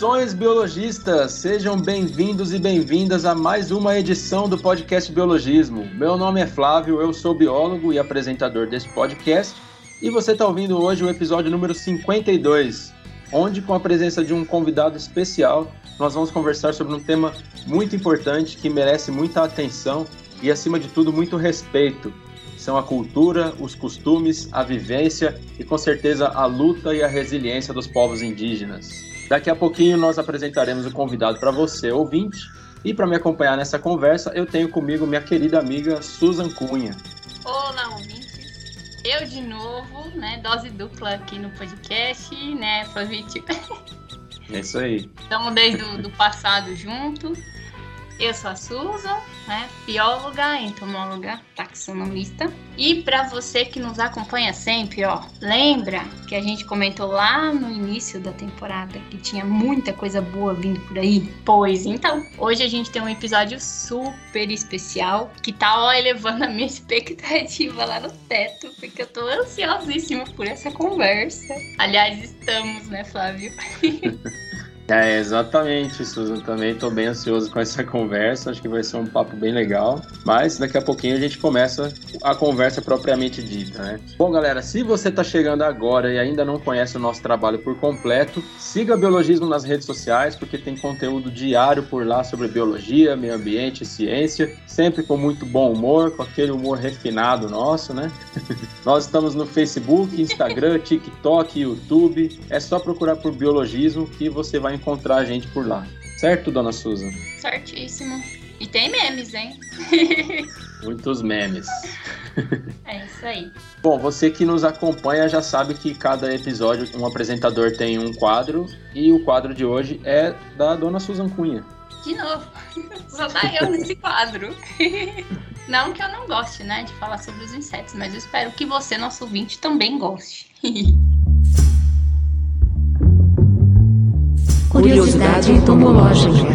Saudações biologistas! Sejam bem-vindos e bem-vindas a mais uma edição do podcast Biologismo. Meu nome é Flávio, eu sou biólogo e apresentador desse podcast, e você está ouvindo hoje o episódio número 52, onde, com a presença de um convidado especial, nós vamos conversar sobre um tema muito importante que merece muita atenção e, acima de tudo, muito respeito. São a cultura, os costumes, a vivência e, com certeza, a luta e a resiliência dos povos indígenas. Daqui a pouquinho nós apresentaremos o convidado para você, ouvinte. E para me acompanhar nessa conversa, eu tenho comigo minha querida amiga Susan Cunha. Olá, ouvintes. Eu de novo, né? Dose dupla aqui no podcast, né, Flavitio? É isso aí. Estamos desde o do passado junto. Eu sou a Susan, né, bióloga, entomóloga, taxonomista. E para você que nos acompanha sempre, ó, lembra que a gente comentou lá no início da temporada que tinha muita coisa boa vindo por aí? Pois então, hoje a gente tem um episódio super especial que tá ó, elevando a minha expectativa lá no teto, porque eu tô ansiosíssima por essa conversa. Aliás, estamos, né, Flávio? É, exatamente, Susan. Também estou bem ansioso com essa conversa. Acho que vai ser um papo bem legal. Mas daqui a pouquinho a gente começa a conversa propriamente dita, né? Bom, galera, se você está chegando agora e ainda não conhece o nosso trabalho por completo, siga Biologismo nas redes sociais, porque tem conteúdo diário por lá sobre biologia, meio ambiente ciência, sempre com muito bom humor, com aquele humor refinado nosso, né? Nós estamos no Facebook, Instagram, TikTok, YouTube. É só procurar por Biologismo que você vai encontrar a gente por lá. Certo, dona Susan? Certíssimo. E tem memes, hein? Muitos memes. É isso aí. Bom, você que nos acompanha já sabe que cada episódio um apresentador tem um quadro e o quadro de hoje é da dona Susan Cunha. De novo, só tá eu nesse quadro. Não que eu não goste, né, de falar sobre os insetos, mas eu espero que você, nosso ouvinte, também goste. Curiosidade entomológica.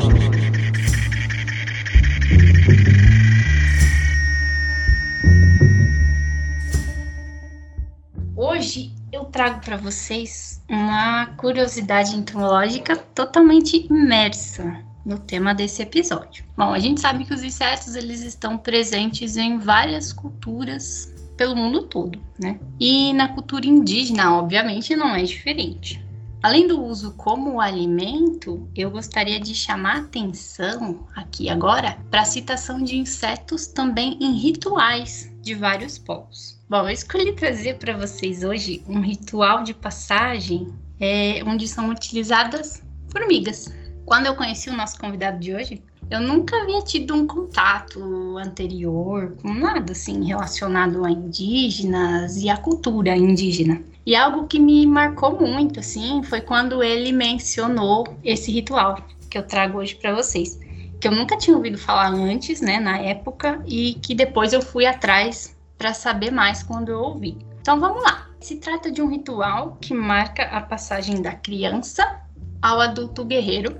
Hoje eu trago para vocês uma curiosidade entomológica totalmente imersa no tema desse episódio. Bom, a gente sabe que os insetos eles estão presentes em várias culturas pelo mundo todo, né? E na cultura indígena, obviamente, não é diferente. Além do uso como alimento, eu gostaria de chamar atenção aqui agora para a citação de insetos também em rituais de vários povos. Bom, eu escolhi trazer para vocês hoje um ritual de passagem é, onde são utilizadas formigas. Quando eu conheci o nosso convidado de hoje, eu nunca havia tido um contato anterior com nada assim relacionado a indígenas e a cultura indígena. E algo que me marcou muito, assim, foi quando ele mencionou esse ritual que eu trago hoje para vocês, que eu nunca tinha ouvido falar antes, né, na época, e que depois eu fui atrás para saber mais quando eu ouvi. Então vamos lá. Se trata de um ritual que marca a passagem da criança ao adulto guerreiro,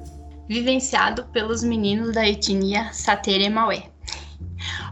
vivenciado pelos meninos da etnia Sateremaué.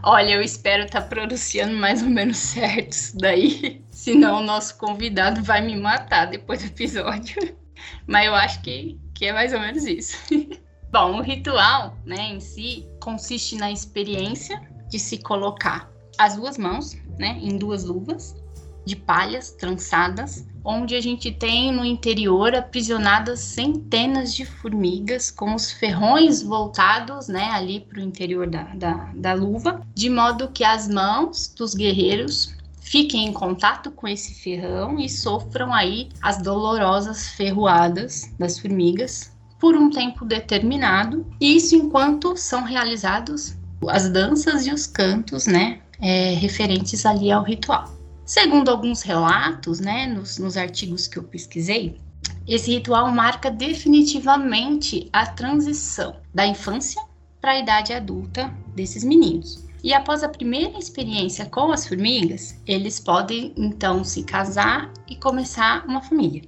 Olha, eu espero estar tá pronunciando mais ou menos certo isso daí. Senão o nosso convidado vai me matar depois do episódio. Mas eu acho que, que é mais ou menos isso. Bom, o ritual, né, em si, consiste na experiência de se colocar as duas mãos, né, em duas luvas de palhas trançadas, onde a gente tem no interior aprisionadas centenas de formigas com os ferrões voltados, né, ali para o interior da, da, da luva, de modo que as mãos dos guerreiros fiquem em contato com esse ferrão e sofram aí as dolorosas ferroadas das formigas por um tempo determinado. Isso enquanto são realizados as danças e os cantos, né, é, referentes ali ao ritual. Segundo alguns relatos, né, nos, nos artigos que eu pesquisei, esse ritual marca definitivamente a transição da infância para a idade adulta desses meninos. E após a primeira experiência com as formigas, eles podem então se casar e começar uma família.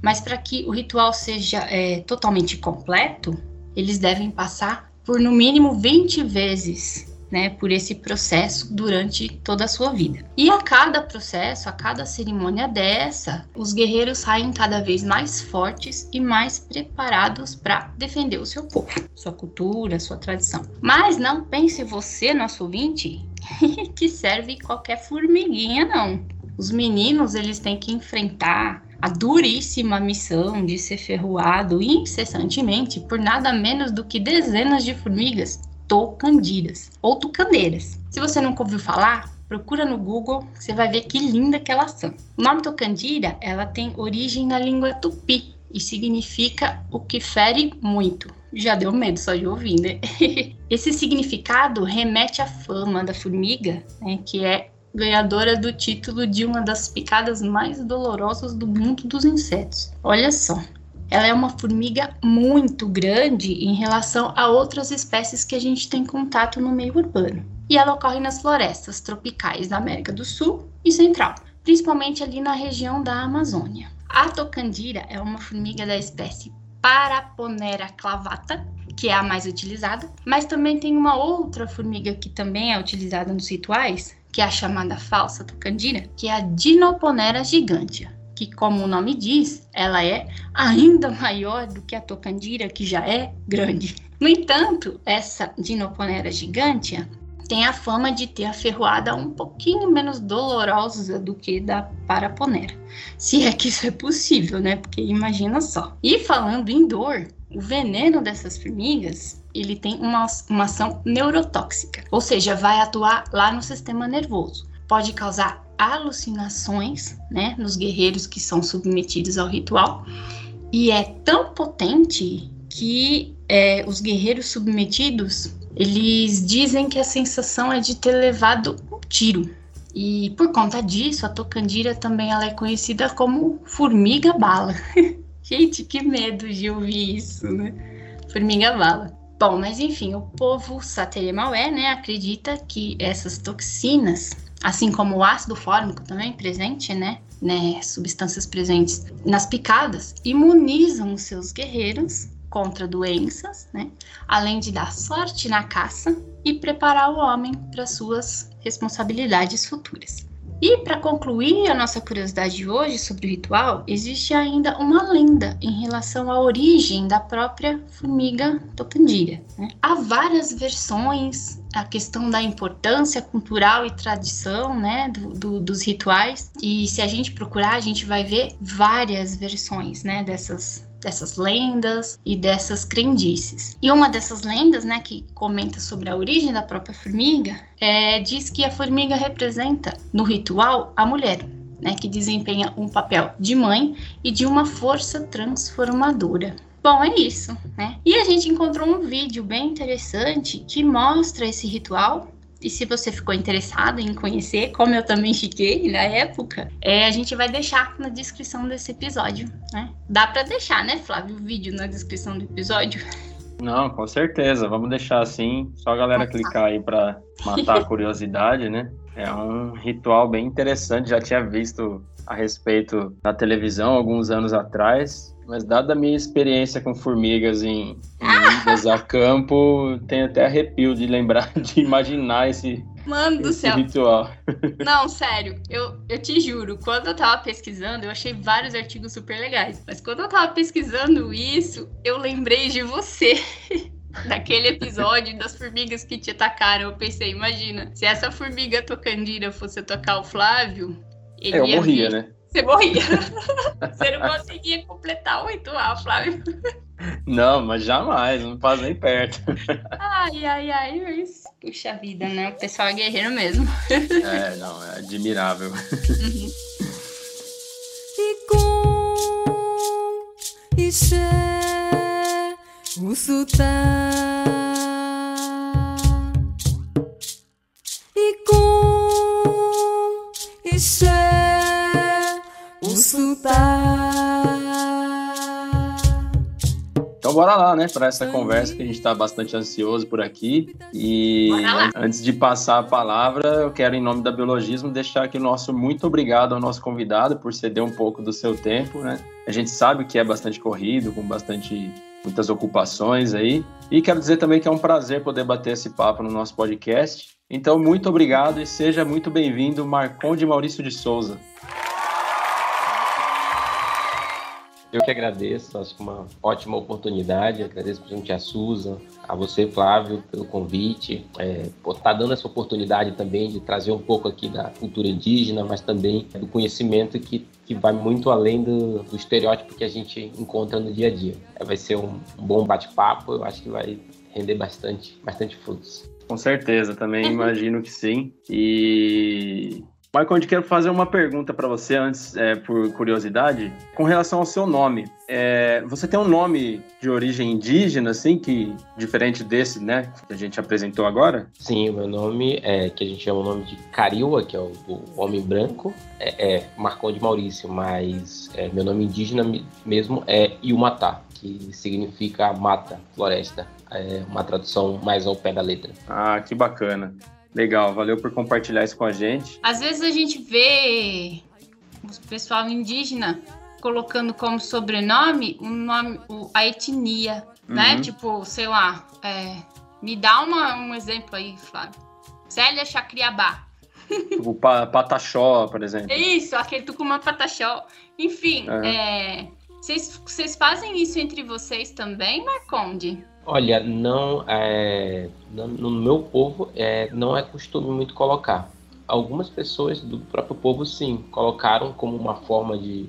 Mas para que o ritual seja é, totalmente completo, eles devem passar por no mínimo 20 vezes né, por esse processo durante toda a sua vida. E a cada processo, a cada cerimônia dessa, os guerreiros saem cada vez mais fortes e mais preparados para defender o seu povo, sua cultura, sua tradição. Mas não pense você, nosso ouvinte, que serve qualquer formiguinha, não. Os meninos, eles têm que enfrentar a duríssima missão de ser ferroado incessantemente por nada menos do que dezenas de formigas tocandiras ou tucandeiras. Se você nunca ouviu falar, procura no Google, você vai ver que linda que elas são. O nome tocandira, ela tem origem na língua tupi e significa o que fere muito. Já deu medo só de ouvir, né? Esse significado remete à fama da formiga, né, que é ganhadora do título de uma das picadas mais dolorosas do mundo dos insetos. Olha só, ela é uma formiga muito grande em relação a outras espécies que a gente tem contato no meio urbano. E ela ocorre nas florestas tropicais da América do Sul e Central, principalmente ali na região da Amazônia. A tocandira é uma formiga da espécie Paraponera clavata, que é a mais utilizada, mas também tem uma outra formiga que também é utilizada nos rituais, que é a chamada falsa tocandira, que é a Dinoponera gigantea, que como o nome diz, ela é ainda maior do que a tocandira, que já é grande. No entanto, essa Dinoponera gigantea tem a fama de ter a ferroada um pouquinho menos dolorosa do que da Paraponera. Se é que isso é possível, né? Porque imagina só. E falando em dor, o veneno dessas formigas ele tem uma, uma ação neurotóxica, ou seja, vai atuar lá no sistema nervoso. Pode causar alucinações, né, nos guerreiros que são submetidos ao ritual, e é tão potente que é, os guerreiros submetidos eles dizem que a sensação é de ter levado um tiro. E por conta disso, a tocandira também ela é conhecida como formiga bala. Gente, que medo de ouvir isso, né? Formiga bala. Bom, mas enfim, o povo Sateremaué, né, acredita que essas toxinas, assim como o ácido fórmico também presente, né, né, substâncias presentes nas picadas, imunizam os seus guerreiros contra doenças, né, além de dar sorte na caça e preparar o homem para suas responsabilidades futuras. E para concluir a nossa curiosidade de hoje sobre o ritual, existe ainda uma lenda em relação à origem da própria formiga tocandira. Né? Há várias versões, a questão da importância cultural e tradição né, do, do, dos rituais, e se a gente procurar, a gente vai ver várias versões né, dessas, dessas lendas e dessas crendices. E uma dessas lendas, né, que comenta sobre a origem da própria formiga, é, diz que a formiga representa no ritual a mulher, né, que desempenha um papel de mãe e de uma força transformadora. Bom, é isso, né? E a gente encontrou um vídeo bem interessante que mostra esse ritual e se você ficou interessado em conhecer, como eu também fiquei na época, é, a gente vai deixar na descrição desse episódio, né? Dá para deixar, né, Flávio, o vídeo na descrição do episódio? Não, com certeza. Vamos deixar assim, só a galera clicar aí para matar a curiosidade, né? É um ritual bem interessante, já tinha visto a respeito na televisão alguns anos atrás, mas dada a minha experiência com formigas em, em a campo, tenho até arrepio de lembrar, de imaginar esse, Mano do céu. ritual. Não, sério, eu, eu te juro, quando eu tava pesquisando, eu achei vários artigos super legais. Mas quando eu tava pesquisando isso, eu lembrei de você. Daquele episódio das formigas que te atacaram, eu pensei, imagina, se essa formiga tocandira fosse tocar o Flávio, ele É, eu ia morria, vir- né? Você morria. Você não conseguia completar o ritual, Flávio. Não, mas jamais, não faz nem perto. Ai, ai, ai, mas... Puxa vida, né? O pessoal é guerreiro mesmo. É, não, é admirável. com Ixé, o Então Então bora lá, né, para essa conversa que a gente está bastante ansioso por aqui. E antes de passar a palavra, eu quero, em nome da Biologismo, deixar aqui o nosso muito obrigado ao nosso convidado por ceder um pouco do seu tempo, né? A gente sabe que é bastante corrido, com bastante muitas ocupações aí. E quero dizer também que é um prazer poder bater esse papo no nosso podcast. Então, muito obrigado e seja muito bem-vindo, Marconde Maurício de Souza. Eu que agradeço, acho que uma ótima oportunidade. Agradeço principalmente a Susan, a você, Flávio, pelo convite, é, por estar tá dando essa oportunidade também de trazer um pouco aqui da cultura indígena, mas também do conhecimento que, que vai muito além do, do estereótipo que a gente encontra no dia a dia. É, vai ser um, um bom bate-papo, eu acho que vai render bastante, bastante frutos. Com certeza, também imagino que sim. E Michael, eu quero fazer uma pergunta para você antes, é, por curiosidade, com relação ao seu nome. É, você tem um nome de origem indígena, assim, que diferente desse, né, que a gente apresentou agora? Sim, o meu nome é que a gente chama o nome de Cariua, que é o, o homem branco, é, é Marconde Maurício, mas é, meu nome indígena mesmo é Iumatá, que significa mata, floresta. É uma tradução mais ao pé da letra. Ah, que bacana. Legal, valeu por compartilhar isso com a gente. Às vezes a gente vê o pessoal indígena colocando como sobrenome o nome, a etnia, né? uhum. né? Tipo, sei lá, é, me dá uma, um exemplo aí, Flávio. Célia Chacriabá. O Pataxó, por exemplo. Isso, aquele Tucumã Pataxó. Enfim, é. É, vocês fazem isso entre vocês também, Marconde? Olha, não é, no meu povo é, não é costume muito colocar. Algumas pessoas do próprio povo sim colocaram como uma forma de,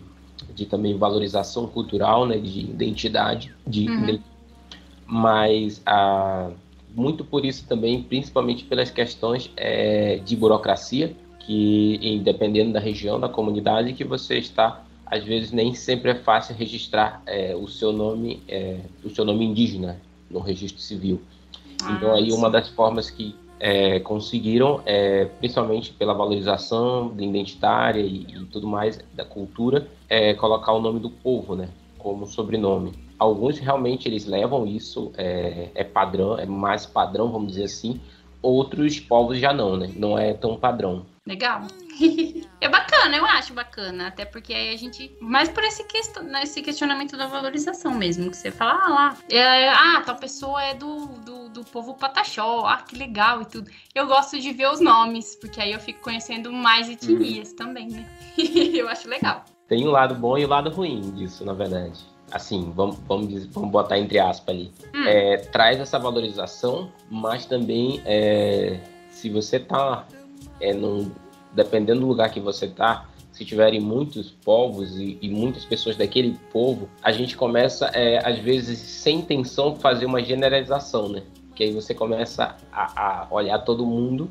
de também valorização cultural, né, de identidade, de, uhum. mas a, muito por isso também, principalmente pelas questões é, de burocracia, que dependendo da região, da comunidade que você está, às vezes nem sempre é fácil registrar é, o seu nome, é, o seu nome indígena no registro civil. Ah, então aí uma das formas que é, conseguiram, é, principalmente pela valorização identitária e, e, tudo mais da cultura, é colocar o nome do povo, né, como sobrenome. Alguns realmente eles levam isso, é, é padrão, é mais padrão, vamos dizer assim. Outros povos já não, né? Não é tão padrão. Legal. É bacana, eu acho bacana. Até porque aí a gente. Mas por esse, quest... esse questionamento da valorização mesmo. Que você fala, ah lá, é, ah, tal pessoa é do, do, do, povo Pataxó, ah, que legal e tudo. Eu gosto de ver os nomes, porque aí eu fico conhecendo mais etnias uhum. também, né? eu acho legal. Tem o um lado bom e o um lado ruim disso, na verdade. Assim, vamos, vamos, dizer, vamos botar entre aspas ali. Hum. É, traz essa valorização, mas também é, se você tá é, num, dependendo do lugar que você está, se tiverem muitos povos e, e, muitas pessoas daquele povo, a gente começa, é, às vezes, sem intenção, fazer uma generalização, né? Que aí você começa a, a olhar todo mundo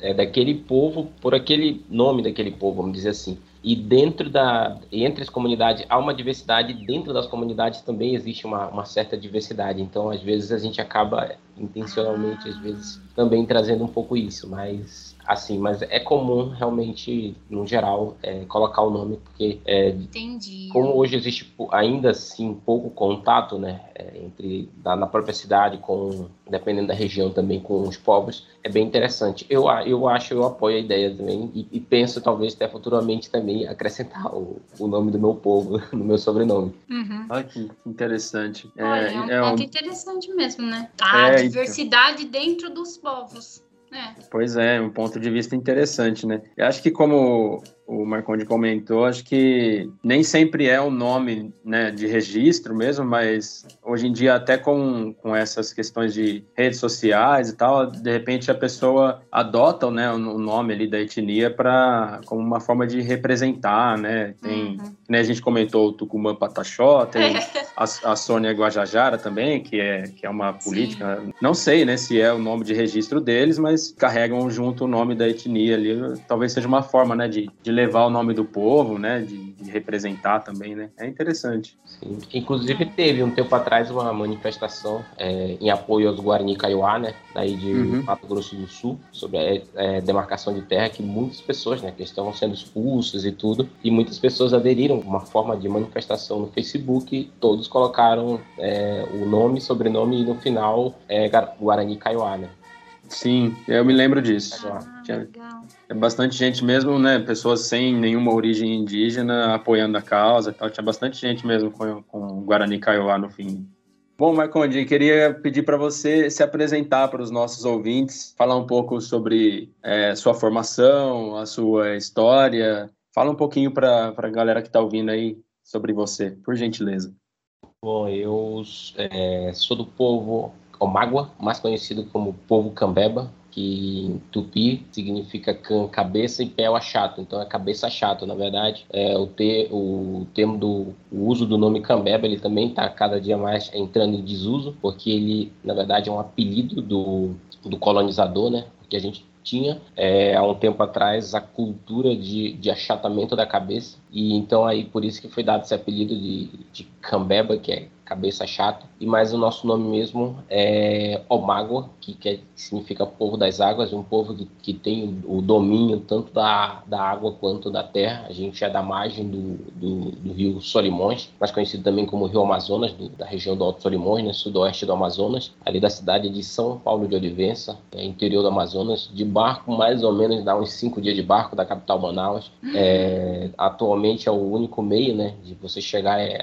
é, daquele povo por aquele nome daquele povo, vamos dizer assim. E dentro da, entre as comunidades, há uma diversidade, dentro das comunidades também existe uma, uma certa diversidade. Então, às vezes, a gente acaba intencionalmente, às vezes, também trazendo um pouco isso, mas assim, mas é comum realmente, no geral, é, colocar o nome, porque é, Entendi. como hoje existe ainda assim pouco contato, né, é, entre da, na própria cidade com, dependendo da região também com os povos, é bem interessante. Eu, eu acho, eu apoio a ideia também e, e penso talvez até futuramente também acrescentar o, o nome do meu povo no meu sobrenome. Uhum. Olha que interessante. É, Olha, é um é ponto um... interessante mesmo, né? A é, então. diversidade então... dentro dos povos. É. Pois é, um ponto de vista interessante, né? Eu acho que como o Marconde comentou, acho que nem sempre é o nome né, de registro mesmo, mas hoje em dia, até com, com essas questões de redes sociais e tal, de repente a pessoa adota né, o nome ali da etnia para como uma forma de representar, né? Tem, uhum. Né, a gente comentou o Tucumã Pataxó, tem a, a Sônia Guajajara também, que é, que é uma política, Sim. não sei né, se é o nome de registro deles, mas carregam junto o nome da etnia ali, talvez seja uma forma né, de, de levar o nome do povo, né? De, de representar também, né? É interessante. Sim. Inclusive teve um tempo atrás uma manifestação é, em apoio aos Guarani Kaiowá, né? Daí de uhum. Mato Grosso do Sul, sobre a é, demarcação de terra, que muitas pessoas, né? Que estavam sendo expulsas e tudo, e muitas pessoas aderiram uma forma de manifestação no Facebook, todos colocaram é, o nome, sobrenome e no final é Guarani Kaiowá, né? Sim, eu me lembro disso. Ah, Tinha- legal. É bastante gente mesmo, né? Pessoas sem nenhuma origem indígena apoiando a causa e tal. Tinha bastante gente mesmo com, com o Guarani Kaiowá no fim. Bom, Marconde, queria pedir para você se apresentar para os nossos ouvintes, falar um pouco sobre é, sua formação, a sua história. Fala um pouquinho para a galera que está ouvindo aí sobre você, por gentileza. Bom, eu é, sou do povo Omágua, mais conhecido como povo Cambeba, que em tupi significa can, cabeça e pé é chato, então é cabeça chato, na verdade. É, o, te, o termo do o uso do nome Cambeba, ele também está cada dia mais entrando em desuso, porque ele, na verdade, é um apelido do, do colonizador, né? Porque a gente tinha é, há um tempo atrás a cultura de, de achatamento da cabeça. E então aí por isso que foi dado esse apelido de, de Cambeba, que é cabeça chata, e mais o nosso nome mesmo é Omágua, que, quer, que significa povo das águas, um povo que, que tem o domínio tanto da, da água quanto da terra. A gente é da margem do, do, do rio Solimões, mais conhecido também como Rio Amazonas, do, da região do Alto Solimões, né, sudoeste do Amazonas, ali da cidade de São Paulo de Olivença, é, interior do Amazonas, de barco mais ou menos dá uns cinco dias de barco da capital Manaus. É, atualmente é o único meio, né, de você chegar é,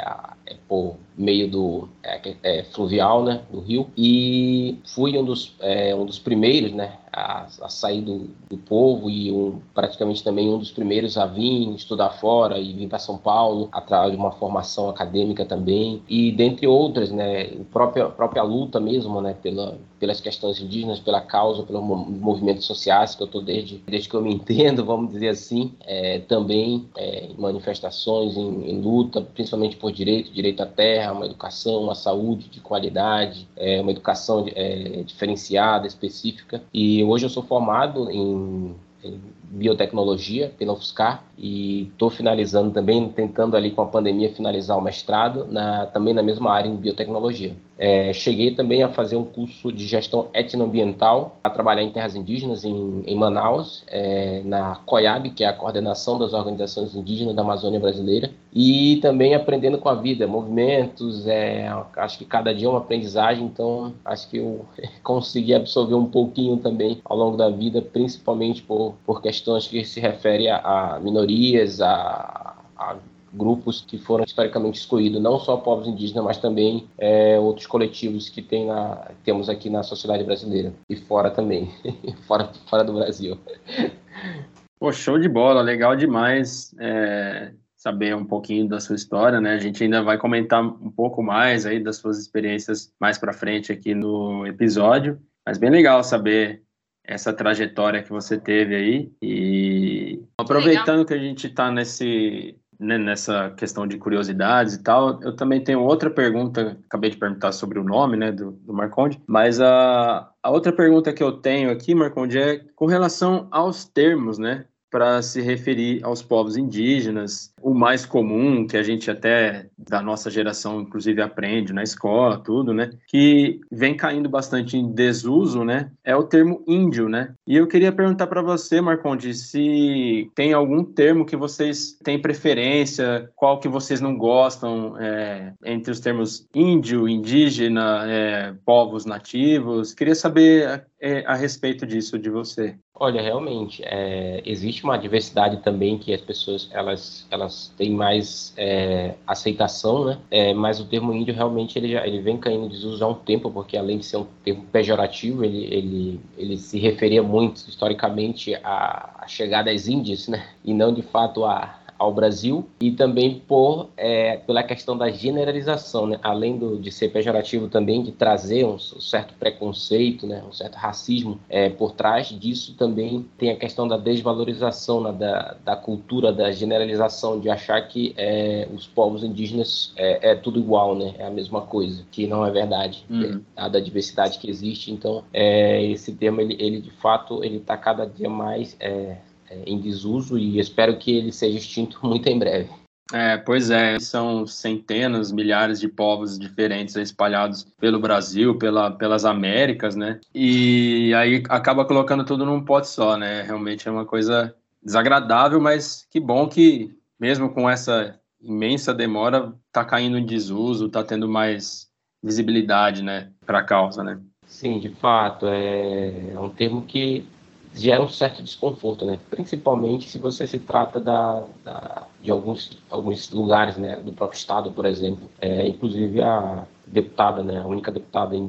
é por meio do é, é, fluvial, né, do rio. E fui um dos, é, um dos primeiros, né, a, a sair do, do povo e um, praticamente também um dos primeiros a vir estudar fora e vir para São Paulo atrás de uma formação acadêmica também e dentre outras, né, a própria, a própria luta mesmo, né, pela, pelas questões indígenas, pela causa, pelos movimentos sociais que eu estou desde, desde que eu me entendo, vamos dizer assim, é, também é, em manifestações, em, em, luta, principalmente por direito, direito à terra, uma educação, uma saúde de qualidade, é, uma educação é, diferenciada, específica. E hoje eu sou formado em, em biotecnologia pela UFSCar e estou finalizando também, tentando ali com a pandemia finalizar o mestrado, na, também na mesma área em biotecnologia. É, cheguei também a fazer um curso de gestão etnoambiental, a trabalhar em terras indígenas em, em Manaus, é, na COIAB, que é a Coordenação das Organizações Indígenas da Amazônia Brasileira, e também aprendendo com a vida, movimentos, é, acho que cada dia é uma aprendizagem, então acho que eu consegui absorver um pouquinho também ao longo da vida, principalmente por, por questões que se referem a, a minorias, a, a grupos que foram historicamente excluídos, não só povos indígenas, mas também é, outros coletivos que tem na, temos aqui na sociedade brasileira e fora também, fora, fora do Brasil. Pô, show de bola, legal demais é, saber um pouquinho da sua história, né? A gente ainda vai comentar um pouco mais aí das suas experiências mais para frente aqui no episódio, mas bem legal saber essa trajetória que você teve aí e aproveitando que a gente está nesse né, nessa questão de curiosidades e tal, eu também tenho outra pergunta, acabei de perguntar sobre o nome, né, do, do Marconde, mas a, a outra pergunta que eu tenho aqui, Marconde, é com relação aos termos, né, para se referir aos povos indígenas. O mais comum, que a gente até da nossa geração, inclusive, aprende na escola, tudo, né? Que vem caindo bastante em desuso, né? É o termo índio, né? E eu queria perguntar para você, Marconde, se tem algum termo que vocês têm preferência, qual que vocês não gostam é, entre os termos índio, indígena, é, povos nativos. Queria saber é, a respeito disso de você. Olha, realmente, é, existe uma diversidade também que as pessoas elas, elas têm mais é, aceitação, né? É, mas o termo índio realmente ele, já, ele vem caindo em desuso há um tempo, porque além de ser um termo pejorativo, ele, ele, ele se referia muito historicamente à, chegada às Índias, né? E não de fato a ao Brasil e também por é, pela questão da generalização, né? além do, de ser pejorativo também de trazer um, certo preconceito, né? um certo racismo é, por trás disso também tem a questão da desvalorização né? da, da cultura, da generalização de achar que é, os povos indígenas é, é, tudo igual, né? é a mesma coisa, que não é verdade, Uhum. dada a diversidade que existe. Então é, esse termo ele, ele de fato ele está cada dia mais é, é, em desuso e espero que ele seja extinto muito em breve. É, pois é, são centenas, milhares de povos diferentes espalhados pelo Brasil, pela, pelas Américas, né? E aí acaba colocando tudo num pote só, né? Realmente é uma coisa desagradável, mas que bom que, mesmo com essa imensa demora está caindo em desuso, está tendo mais visibilidade, né, para a causa, né? Sim, de fato, é, é um termo que gera um certo desconforto, né? Principalmente se você se trata da, da, de alguns, alguns lugares, né? Do próprio estado, por exemplo. É, inclusive a deputada, né? A única deputada é,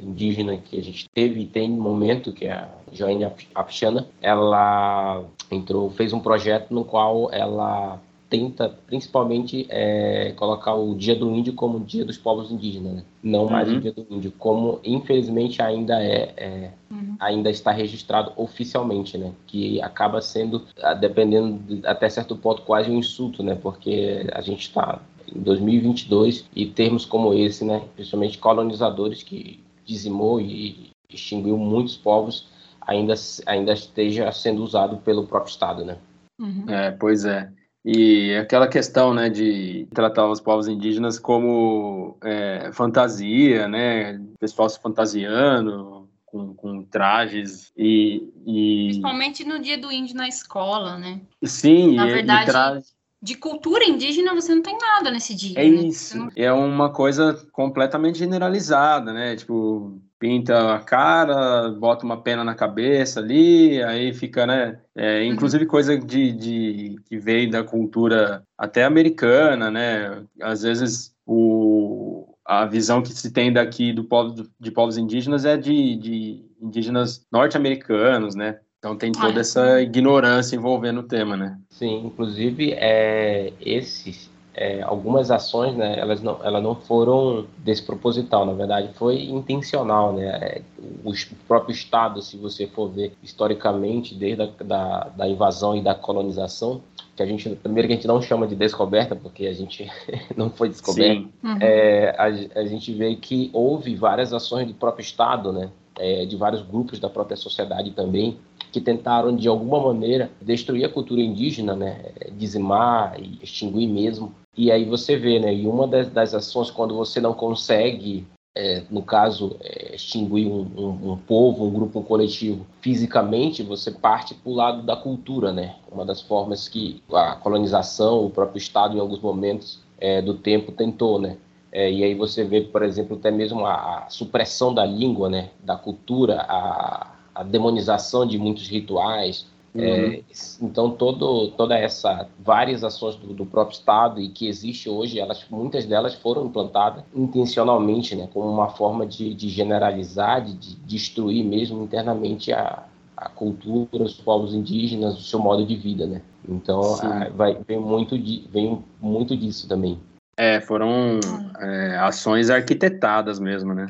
indígena que a gente teve e tem no momento, que é a Joane Apchana, ela entrou, fez um projeto no qual ela tenta principalmente é, colocar o Dia do Índio como Dia dos Povos Indígenas, né? não uhum. mais o Dia do Índio, como infelizmente ainda é, é uhum. ainda está registrado oficialmente, né? Que acaba sendo, ah, dependendo de, até certo ponto, quase um insulto, né? Porque a gente está em 2022 e termos como esse, né? Principalmente colonizadores que dizimou e extinguiu muitos povos, ainda ainda esteja sendo usado pelo próprio Estado, né? Uhum. É, pois é. E aquela questão, né, de tratar os povos indígenas como é, fantasia, né, pessoal se fantasiando com, com trajes e, e, Principalmente no dia do índio na escola, né? Sim, na verdade. De cultura indígena você não tem nada nesse dia. É né? isso. Não... É uma coisa completamente generalizada, né? Tipo, pinta a cara, bota uma pena na cabeça ali, aí fica, né? É, uhum. inclusive coisa de, de que veio da cultura até americana, né? Às vezes o, a visão que se tem daqui do povo, de povos indígenas é de, de indígenas norte-americanos, né? Então tem toda ah, essa ignorância envolvendo o tema, né? Sim, inclusive é, esses é, algumas ações, né, elas não, elas não foram desproposital, na verdade foi intencional, né, é, o, o, próprio Estado, se você for ver historicamente, desde a da, da invasão e da colonização, que a gente, primeiro que a gente não chama de descoberta, porque a gente não foi descoberto, uhum. é, a, a, gente vê que houve várias ações do próprio Estado, né, é, de vários grupos da própria sociedade também, que tentaram de alguma maneira destruir a cultura indígena, né, dizimar e extinguir mesmo. E aí você vê, né, e uma das, das ações quando você não consegue é, no caso, é, extinguir um, um, um, povo, um grupo, um coletivo, fisicamente, você parte para o lado da cultura, né? Uma das formas que a colonização, o próprio Estado, em alguns momentos é, do tempo, tentou, né? É, e aí você vê, por exemplo, até mesmo a, a supressão da língua, né? Da cultura, a, a demonização de muitos rituais. Uhum. É, então, todo, toda essa várias ações do, do, próprio Estado e que existe hoje, elas, muitas delas foram implantadas intencionalmente, né, como uma forma de, de generalizar, de, de, destruir mesmo internamente a, a cultura, os povos indígenas, o seu modo de vida, né? Então, a, vai, vem, muito de, vem muito disso também. É, foram é, ações arquitetadas mesmo, né?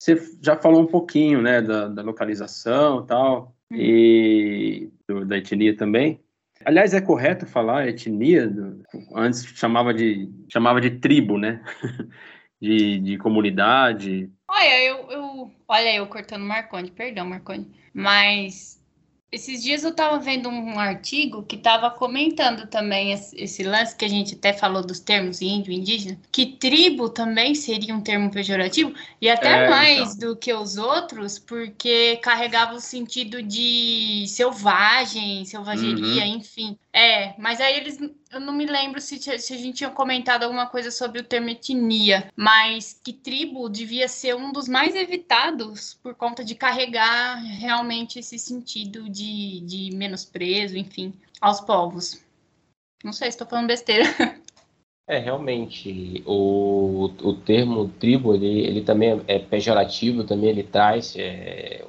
Você já falou um pouquinho, né, da, da localização e tal, e do, da etnia também. Aliás, é correto falar etnia? Antes chamava de, chamava de tribo, né? de, de comunidade. Olha, eu, eu, olha, eu cortando Marconi, perdão, Marconi. Mas esses dias eu estava vendo um artigo que estava comentando também esse, lance que a gente até falou dos termos índio, indígena, que tribo também seria um termo pejorativo, e até é, mais então. do que os outros, porque carregava o sentido de selvagem, selvageria, uhum. enfim. É, mas aí eles. Eu não me lembro se, se, a gente tinha comentado alguma coisa sobre o termo etnia, mas que tribo devia ser um dos mais evitados por conta de carregar realmente esse sentido de, de menosprezo, enfim, aos povos. Não sei se estou falando besteira. É, realmente, o, o termo tribo, ele, ele também é pejorativo, também ele traz é,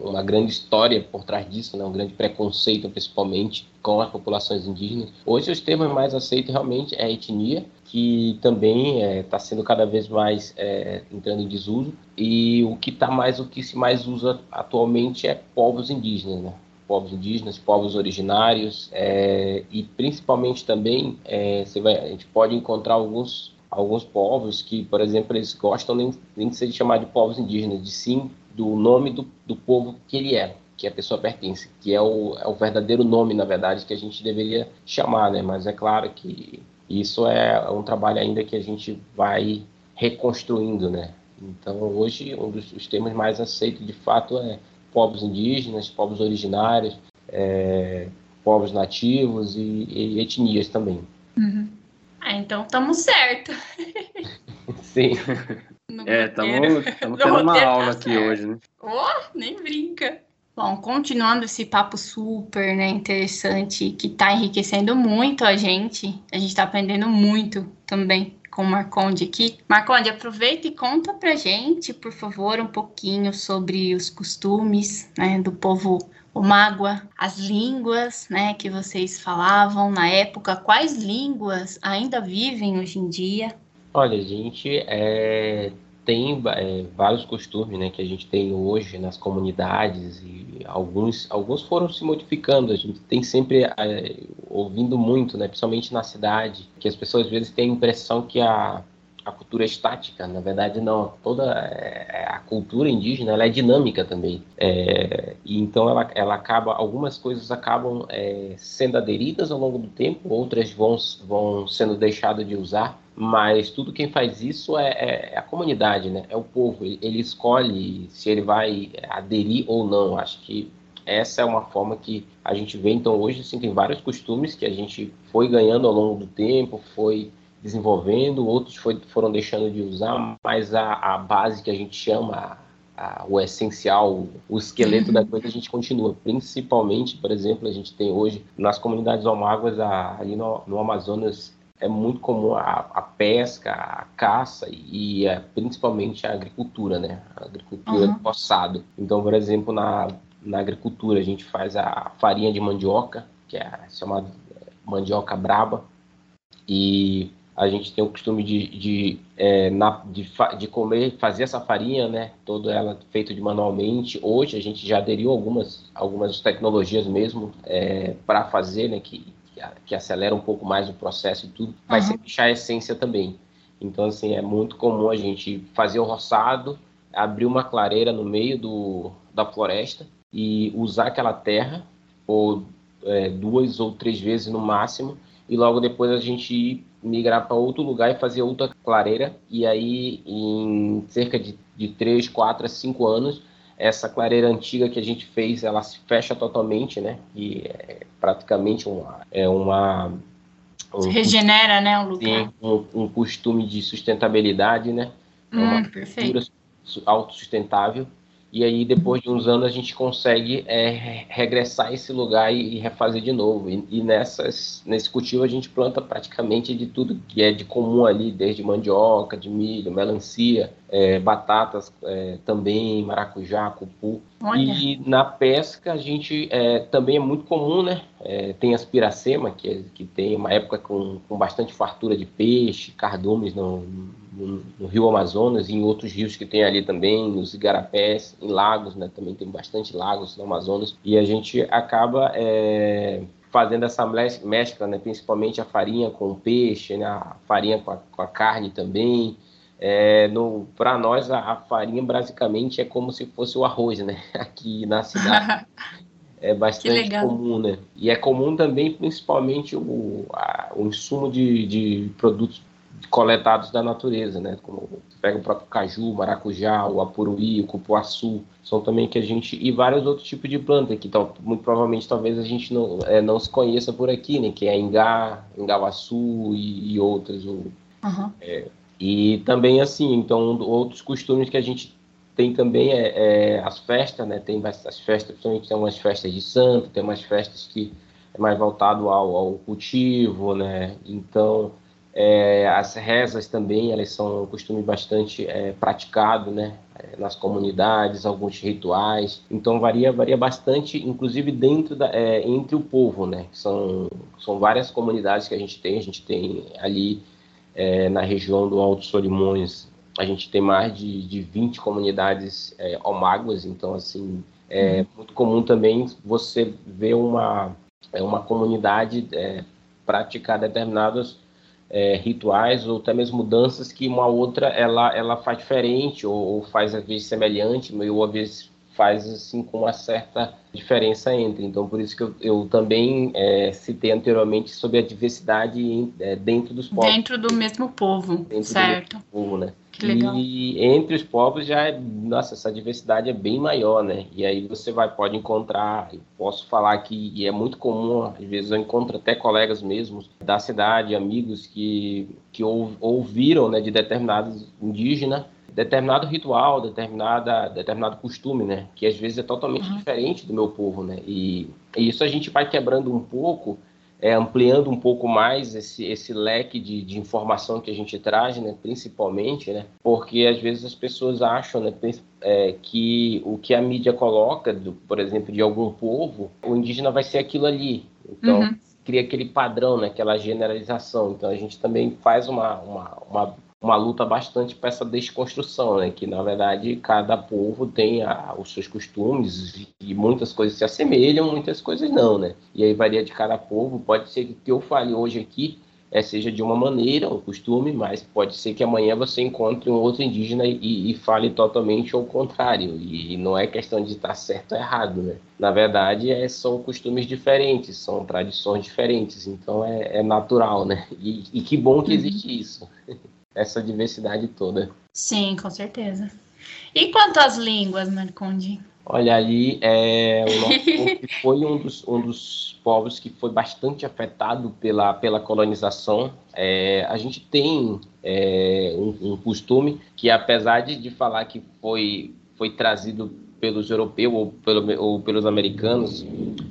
uma grande história por trás disso, né? um grande preconceito, principalmente com as populações indígenas. Hoje, os termos mais aceitos realmente é etnia, que também está é, tá sendo cada vez mais é, entrando em desuso, e o que tá mais, o que se mais usa atualmente é povos indígenas, né? povos indígenas, povos originários, é, e principalmente também é, você vai, a gente pode encontrar alguns alguns povos que, por exemplo, eles gostam nem, nem de ser chamado de povos indígenas, de sim do nome do, do povo que ele é, que a pessoa pertence, que é o, é o verdadeiro nome, na verdade, que a gente deveria chamar, né? Mas é claro que isso é um trabalho ainda que a gente vai reconstruindo, né? Então, hoje, um dos temas mais aceitos, de fato, é povos indígenas, povos originários, é, povos nativos e, e etnias também. Uhum. Ah, então estamos certo. Sim. No É, estamos tendo uma roteiro tá aula aqui hoje, né? Oh, nem brinca. Bom, continuando esse papo super né, interessante, que está enriquecendo muito a gente, a gente está aprendendo muito também com o Marconde aqui. Marconde, aproveita e conta pra gente, por favor, um pouquinho sobre os costumes né, do povo Omágua, as línguas né, que vocês falavam na época, quais línguas ainda vivem hoje em dia? Olha, a gente é, tem é, vários costumes né, que a gente tem hoje nas comunidades e alguns, alguns foram se modificando. A gente tem sempre é, ouvindo muito, né, principalmente na cidade, que as pessoas às vezes têm a impressão que a, a cultura é estática. Na verdade, não. Toda é, a cultura indígena ela é dinâmica também. É, e então ela, ela acaba, algumas coisas acabam é, sendo aderidas ao longo do tempo, outras vão, vão sendo deixadas de usar mas tudo quem faz isso é, é, é a comunidade, né? É o povo. Ele, ele, escolhe se ele vai aderir ou não. Acho que essa é uma forma que a gente vê. Então hoje assim, tem vários costumes que a gente foi ganhando ao longo do tempo, foi desenvolvendo, outros foi, foram deixando de usar, mas a, a base que a gente chama a, o essencial, o esqueleto da coisa, a gente continua. Principalmente, por exemplo, a gente tem hoje nas comunidades almáguas ali no, no Amazonas é muito comum a, a, pesca, a caça e, e principalmente a agricultura, né? A agricultura Uhum. do. Então, por exemplo, na, na agricultura a gente faz a farinha de mandioca, que é a chamada mandioca braba, e a gente tem o costume de, de, é, na, de, de comer, fazer essa farinha, né? Toda ela feita de manualmente. Hoje a gente já aderiu algumas, algumas tecnologias mesmo para fazer, né? Que, que, acelera um pouco mais o processo e tudo, mas Uhum. sem deixar a essência também. Então, assim, é muito comum a gente fazer o roçado, abrir uma clareira no meio do, da floresta e usar aquela terra por é, duas ou três vezes no máximo e logo depois a gente migrar para outro lugar e fazer outra clareira e aí em cerca de, de 3, 4 a 5 anos essa clareira antiga que a gente fez ela se fecha totalmente né e é praticamente uma é uma um, Regenera, né, o lugar. um, um costume de sustentabilidade né é uma Hum, perfeito. cultura su- autossustentável e aí depois de uns anos a gente consegue é, re- regressar a esse lugar e, e refazer de novo e, e nessas nesse cultivo a gente planta praticamente de tudo que é de comum ali desde mandioca de milho melancia é, batatas é, também maracujá cupu Olha. e na pesca a gente é, também é muito comum, né? É, tem as piracema, que, é- que tem uma época com, com bastante fartura de peixe, cardumes no, no, no rio Amazonas e em outros rios que tem ali também, nos igarapés, em lagos, né? Também tem bastante lagos no Amazonas. E a gente acaba é, fazendo essa mes- mescla, né? Principalmente a farinha com o peixe, né? A farinha com a, com a carne também. É, para nós, a, a farinha basicamente é como se fosse o arroz, né? Aqui na cidade. É bastante comum, né? E é comum também, principalmente, o, a- o insumo de, de produtos coletados da natureza, né? Como pega o próprio caju, maracujá, o apuruí, o cupuaçu, são também que a gente e vários outros tipos de planta que tal, muito provavelmente talvez a gente não é, não se conheça por aqui, né? Que é ingá, ingavaçu e, e outros. O, Uhum. e também assim, então outros costumes que a gente tem também é, é as festas, né? Tem as festas, principalmente tem umas festas de santo, tem umas festas que é mais voltado ao, ao cultivo, né? Então é, as rezas também, elas são um costume bastante é, praticado, né? É, nas comunidades, alguns rituais. Então varia, varia bastante, inclusive dentro da, é, entre o povo, né? São, são várias comunidades que a gente tem. A gente tem ali é, na região do Alto Solimões, a gente tem mais de, de 20 comunidades é, omáguas, então assim é muito comum também você ver uma é, uma comunidade praticar determinados é, rituais ou até mesmo danças que uma outra ela ela faz diferente ou, ou faz às vezes semelhante, ou às vezes faz assim com uma certa diferença entre. Então por isso que eu, eu também é, citei anteriormente sobre a diversidade é, dentro dos povos Dentro do mesmo povo, Dentro do certo? povo, né? Que legal. E entre os povos já é, nossa, essa diversidade é bem maior, né? E aí você vai, pode encontrar, posso falar que e é muito comum, às vezes eu encontro até colegas mesmos da cidade, amigos que, que ou, ouviram né, de determinados indígenas determinado ritual, determinada, determinado costume, né? Que às vezes é totalmente uhum. diferente do meu povo, né? E, e, isso a gente vai quebrando um pouco, é, ampliando um pouco mais esse, esse leque de, de informação que a gente traz, né? Principalmente, né? Porque às vezes as pessoas acham, né? É, que o que a mídia coloca, do, por exemplo, de algum povo, o indígena vai ser aquilo ali. Então, uhum. cria aquele padrão, né? Aquela generalização. Então, a gente também faz uma, uma, uma uma luta bastante para essa desconstrução, né? Que na verdade cada povo tem a, os seus costumes e muitas coisas se assemelham, muitas coisas não, né? E aí varia de cada povo. Pode ser que o que eu fale hoje aqui é, seja de uma maneira, um costume, mas pode ser que amanhã você encontre um outro indígena e, e fale totalmente ao contrário. E, e, não é questão de estar certo ou errado, né? Na verdade, é, são costumes diferentes, são tradições diferentes, então é, é natural, né? E, e que bom que uhum. existe isso. essa diversidade toda. Sim, com certeza. E quanto às línguas, Marconde? Olha, ali é, o foi um dos, um dos povos que foi bastante afetado pela, pela colonização. É, a gente tem é, um, um, costume que, apesar de, de falar que foi, foi trazido pelos europeus ou, pelo, ou pelos americanos,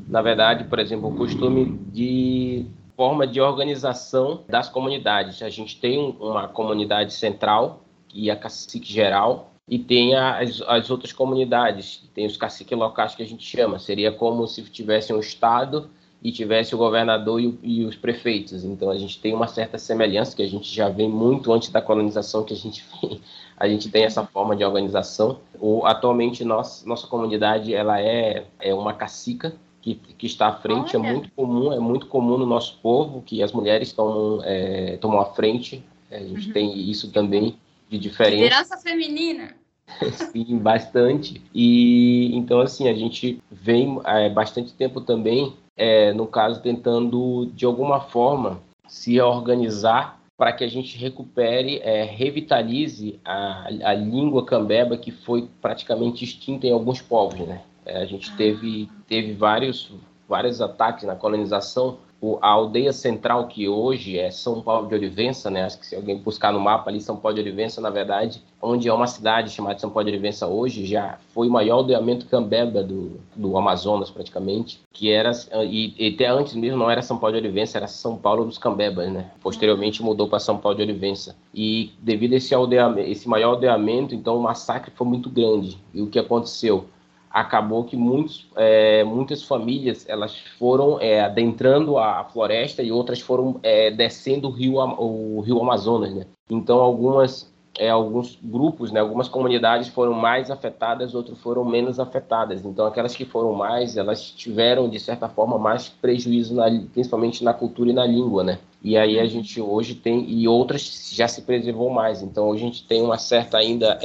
na verdade, por exemplo, o costume de forma de organização das comunidades. A gente tem uma comunidade central, e a cacique geral, e tem as, as outras comunidades, tem os caciques locais que a gente chama. Seria como se tivesse um estado e tivesse o governador e, e, os prefeitos. Então a gente tem uma certa semelhança que a gente já vem muito antes da colonização que a gente a gente tem essa forma de organização. O, atualmente nossa nossa comunidade ela é, é uma cacica que, que está à frente é Olha. é muito comum, é muito comum no nosso povo que as mulheres tomam, é, tomam à frente. A gente uhum. tem isso também de diferença. Liderança feminina. Sim, bastante. E então assim a gente vem é, bastante tempo também, é, no caso tentando de alguma forma se organizar para que a gente recupere, é, revitalize a, a língua cambeba que foi praticamente extinta em alguns povos, né? É, a gente teve, teve vários, vários ataques na colonização. O, a aldeia central, que hoje é São Paulo de Olivença, né? Acho que se alguém buscar no mapa ali, São Paulo de Olivença, na verdade, onde é uma cidade chamada São Paulo de Olivença hoje, já foi o maior aldeamento cambeba do, do Amazonas, praticamente, que era, e, e, até antes mesmo não era São Paulo de Olivença, era São Paulo dos Cambebas, né? Posteriormente mudou para São Paulo de Olivença. E devido a esse, aldeamento, esse maior aldeamento, então o massacre foi muito grande. E o que aconteceu? Acabou que muitos, é, muitas famílias elas foram é, adentrando a floresta e outras foram é, descendo o rio, o rio Amazonas, né? Então algumas alguns grupos, né, algumas comunidades foram mais afetadas, outras foram menos afetadas. Então aquelas que foram mais, elas tiveram de certa forma mais prejuízo, na, principalmente na cultura e na língua, né? E aí a gente hoje tem e outras já se preservou mais. Então hoje a gente tem uma certa ainda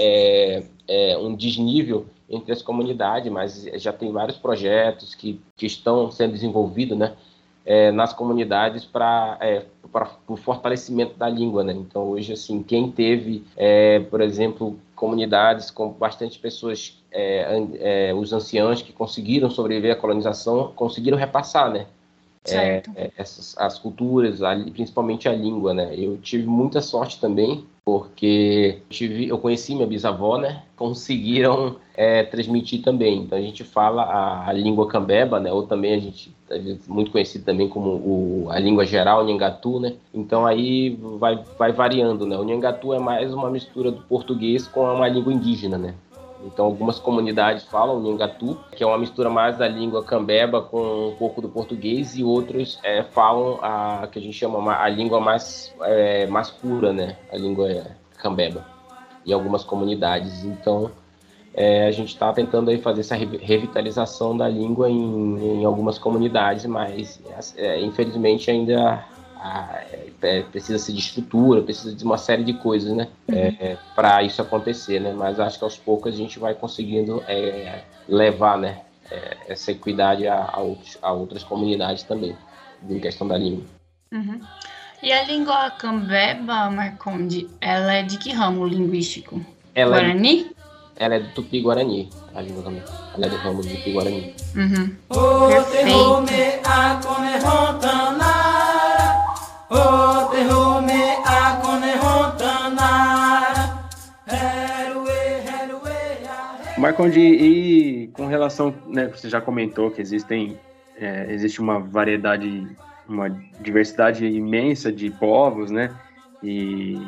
um desnível entre as comunidades, mas já tem vários projetos que, que estão sendo desenvolvidos né, é, nas comunidades para é, o fortalecimento da língua. Né? Então, hoje, assim, quem teve, é, por exemplo, comunidades com bastante pessoas, é, é, os anciãos que conseguiram sobreviver à colonização, conseguiram repassar, né? É, essas, as culturas, a, principalmente a língua, né? Eu tive muita sorte também, porque tive, eu conheci minha bisavó, né? Conseguiram é, transmitir também. Então a gente fala a, a, língua cambeba, né? Ou também a gente, muito conhecido também como o, a língua geral, o né? Então aí vai, vai variando, né? O Nhangatu é mais uma mistura do português com uma língua indígena, né? Então, algumas comunidades falam Nhangatu, que é uma mistura mais da língua cambeba com um pouco do português, e outros é, falam a que a gente chama a língua mais, é, mais pura, né? A língua cambeba. Em algumas comunidades. Então, é, a gente está tentando aí fazer essa revitalização da língua em, em algumas comunidades, mas é, infelizmente ainda é, precisa-se de estrutura, precisa de uma série de coisas, né? Uhum. É, para isso acontecer, né? Mas acho que aos poucos a gente vai conseguindo é, levar, né? É, essa equidade a, a, outros, a, outras comunidades também, em questão da língua. Uhum. E a língua cambeba, Marconde, ela é de que ramo linguístico? Ela é, Guarani? ela é do Tupi-Guarani, a língua também. Ela é do ramo do Tupi-Guarani. Uhum. Perfeito. Marconde, e com relação, né, você já comentou que existem, é, existe uma variedade, uma diversidade imensa de povos, né? E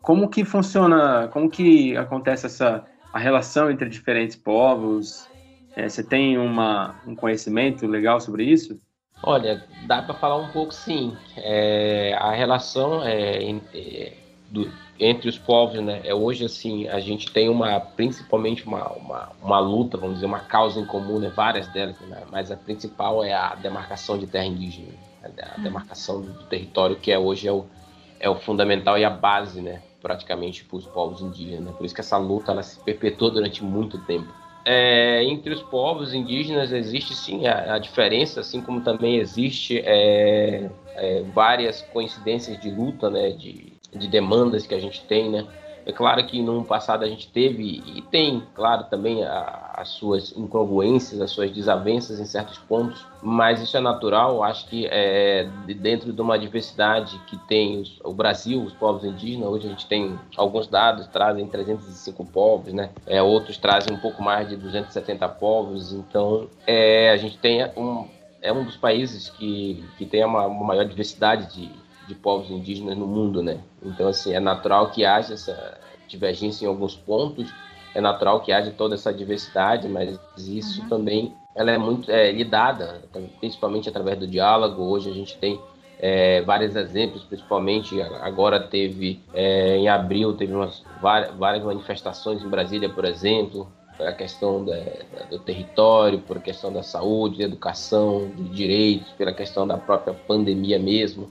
como que funciona, como que acontece essa a relação entre diferentes povos? É, você tem uma, um conhecimento legal sobre isso? Olha, dá para falar um pouco sim. É, a relação é, é, do- entre os povos, né? É, hoje, assim, a gente tem uma, principalmente uma, uma, uma luta, vamos dizer, uma causa em comum, né? Várias delas, né? mas a principal é a demarcação de terra indígena, né? a demarcação do território, que é hoje é o, é o fundamental e a base, né? Praticamente para os povos indígenas. né? Por isso que essa luta ela se perpetuou durante muito tempo. É, entre os povos indígenas existe sim a, a diferença, assim como também existe é, é, várias coincidências de luta, né, de, de demandas que a gente tem, né. É claro que no passado a gente teve e tem, claro, também a- as suas incongruências, as suas desavenças em certos pontos, mas isso é natural. Acho que é, de- dentro de uma diversidade que tem os- o Brasil, os povos indígenas, hoje a gente tem alguns dados, trazem 305 povos, né? É, outros trazem um pouco mais de 270 povos, então é, a gente tem um, é um dos países que, que tem uma, uma maior diversidade de, de povos indígenas no mundo, né? Então, assim, é natural que haja essa divergência em alguns pontos, é natural que haja toda essa diversidade, mas isso também ela é muito é, lidada, principalmente através do diálogo. Hoje a gente tem é, vários exemplos, principalmente agora teve é, em abril teve umas, várias, várias manifestações em Brasília, por exemplo, a questão da, da- do território, por questão da saúde, da educação, de direitos, pela questão da própria pandemia mesmo.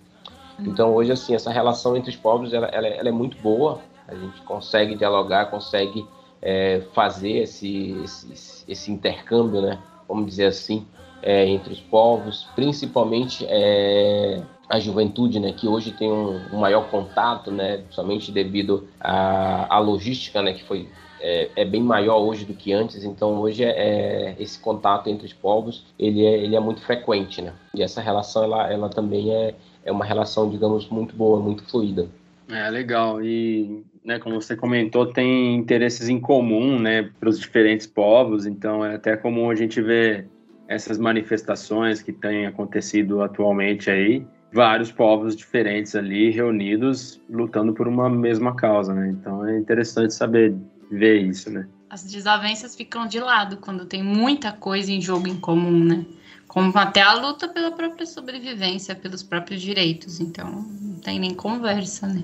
Então hoje assim essa relação entre os povos ela, ela, é- ela é muito boa. A gente consegue dialogar, consegue é, fazer esse, esse, esse intercâmbio, né? Vamos dizer assim, é, entre os povos, principalmente é, a juventude, né? Que hoje tem um, um maior contato, né? Somente devido à, à logística, né? Que foi é, é bem maior hoje do que antes. Então hoje é, é, esse contato entre os povos ele é, ele é muito frequente, né? E essa relação ela, ela também é, é uma relação, digamos, muito boa, muito fluida. É legal e né, como você comentou, tem interesses em comum, né, para os diferentes povos. Então é até comum a gente ver essas manifestações que têm acontecido atualmente aí, vários povos diferentes ali reunidos lutando por uma mesma causa, né? Então é interessante saber ver isso, né? As desavenças ficam de lado quando tem muita coisa em jogo em comum, né? Como até a luta pela própria sobrevivência, pelos próprios direitos. Então, não tem nem conversa, né?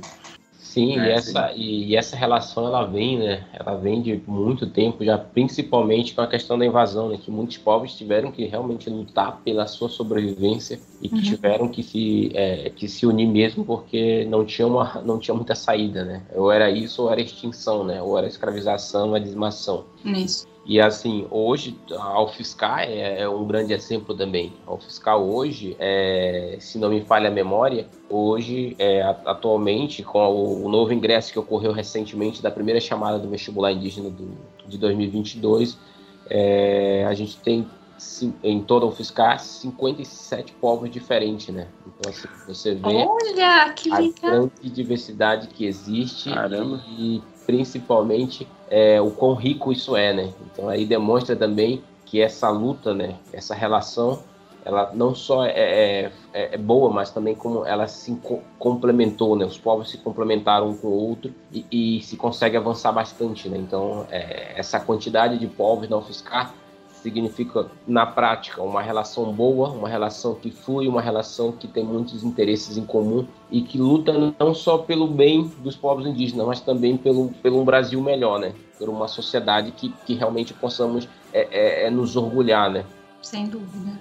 Sim, É, e, essa, e, e essa relação ela vem, né? Ela vem de muito tempo, já principalmente com a questão da invasão, né? Que muitos povos tiveram que realmente lutar pela sua sobrevivência e que Uhum. tiveram que se, é, que se unir mesmo porque não tinha, uma, não tinha muita saída, né? Ou era isso ou era extinção, né? Ou era escravização, a dizimação. Nisso. E assim, hoje a UFSCar é, é um grande exemplo também. A UFSCar hoje, é, se não me falha a memória, hoje, é, atualmente, com o, o novo ingresso que ocorreu recentemente da primeira chamada do vestibular indígena do, de 2022, é, a gente tem sim, em toda a UFSCar 57 povos diferentes, né? Então, assim, você vê Olha, que a legal. grande diversidade que existe Caramba. e principalmente é, o quão rico isso é, né? Então aí demonstra também que essa luta, né, essa relação, ela não só é, é, é- é boa, mas também como ela se co- complementou, né? Os povos se complementaram um com o outro e, e se consegue avançar bastante, né? Então é, essa quantidade de povos na UFSCar significa na prática uma relação boa, uma relação que flui, uma relação que tem muitos interesses em comum e que luta não só pelo bem dos povos indígenas, mas também pelo, pelo um Brasil melhor, né? Por uma sociedade que, que realmente possamos é, é, é nos orgulhar, né? Sem dúvida.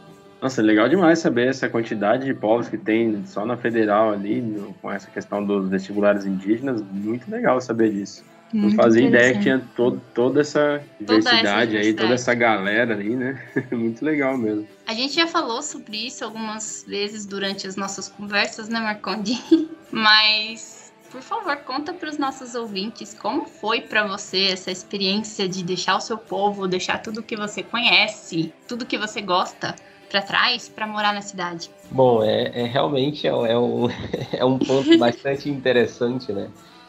Nossa, é legal demais saber essa quantidade de povos que tem só na federal ali, com essa questão dos vestibulares indígenas. Muito legal saber disso. Não Muito fazia ideia que tinha todo, toda essa diversidade aí, diversidade. toda essa galera aí, né? Muito legal mesmo. A gente já falou sobre isso algumas vezes durante as nossas conversas, né, Marconde? Mas, por favor, conta para os nossos ouvintes como foi para você essa experiência de deixar o seu povo, deixar tudo que você conhece, tudo que você gosta para trás para morar na cidade. Bom, é, é realmente é, é um, é um ponto bastante interessante, né?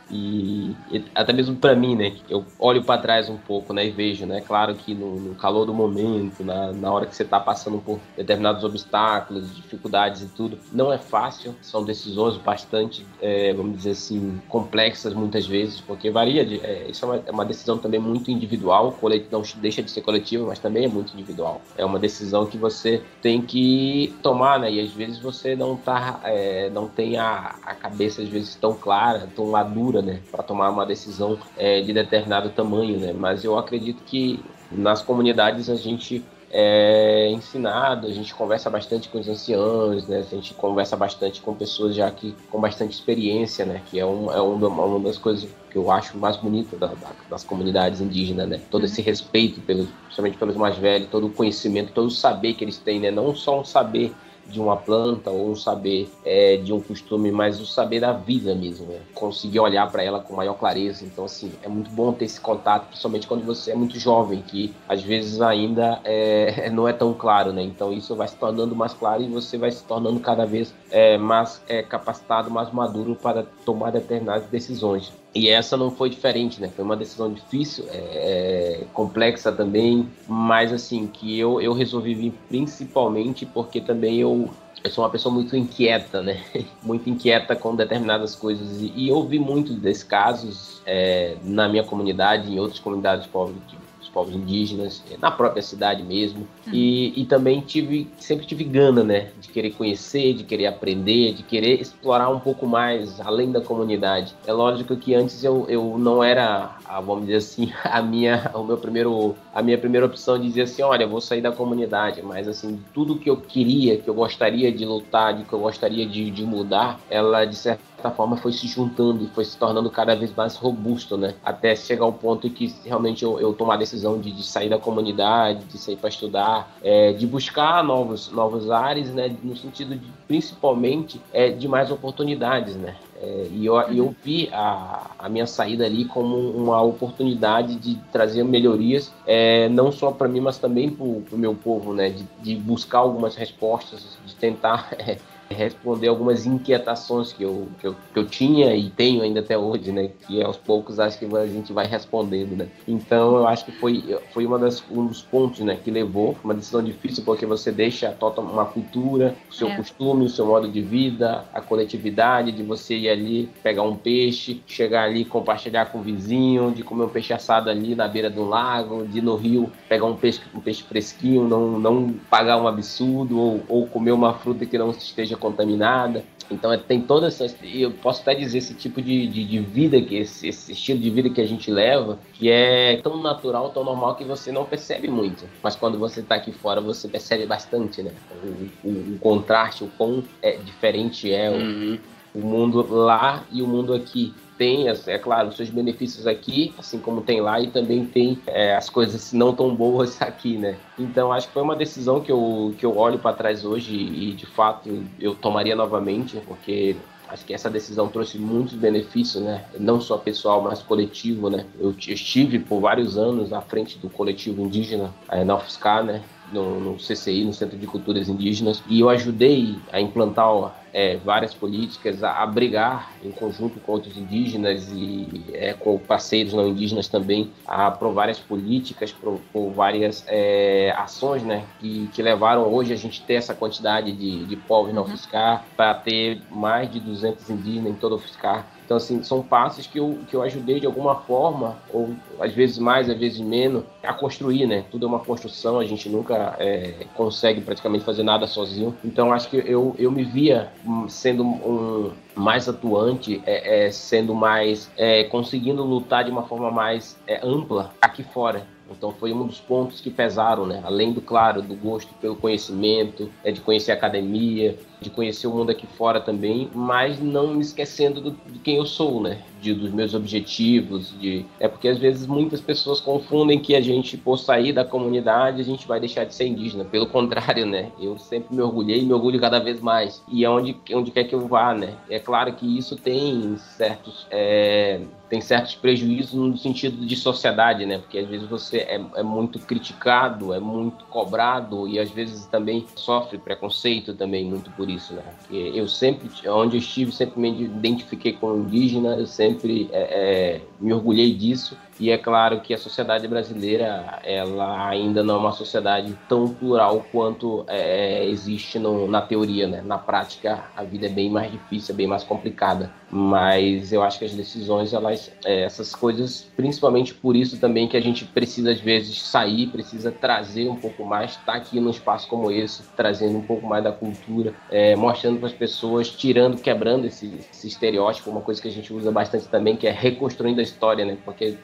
E, e até mesmo para mim, né? Eu olho para trás um pouco, né? E vejo, né? Claro que no, no calor do momento, na, na hora que você está passando por determinados obstáculos, dificuldades e tudo, não é fácil. São decisões bastante, é, vamos dizer assim, complexas muitas vezes, porque varia. De, é, isso é uma, é uma decisão também muito individual. Colete, não deixa de ser coletiva, mas também é muito individual. É uma decisão que você tem que tomar, né? E às vezes você não tá, é, não tem a, a cabeça às vezes tão clara, tão madura, né? Para tomar uma decisão é, de determinado tamanho, né? Mas eu acredito que nas comunidades a gente é ensinado, a gente conversa bastante com os anciãos, né? A gente conversa bastante com pessoas já que com bastante experiência, né? Que é, um, é um, uma das coisas que eu acho mais bonita da, da, das comunidades indígenas, né? Todo esse respeito, pelos, principalmente pelos mais velhos, todo o conhecimento, todo o saber que eles têm, né? Não só um saber de uma planta ou um saber é, de um costume, mas o saber da vida mesmo, né? conseguir olhar para ela com maior clareza. Então, assim, é muito bom ter esse contato, principalmente quando você é muito jovem, que às vezes ainda é, não é tão claro, né? Então, isso vai se tornando mais claro e você vai se tornando cada vez é, mais é, capacitado, mais maduro para tomar determinadas decisões. E essa não foi diferente, né? Foi uma decisão difícil, é, complexa também, mas assim, que eu, eu resolvi vir principalmente porque também eu, eu sou uma pessoa muito inquieta, né? Muito inquieta com determinadas coisas. E, e eu vi muito desses casos é, na minha comunidade, em outras comunidades pobres dos povos indígenas, na própria cidade mesmo. E, e também tive, sempre tive gana, né? De querer conhecer, de querer aprender, de querer explorar um pouco mais além da comunidade. É lógico que antes eu, eu não era, a, vamos dizer assim, a minha, o meu primeiro, a minha primeira opção de dizer assim, olha, vou sair da comunidade, mas assim, tudo que eu queria, que eu gostaria de lutar, de que eu gostaria de, de mudar, ela de certa forma foi se juntando e foi se tornando cada vez mais robusto, né? Até chegar ao ponto em que realmente eu, eu tomar a decisão de, de sair da comunidade, de sair para estudar, é, de buscar novos, novos ares, né? No sentido de, principalmente, é, de mais oportunidades, né? É, e eu, eu vi a, a minha saída ali como uma oportunidade de trazer melhorias, é, não só para mim, mas também para o meu povo, né? De, de buscar algumas respostas, de tentar é, responder algumas inquietações que eu, que eu, que eu tinha e tenho ainda até hoje, né? Que aos poucos acho que a gente vai respondendo, né? Então eu acho que foi, foi uma das, um dos pontos, né? Que levou, uma decisão difícil porque você deixa toda uma cultura, o seu É. costume, o seu modo de vida, a coletividade, de você ir ali pegar um peixe, chegar ali compartilhar com o vizinho, de comer um peixe assado ali na beira do lago, de ir no rio pegar um peixe, um peixe fresquinho, não, não pagar um absurdo ou, ou comer uma fruta que não esteja contaminada. Então é, tem toda essa. Eu posso até dizer esse tipo de, de, de vida, que esse, esse estilo de vida que a gente leva, que é tão natural, tão normal que você não percebe muito. Mas quando você está aqui fora, você percebe bastante, né? O, o, o contraste, o quão é, diferente é o, Uhum. o mundo lá e o mundo aqui. Tem, é claro, seus benefícios aqui, assim como tem lá, e também tem é, as coisas não tão boas aqui, né? Então, acho que foi uma decisão que eu, que eu olho para trás hoje e, de fato, eu tomaria novamente, porque acho que essa decisão trouxe muitos benefícios, né? Não só pessoal, mas coletivo, né? Eu estive por vários anos à frente do coletivo indígena, a na UFSCar, né? No, no CCI, no Centro de Culturas Indígenas, e eu ajudei a implantar é, várias políticas, a, a brigar em conjunto com outros indígenas e é, com parceiros não indígenas também, a por várias políticas, por, por várias é, ações, né, que, que levaram hoje a gente ter essa quantidade de, de povos na UFSCar, para ter mais de 200 indígenas em toda a UFSCar. Então, assim, são passos que eu, que eu ajudei de alguma forma, ou às vezes mais, às vezes menos, a construir, né? Tudo é uma construção, a gente nunca é, consegue praticamente fazer nada sozinho. Então, acho que eu, eu me via sendo um mais atuante, é, é, sendo mais. é, conseguindo lutar de uma forma mais é, ampla aqui fora. Então foi um dos pontos que pesaram, né? Além do claro, do gosto pelo conhecimento, é de conhecer a academia, de conhecer o mundo aqui fora também, mas não me esquecendo do, de quem eu sou, né? de, dos meus objetivos, de é porque às vezes muitas pessoas confundem que a gente por sair da comunidade a gente vai deixar de ser indígena. Pelo contrário, né? Eu sempre me orgulhei e me orgulho cada vez mais. E é onde, onde quer que eu vá, né? É claro que isso tem certos é, tem certos prejuízos no sentido de sociedade, né? Porque às vezes você é, é, muito criticado, é muito cobrado e às vezes também sofre preconceito também muito por isso, né? Porque eu sempre, onde eu estive, sempre me identifiquei como indígena, eu sempre é, é, me orgulhei disso e é claro que a sociedade brasileira ela ainda não é uma sociedade tão plural quanto é, existe no, na teoria, né? Na prática, a vida é bem mais difícil, é bem mais complicada. Mas eu acho que as decisões, elas, é, essas coisas, principalmente por isso também que a gente precisa às vezes sair, precisa trazer um pouco mais, estar tá aqui num espaço como esse, trazendo um pouco mais da cultura, é, mostrando para as pessoas, tirando, quebrando esse, esse estereótipo, uma coisa que a gente usa bastante também, que é reconstruindo a história, né? Porque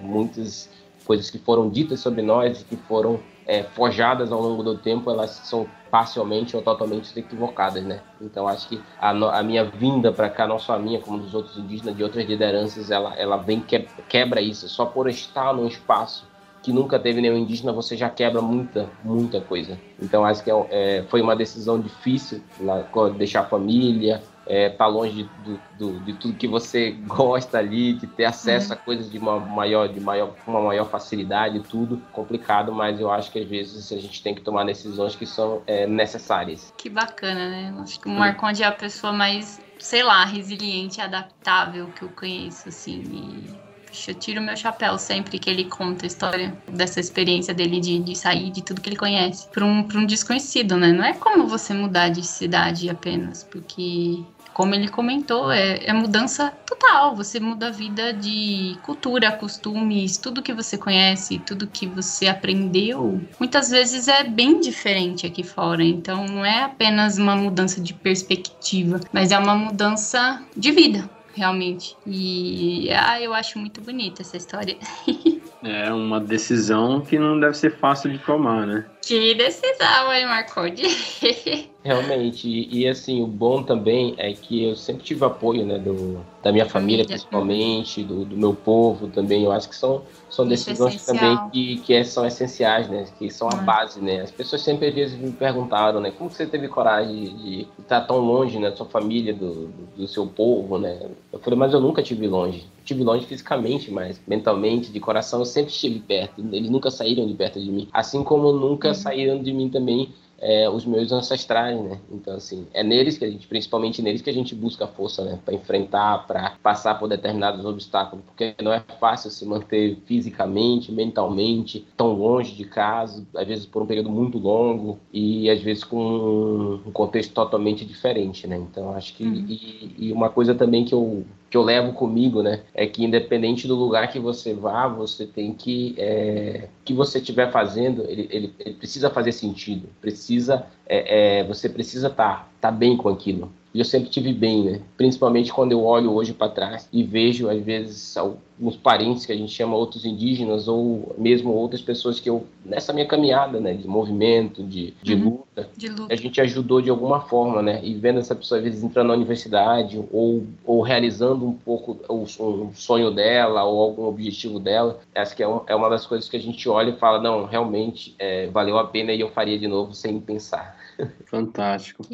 muitas coisas que foram ditas sobre nós que foram é, forjadas ao longo do tempo, elas são parcialmente ou totalmente equivocadas, né? Então acho que a, a minha vinda para cá, não só a minha, como dos outros indígenas, de outras lideranças, ela, ela vem que, quebra isso. Só por estar num espaço que nunca teve nenhum indígena, você já quebra muita, muita coisa. Então acho que é, é, foi uma decisão difícil, lá, deixar a família, é, tá longe de, do, de tudo que você gosta ali, de ter acesso uhum. a coisas de uma maior, de maior, uma maior facilidade, tudo complicado, mas eu acho que às vezes a gente tem que tomar decisões que são é, necessárias. Que bacana, né? Acho que o Marconde é a pessoa mais, sei lá, resiliente, adaptável que eu conheço, assim. E eu tiro meu chapéu sempre que ele conta a história dessa experiência dele de, de sair de tudo que ele conhece para um, um desconhecido, né? Não é como você mudar de cidade apenas, porque como ele comentou, é, é, mudança total. Você muda a vida de cultura, costumes, tudo que você conhece, tudo que você aprendeu. Muitas vezes é bem diferente aqui fora. Então não é apenas uma mudança de perspectiva, mas é uma mudança de vida realmente. E ah, eu acho muito bonita essa história. é uma decisão que não deve ser fácil de tomar, né? Que decisão, hein, Marcode? Realmente, e, e, assim, o bom também é que eu sempre tive apoio, né, do, da minha família, principalmente, do, do meu povo também. Eu acho que são, são decisões é também que, que é, são essenciais, né, que são a base, né. As pessoas sempre às vezes me perguntaram, né, como você teve coragem de, estar tão longe, né, da sua família, do, do, seu povo, né. Eu falei, mas eu nunca tive longe. Estive longe fisicamente, mas mentalmente, de coração, eu sempre estive perto. Eles nunca saíram de perto de mim. Assim como nunca uhum. saíram de mim também é, os meus ancestrais, né? Então, assim, é neles que a gente, principalmente neles, que a gente busca força, né? Para enfrentar, para passar por determinados obstáculos, porque não é fácil se manter fisicamente, mentalmente, tão longe de casa, às vezes por um período muito longo e às vezes com um contexto totalmente diferente, né? Então, acho que. Uhum. E, e uma coisa também que eu que eu levo comigo, né? É que independente do lugar que você vá, você tem que é, que você estiver fazendo, ele, ele, ele, precisa fazer sentido, precisa é, é, você precisa estar tá, tá bem com aquilo. E eu sempre tive bem, né? Principalmente quando eu olho hoje para trás e vejo, às vezes, alguns parentes que a gente chama outros indígenas ou mesmo outras pessoas que eu, nessa minha caminhada, né, de movimento, de, de, uhum. luta, de luta, a gente ajudou de alguma forma, né? E vendo essa pessoa, às vezes, entrando na universidade ou, ou realizando um pouco o, um sonho dela ou algum objetivo dela, acho que é, um, é uma das coisas que a gente olha e fala, não, realmente é, valeu a pena e eu faria de novo sem pensar. Fantástico.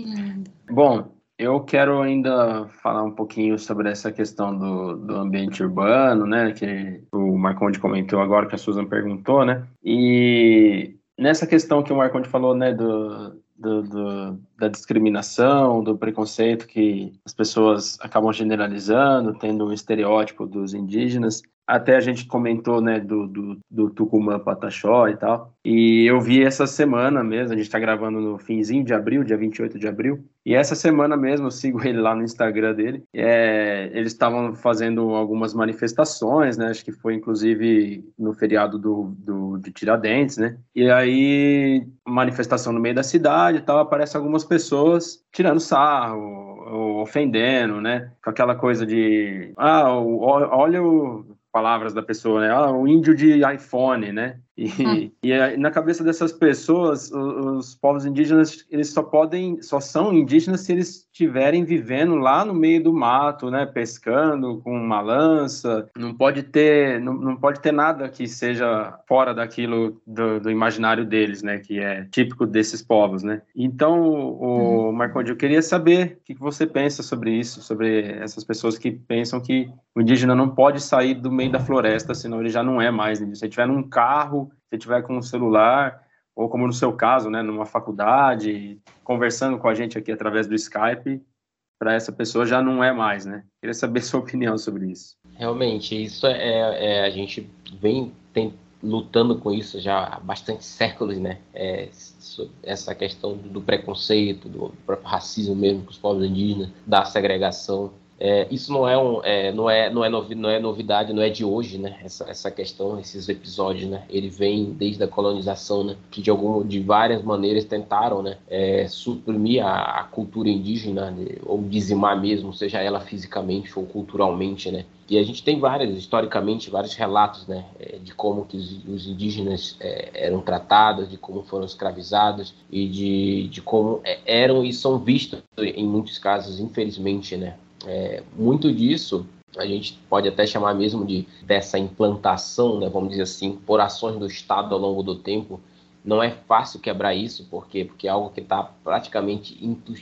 Bom, eu quero ainda falar um pouquinho sobre essa questão do, do ambiente urbano, né, que o Marconde comentou agora, que a Susan perguntou, né, e nessa questão que o Marconde falou, né, do, do, do, da discriminação, do preconceito que as pessoas acabam generalizando, tendo um estereótipo dos indígenas. Até a gente comentou, né, do, do, do Tucumã Pataxó e tal. E eu vi essa semana mesmo, a gente está gravando no finzinho de abril, dia 28 de abril. E essa semana mesmo, eu sigo ele lá no Instagram dele. É, eles estavam fazendo algumas manifestações, né? Acho que foi inclusive no feriado do, do, de Tiradentes, né? E aí, manifestação no meio da cidade e tal, aparecem algumas pessoas tirando sarro, ofendendo, né? Com aquela coisa de, ah, olha o palavras da pessoa, né? Ah, o índio de iPhone, né? E, e na cabeça dessas pessoas, os, os, povos indígenas, eles só podem, só são indígenas se eles estiverem vivendo lá no meio do mato, né, pescando com uma lança. Não pode ter, não, não pode ter nada que seja fora daquilo do, do imaginário deles, né, que é típico desses povos, né. Então, o uhum. Marconde, eu queria saber o que você pensa sobre isso, sobre essas pessoas que pensam que o indígena não pode sair do meio da floresta, senão ele já não é mais. Se ele tiver num carro, se tiver com um celular, ou como no seu caso, né, numa faculdade, conversando com a gente aqui através do Skype, para essa pessoa já não é mais, né? Queria saber sua opinião sobre isso. Realmente, isso é, é, é a gente vem tem, lutando com isso já há bastante séculos, né? É, essa questão do preconceito, do próprio racismo mesmo com os povos indígenas, da segregação. É, isso não é, um, é, não, é, não, é novi, não é novidade, não é de hoje, né? Essa, essa questão, esses episódios, né? Ele vem desde a colonização, né? Que de, algum, de várias maneiras tentaram, né? É, suprimir a, a, cultura indígena, né? ou dizimar mesmo, seja ela fisicamente ou culturalmente, né? E a gente tem várias, historicamente, vários relatos, né? É, de como que os, indígenas é, eram tratados, de como foram escravizados e de, de como é, eram e são vistos, em muitos casos, infelizmente, né? É, muito disso a gente pode até chamar mesmo de dessa implantação, né, vamos dizer assim, por ações do Estado ao longo do tempo. Não é fácil quebrar isso, por quê? Porque é algo que está praticamente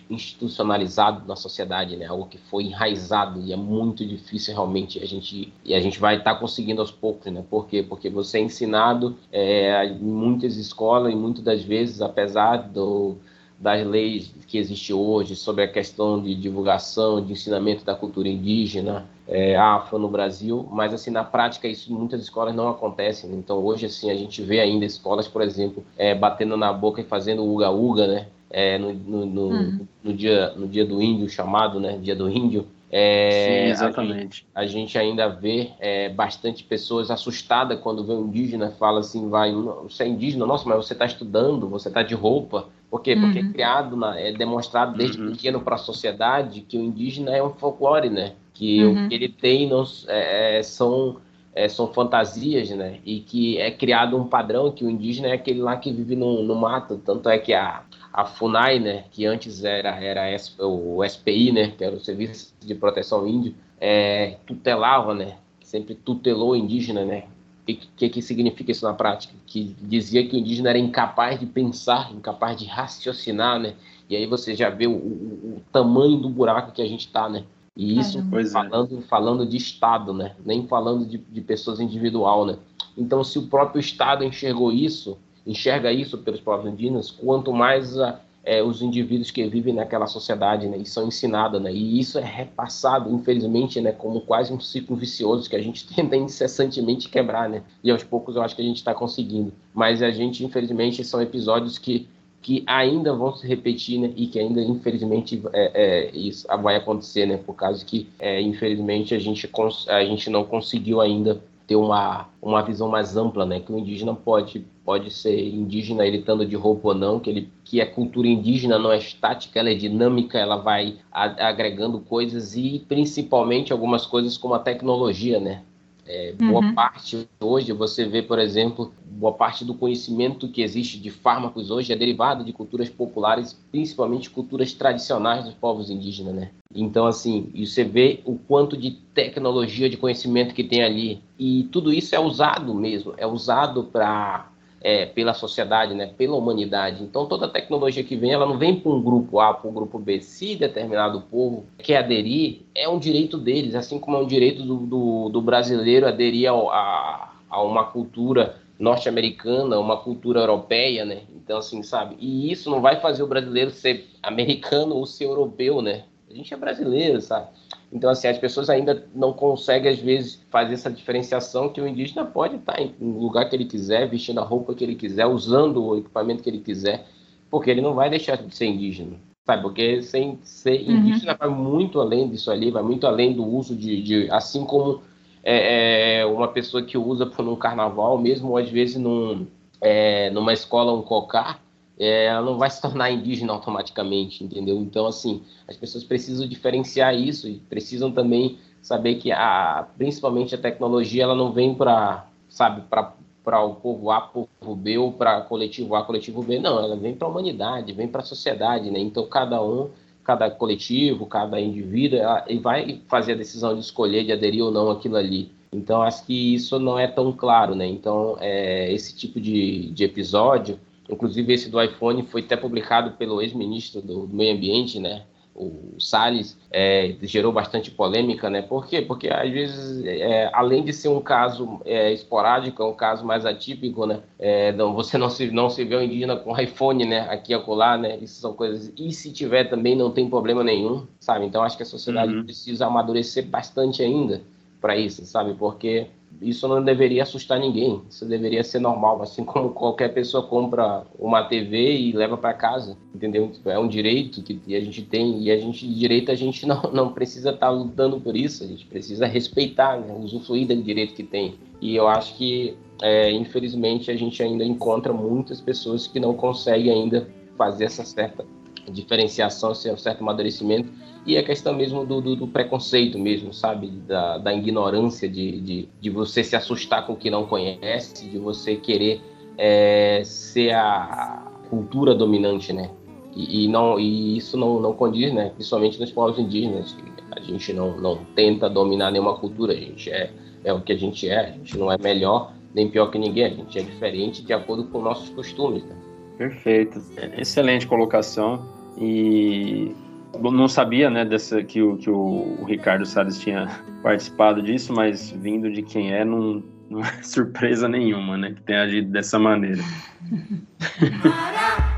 institucionalizado na sociedade, né? Algo que foi enraizado e é muito difícil realmente a gente e a gente vai estar tá conseguindo aos poucos, né? Por quê? Porque você é ensinado é, em muitas escolas e muitas das vezes, apesar do das leis que existe hoje sobre a questão de divulgação, de ensinamento da cultura indígena, é, afro no Brasil, mas assim na prática isso em muitas escolas não acontece. Né? Então hoje assim a gente vê ainda escolas, por exemplo, é, batendo na boca e fazendo uga uga, né? É, no, no, no, uhum. no, dia no dia do índio chamado, né? Dia do índio. É, Sim, exatamente. A gente, a gente ainda vê é, bastante pessoas assustadas quando vê um indígena fala assim, vai, você é indígena, nossa, mas você está estudando, você está de roupa. Por quê? Porque uhum. é criado, na, é demonstrado desde uhum. pequeno para a sociedade que o indígena é um folclore, né? Que uhum. o que ele tem não, é, é, são, é, são fantasias, né? E que é criado um padrão que o indígena é aquele lá que vive no, no mato. Tanto é que a, a FUNAI, né? Que antes era, era o SPI, né? Que era o Serviço de Proteção Índio, é, tutelava, né? Sempre tutelou o indígena, né? O que, que significa isso na prática? Que dizia que o indígena era incapaz de pensar, incapaz de raciocinar, né? E aí você já vê o, o, o tamanho do buraco que a gente está, né? E isso é. falando, é. falando de Estado, né? Nem falando de, de pessoas individual, né? Então, se o próprio Estado enxergou isso, enxerga isso pelos povos indígenas, quanto mais a, é, os indivíduos que vivem naquela sociedade, né, e são ensinados, né, e isso é repassado, infelizmente, né, como quase um ciclo vicioso que a gente tenta incessantemente quebrar, né, e aos poucos eu acho que a gente está conseguindo, mas a gente, infelizmente, são episódios que que ainda vão se repetir, né, e que ainda, infelizmente, é, é, isso vai acontecer, né, por causa que, é, infelizmente, a gente, a gente não conseguiu ainda ter uma, uma visão mais ampla, né? Que o indígena pode, pode ser indígena ele estando de roupa ou não, que, ele, que a cultura indígena não é estática, ela é dinâmica, ela vai agregando coisas e principalmente algumas coisas como a tecnologia, né? É, boa uhum. parte hoje, você vê, por exemplo, boa parte do conhecimento que existe de fármacos hoje é derivado de culturas populares, principalmente culturas tradicionais dos povos indígenas, né? Então, assim, você vê o quanto de tecnologia, de conhecimento que tem ali. E tudo isso é usado mesmo, é usado para é, pela sociedade, né, pela humanidade. Então, toda tecnologia que vem, ela não vem para um grupo A, para um grupo B. Se determinado povo quer aderir, é um direito deles, assim como é um direito do, do, do brasileiro aderir ao, a, a uma cultura norte-americana, uma cultura europeia, né? Então, assim, sabe? E isso não vai fazer o brasileiro ser americano ou ser europeu, né? A gente é brasileiro, sabe? Então, assim, as pessoas ainda não conseguem, às vezes, fazer essa diferenciação que o indígena pode estar em um lugar que ele quiser, vestindo a roupa que ele quiser, usando o equipamento que ele quiser, porque ele não vai deixar de ser indígena, sabe? Porque sem ser uhum. indígena vai muito além disso ali, vai muito além do uso de, de assim como é, é, uma pessoa que usa por um carnaval, mesmo às vezes num, é, numa escola um cocar, é, ela não vai se tornar indígena automaticamente, entendeu? Então, assim, as pessoas precisam diferenciar isso e precisam também saber que, a, principalmente a tecnologia, ela não vem para, sabe, para para o povo A, povo B ou para coletivo A, coletivo B. Não, ela vem para a humanidade, vem para a sociedade, né? Então cada um, cada coletivo, cada indivíduo, ela, ele vai fazer a decisão de escolher, de aderir ou não aquilo ali. Então acho que isso não é tão claro, né? Então é, esse tipo de, de episódio, inclusive esse do iPhone foi até publicado pelo ex-ministro do, Meio Ambiente, né? o Salles é, gerou bastante polêmica, né? Por quê? Porque às vezes, é, além de ser um caso é, esporádico, é um caso mais atípico, né? É, não, você não se, não se vê um indígena com iPhone, né? Aqui e acolá, né? Isso são coisas... E se tiver também, não tem problema nenhum, sabe? Então, acho que a sociedade uhum. precisa amadurecer bastante ainda para isso, sabe? Porque isso não deveria assustar ninguém. Isso deveria ser normal, assim como qualquer pessoa compra uma TV e leva para casa, entendeu? É um direito que a gente tem e a gente direito a gente não, não precisa estar tá lutando por isso. A gente precisa respeitar, né? usufruir do direito que tem. E eu acho que é, infelizmente a gente ainda encontra muitas pessoas que não conseguem ainda fazer essa certa diferenciação, esse certo amadurecimento e a questão mesmo do, do, do preconceito mesmo, sabe? Da, da ignorância, de, de, de, você se assustar com o que não conhece, de você querer é, ser a cultura dominante, né? E, e, não, e isso não, não condiz, né? Principalmente nos povos indígenas. A gente não, não tenta dominar nenhuma cultura, a gente é, é o que a gente é, a gente não é melhor nem pior que ninguém, a gente é diferente de acordo com nossos costumes. Né? Perfeito, excelente colocação. E não sabia, né, dessa, que, o, que o, Ricardo Salles tinha participado disso, mas vindo de quem é, não, não é surpresa nenhuma, né, que tenha agido dessa maneira.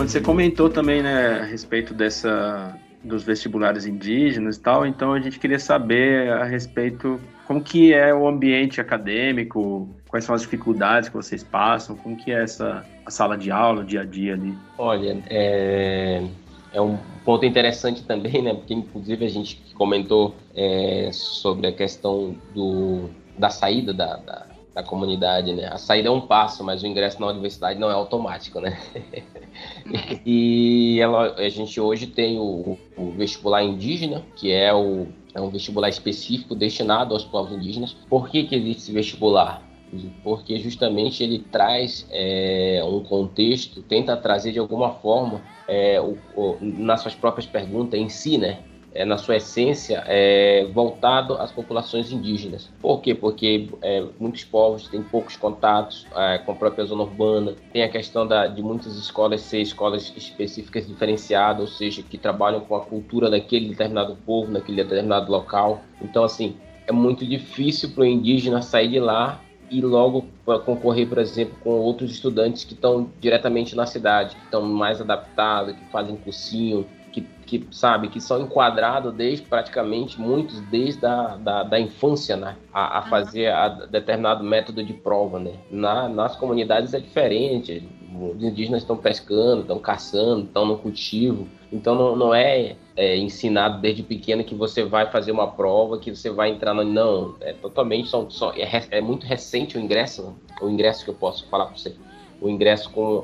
quando você comentou também, né, a respeito dessa dos vestibulares indígenas e tal, então a gente queria saber a respeito como que é o ambiente acadêmico, quais são as dificuldades que vocês passam, como que é essa a sala de aula, o dia a dia ali. Olha, é, é um ponto interessante também, né, porque inclusive a gente comentou é, sobre a questão do, da saída da, da da comunidade, né? A saída é um passo, mas o ingresso na universidade não é automático, né? e ela, a gente hoje tem o, o, vestibular indígena, que é, o, é um vestibular específico destinado aos povos indígenas. Por que, que existe esse vestibular? Porque justamente ele traz é, um contexto, tenta trazer de alguma forma, é, o, o, nas suas próprias perguntas em si, né? É, na sua essência, é, voltado às populações indígenas. Por quê? Porque é, muitos povos têm poucos contatos é, com a própria zona urbana, tem a questão da, de muitas escolas ser escolas específicas diferenciadas, ou seja, que trabalham com a cultura daquele determinado povo, naquele determinado local. Então, assim, é muito difícil para o indígena sair de lá e logo concorrer, por exemplo, com outros estudantes que estão diretamente na cidade, que estão mais adaptados, que fazem cursinho, que, que sabe, que são enquadrados desde praticamente muitos desde a da, da infância, né, a, a fazer a determinado método de prova, né. Na, nas comunidades é diferente, os indígenas estão pescando, estão caçando, estão no cultivo, então não, não é, é, ensinado desde pequeno que você vai fazer uma prova, que você vai entrar no. Não, é totalmente. São, só, é, é muito recente o ingresso, o ingresso que eu posso falar para você. O ingresso com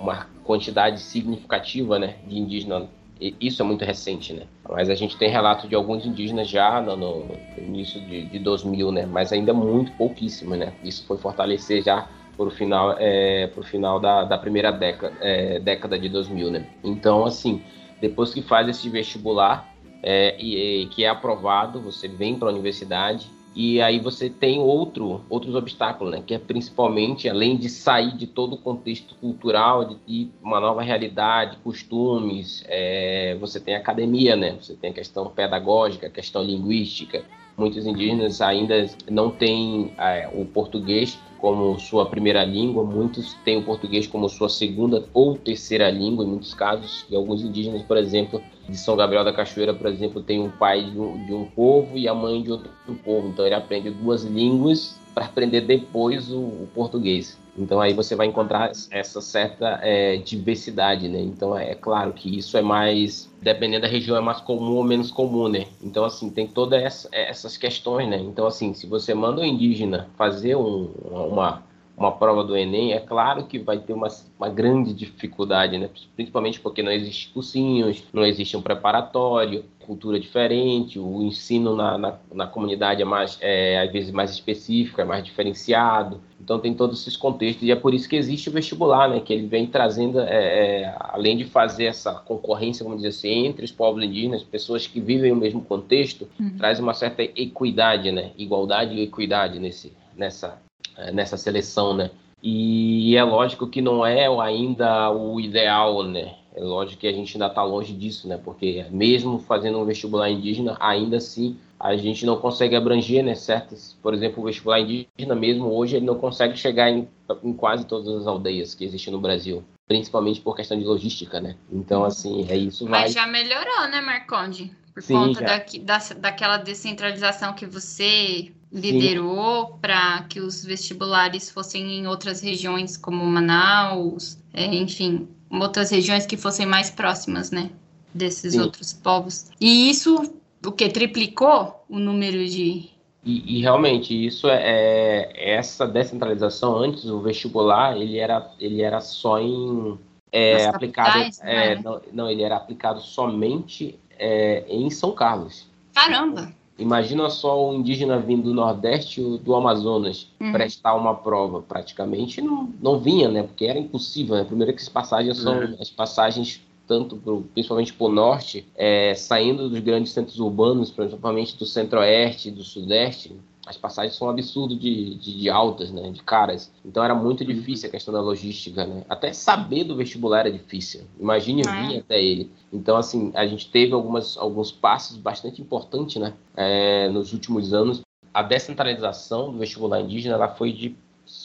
uma quantidade significativa né, de indígenas isso é muito recente, né? Mas a gente tem relato de alguns indígenas já no, no início de, de 2000, né? Mas ainda muito pouquíssimo, né? Isso foi fortalecer já para o final, é, pro final da, da primeira década, é, década de 2000, né? Então, assim, depois que faz esse vestibular é, e, e que é aprovado, você vem para a universidade e aí você tem outro, outros obstáculos, né? Que é principalmente, além de sair de todo o contexto cultural, de, de uma nova realidade, costumes, é, você tem academia, né? Você tem a questão pedagógica, a questão linguística. Muitos indígenas ainda não têm é, o português como sua primeira língua, muitos têm o português como sua segunda ou terceira língua, em muitos casos, e alguns indígenas, por exemplo, de São Gabriel da Cachoeira, por exemplo, tem um pai de um, de um povo e a mãe de outro povo, então ele aprende duas línguas para aprender depois o, o, português. Então aí você vai encontrar essa certa é, diversidade, né? Então é, é, claro que isso é mais, dependendo da região, é mais comum ou menos comum, né? Então assim, tem todas essa, essas questões, né? Então assim, se você manda um indígena fazer um, uma uma prova do Enem, é claro que vai ter uma, uma grande dificuldade, né? principalmente porque não existe cursinhos, não existe um preparatório, cultura diferente, o ensino na, na, na comunidade é mais, é, às vezes, mais específico, é mais diferenciado. Então tem todos esses contextos e é por isso que existe o vestibular, né? Que ele vem trazendo, é, é, além de fazer essa concorrência, vamos dizer assim, entre os povos indígenas, pessoas que vivem o mesmo contexto, uhum. traz uma certa equidade, né? Igualdade e equidade nesse, nessa, é, nessa seleção, né? E é lógico que não é ainda o ideal, né? É lógico que a gente ainda está longe disso, né? Porque mesmo fazendo um vestibular indígena, ainda assim a gente não consegue abranger, né? Certas, por exemplo, o vestibular indígena mesmo hoje ele não consegue chegar em, em quase todas as aldeias que existem no Brasil, principalmente por questão de logística, né? Então assim é isso. Mas vai... já melhorou, né, Marconde? Por Sim, conta daqui, da, daquela descentralização que você liderou para que os vestibulares fossem em outras regiões como Manaus, é, enfim, outras regiões que fossem mais próximas, né, desses Sim. outros povos. E isso, o que triplicou o número de e, e, realmente isso é, é, essa descentralização antes o vestibular ele era ele era só em é, aplicado capitais, é, né? não, não, ele era aplicado somente é, em São Carlos caramba Imagina só o indígena vindo do Nordeste do Amazonas uhum. prestar uma prova. Praticamente não, não vinha, né? Porque era impossível, né? Primeiro que as passagens são uhum. as passagens tanto pro, principalmente para o norte, é, saindo dos grandes centros urbanos, principalmente do centro-oeste e do sudeste, as passagens são um absurdo de, de, de, altas, né? De caras. Então era muito uhum. difícil a questão da logística, né? Até saber do vestibular era difícil. Imagine ah, vir até ele. Então, assim, a gente teve algumas, alguns passos bastante importantes, né? É, nos últimos anos. A descentralização do vestibular indígena ela foi de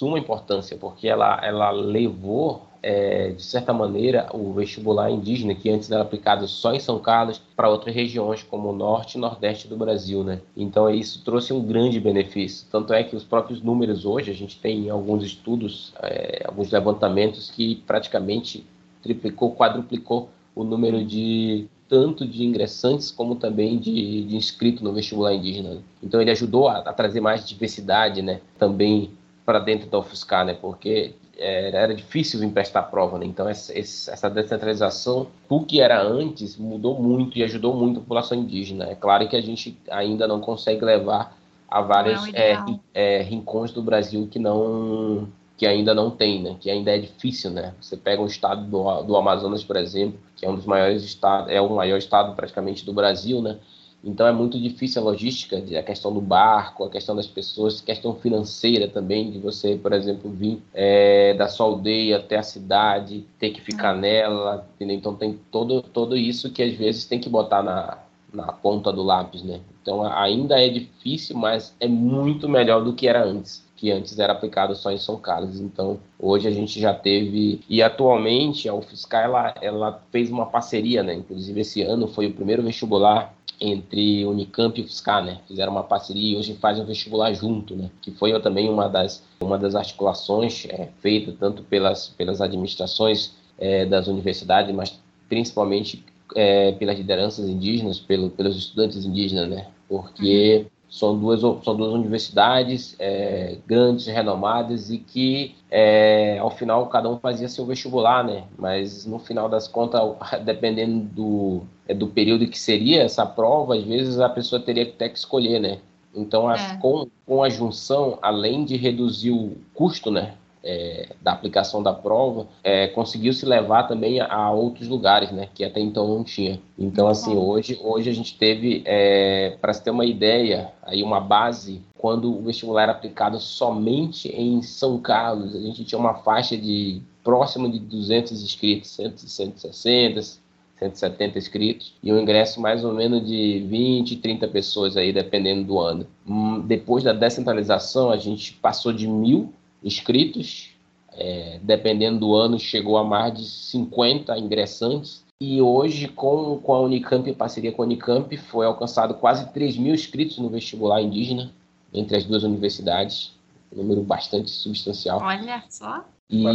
suma importância, porque ela, ela levou é, de certa maneira, o vestibular indígena, que antes era aplicado só em São Carlos, para outras regiões, como o norte e nordeste do Brasil. Né? Então, isso trouxe um grande benefício. Tanto é que os próprios números hoje, a gente tem alguns estudos, é, alguns levantamentos que praticamente triplicou, quadruplicou o número de tanto de ingressantes como também de, de inscritos no vestibular indígena. Então ele ajudou a, a trazer mais diversidade, né, também para dentro da UFSCar, né, porque era difícil vir prestar prova, né? Então essa, essa descentralização, o que era antes, mudou muito e ajudou muito a população indígena. É claro que a gente ainda não consegue levar a vários é, é, rincões do Brasil que não que ainda não tem, né? Que ainda é difícil, né? Você pega um estado do, do Amazonas, por exemplo, que é um dos maiores estados, é o maior estado praticamente do Brasil, né? Então é muito difícil a logística, a questão do barco, a questão das pessoas, a questão financeira também, de você, por exemplo, vir é, da sua aldeia até a cidade, ter que ficar uhum. nela, entendeu? Então tem todo, todo isso que às vezes tem que botar na, na ponta do lápis, né? Então ainda é difícil, mas é muito melhor do que era antes que antes era aplicado só em São Carlos. Então, hoje a gente já teve e atualmente a UFSCar ela, ela fez uma parceria, né? Inclusive esse ano foi o primeiro vestibular entre Unicamp e UFSCar, né? Fizeram uma parceria e hoje fazem um vestibular junto, né? Que foi também uma das, uma das articulações é, feita tanto pelas, pelas administrações é, das universidades, mas principalmente é, pelas lideranças indígenas, pelo, pelos estudantes indígenas, né? Porque uhum. São duas, são duas universidades é, grandes, renomadas e que, é, ao final, cada um fazia seu vestibular, né? Mas, no final das contas, dependendo do, é, do período que seria essa prova, às vezes a pessoa teria que ter que escolher, né? Então, é. com, com a junção, além de reduzir o custo, né? é, da aplicação da prova, é, conseguiu se levar também a, a, outros lugares, né, que até então não tinha. Então, assim, hoje, hoje a gente teve, é, para se ter uma ideia, aí uma base, quando o vestibular era aplicado somente em São Carlos, a gente tinha uma faixa de próximo de 200 inscritos, 160, 170 inscritos, e um ingresso mais ou menos de 20, 30 pessoas aí, dependendo do ano. Hum, depois da descentralização, a gente passou de mil inscritos, é, dependendo do ano, chegou a mais de 50 ingressantes. E hoje, com, com a Unicamp, em parceria com a Unicamp, foi alcançado quase 3 mil inscritos no vestibular indígena, entre as duas universidades. um número bastante substancial. Olha só. E,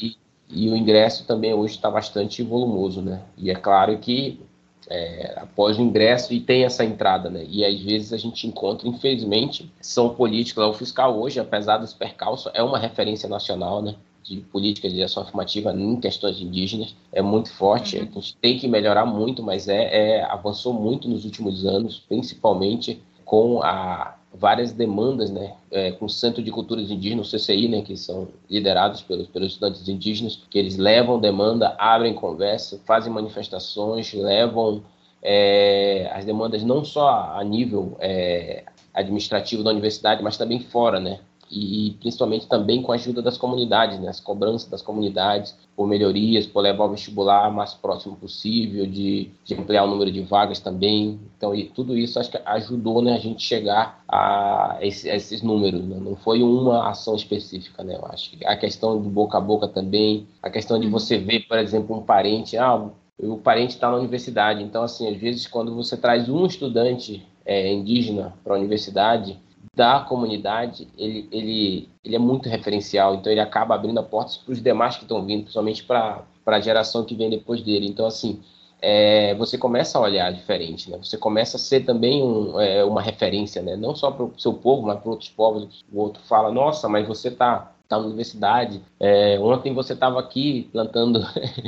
e, e o ingresso também hoje está bastante volumoso, né? E é claro que é, após o ingresso e tem essa entrada, né? E às vezes a gente encontra, infelizmente, são políticas. O fiscal hoje, apesar dos percalços, é uma referência nacional, né? De política de ação afirmativa em questões indígenas é muito forte. A gente tem que melhorar muito, mas é, é avançou muito nos últimos anos, principalmente com a várias demandas, né, é, com o Centro de Culturas Indígenas, o CCI, né, que são liderados pelos, pelos estudantes indígenas, que eles levam demanda, abrem conversa, fazem manifestações, levam é, as demandas não só a nível é, administrativo da universidade, mas também fora, né, e principalmente também com a ajuda das comunidades, né, as cobranças das comunidades por melhorias, por levar o vestibular mais próximo possível, de, de ampliar o número de vagas também. Então, e tudo isso acho que ajudou né, a gente chegar a, esse, a esses números. Né? Não foi uma ação específica, né? Eu acho que a questão do boca a boca também, a questão de você ver, por exemplo, um parente, ah, o parente está na universidade. Então, assim, às vezes quando você traz um estudante é, indígena para a universidade, da comunidade, ele, ele, ele é muito referencial, então ele acaba abrindo portas para os demais que estão vindo, principalmente para a geração que vem depois dele. Então, assim, é, você começa a olhar diferente, né? Você começa a ser também um, é, uma referência, né? Não só para o seu povo, mas para outros povos. O outro fala, nossa, mas você está tá na universidade. É, ontem você estava aqui plantando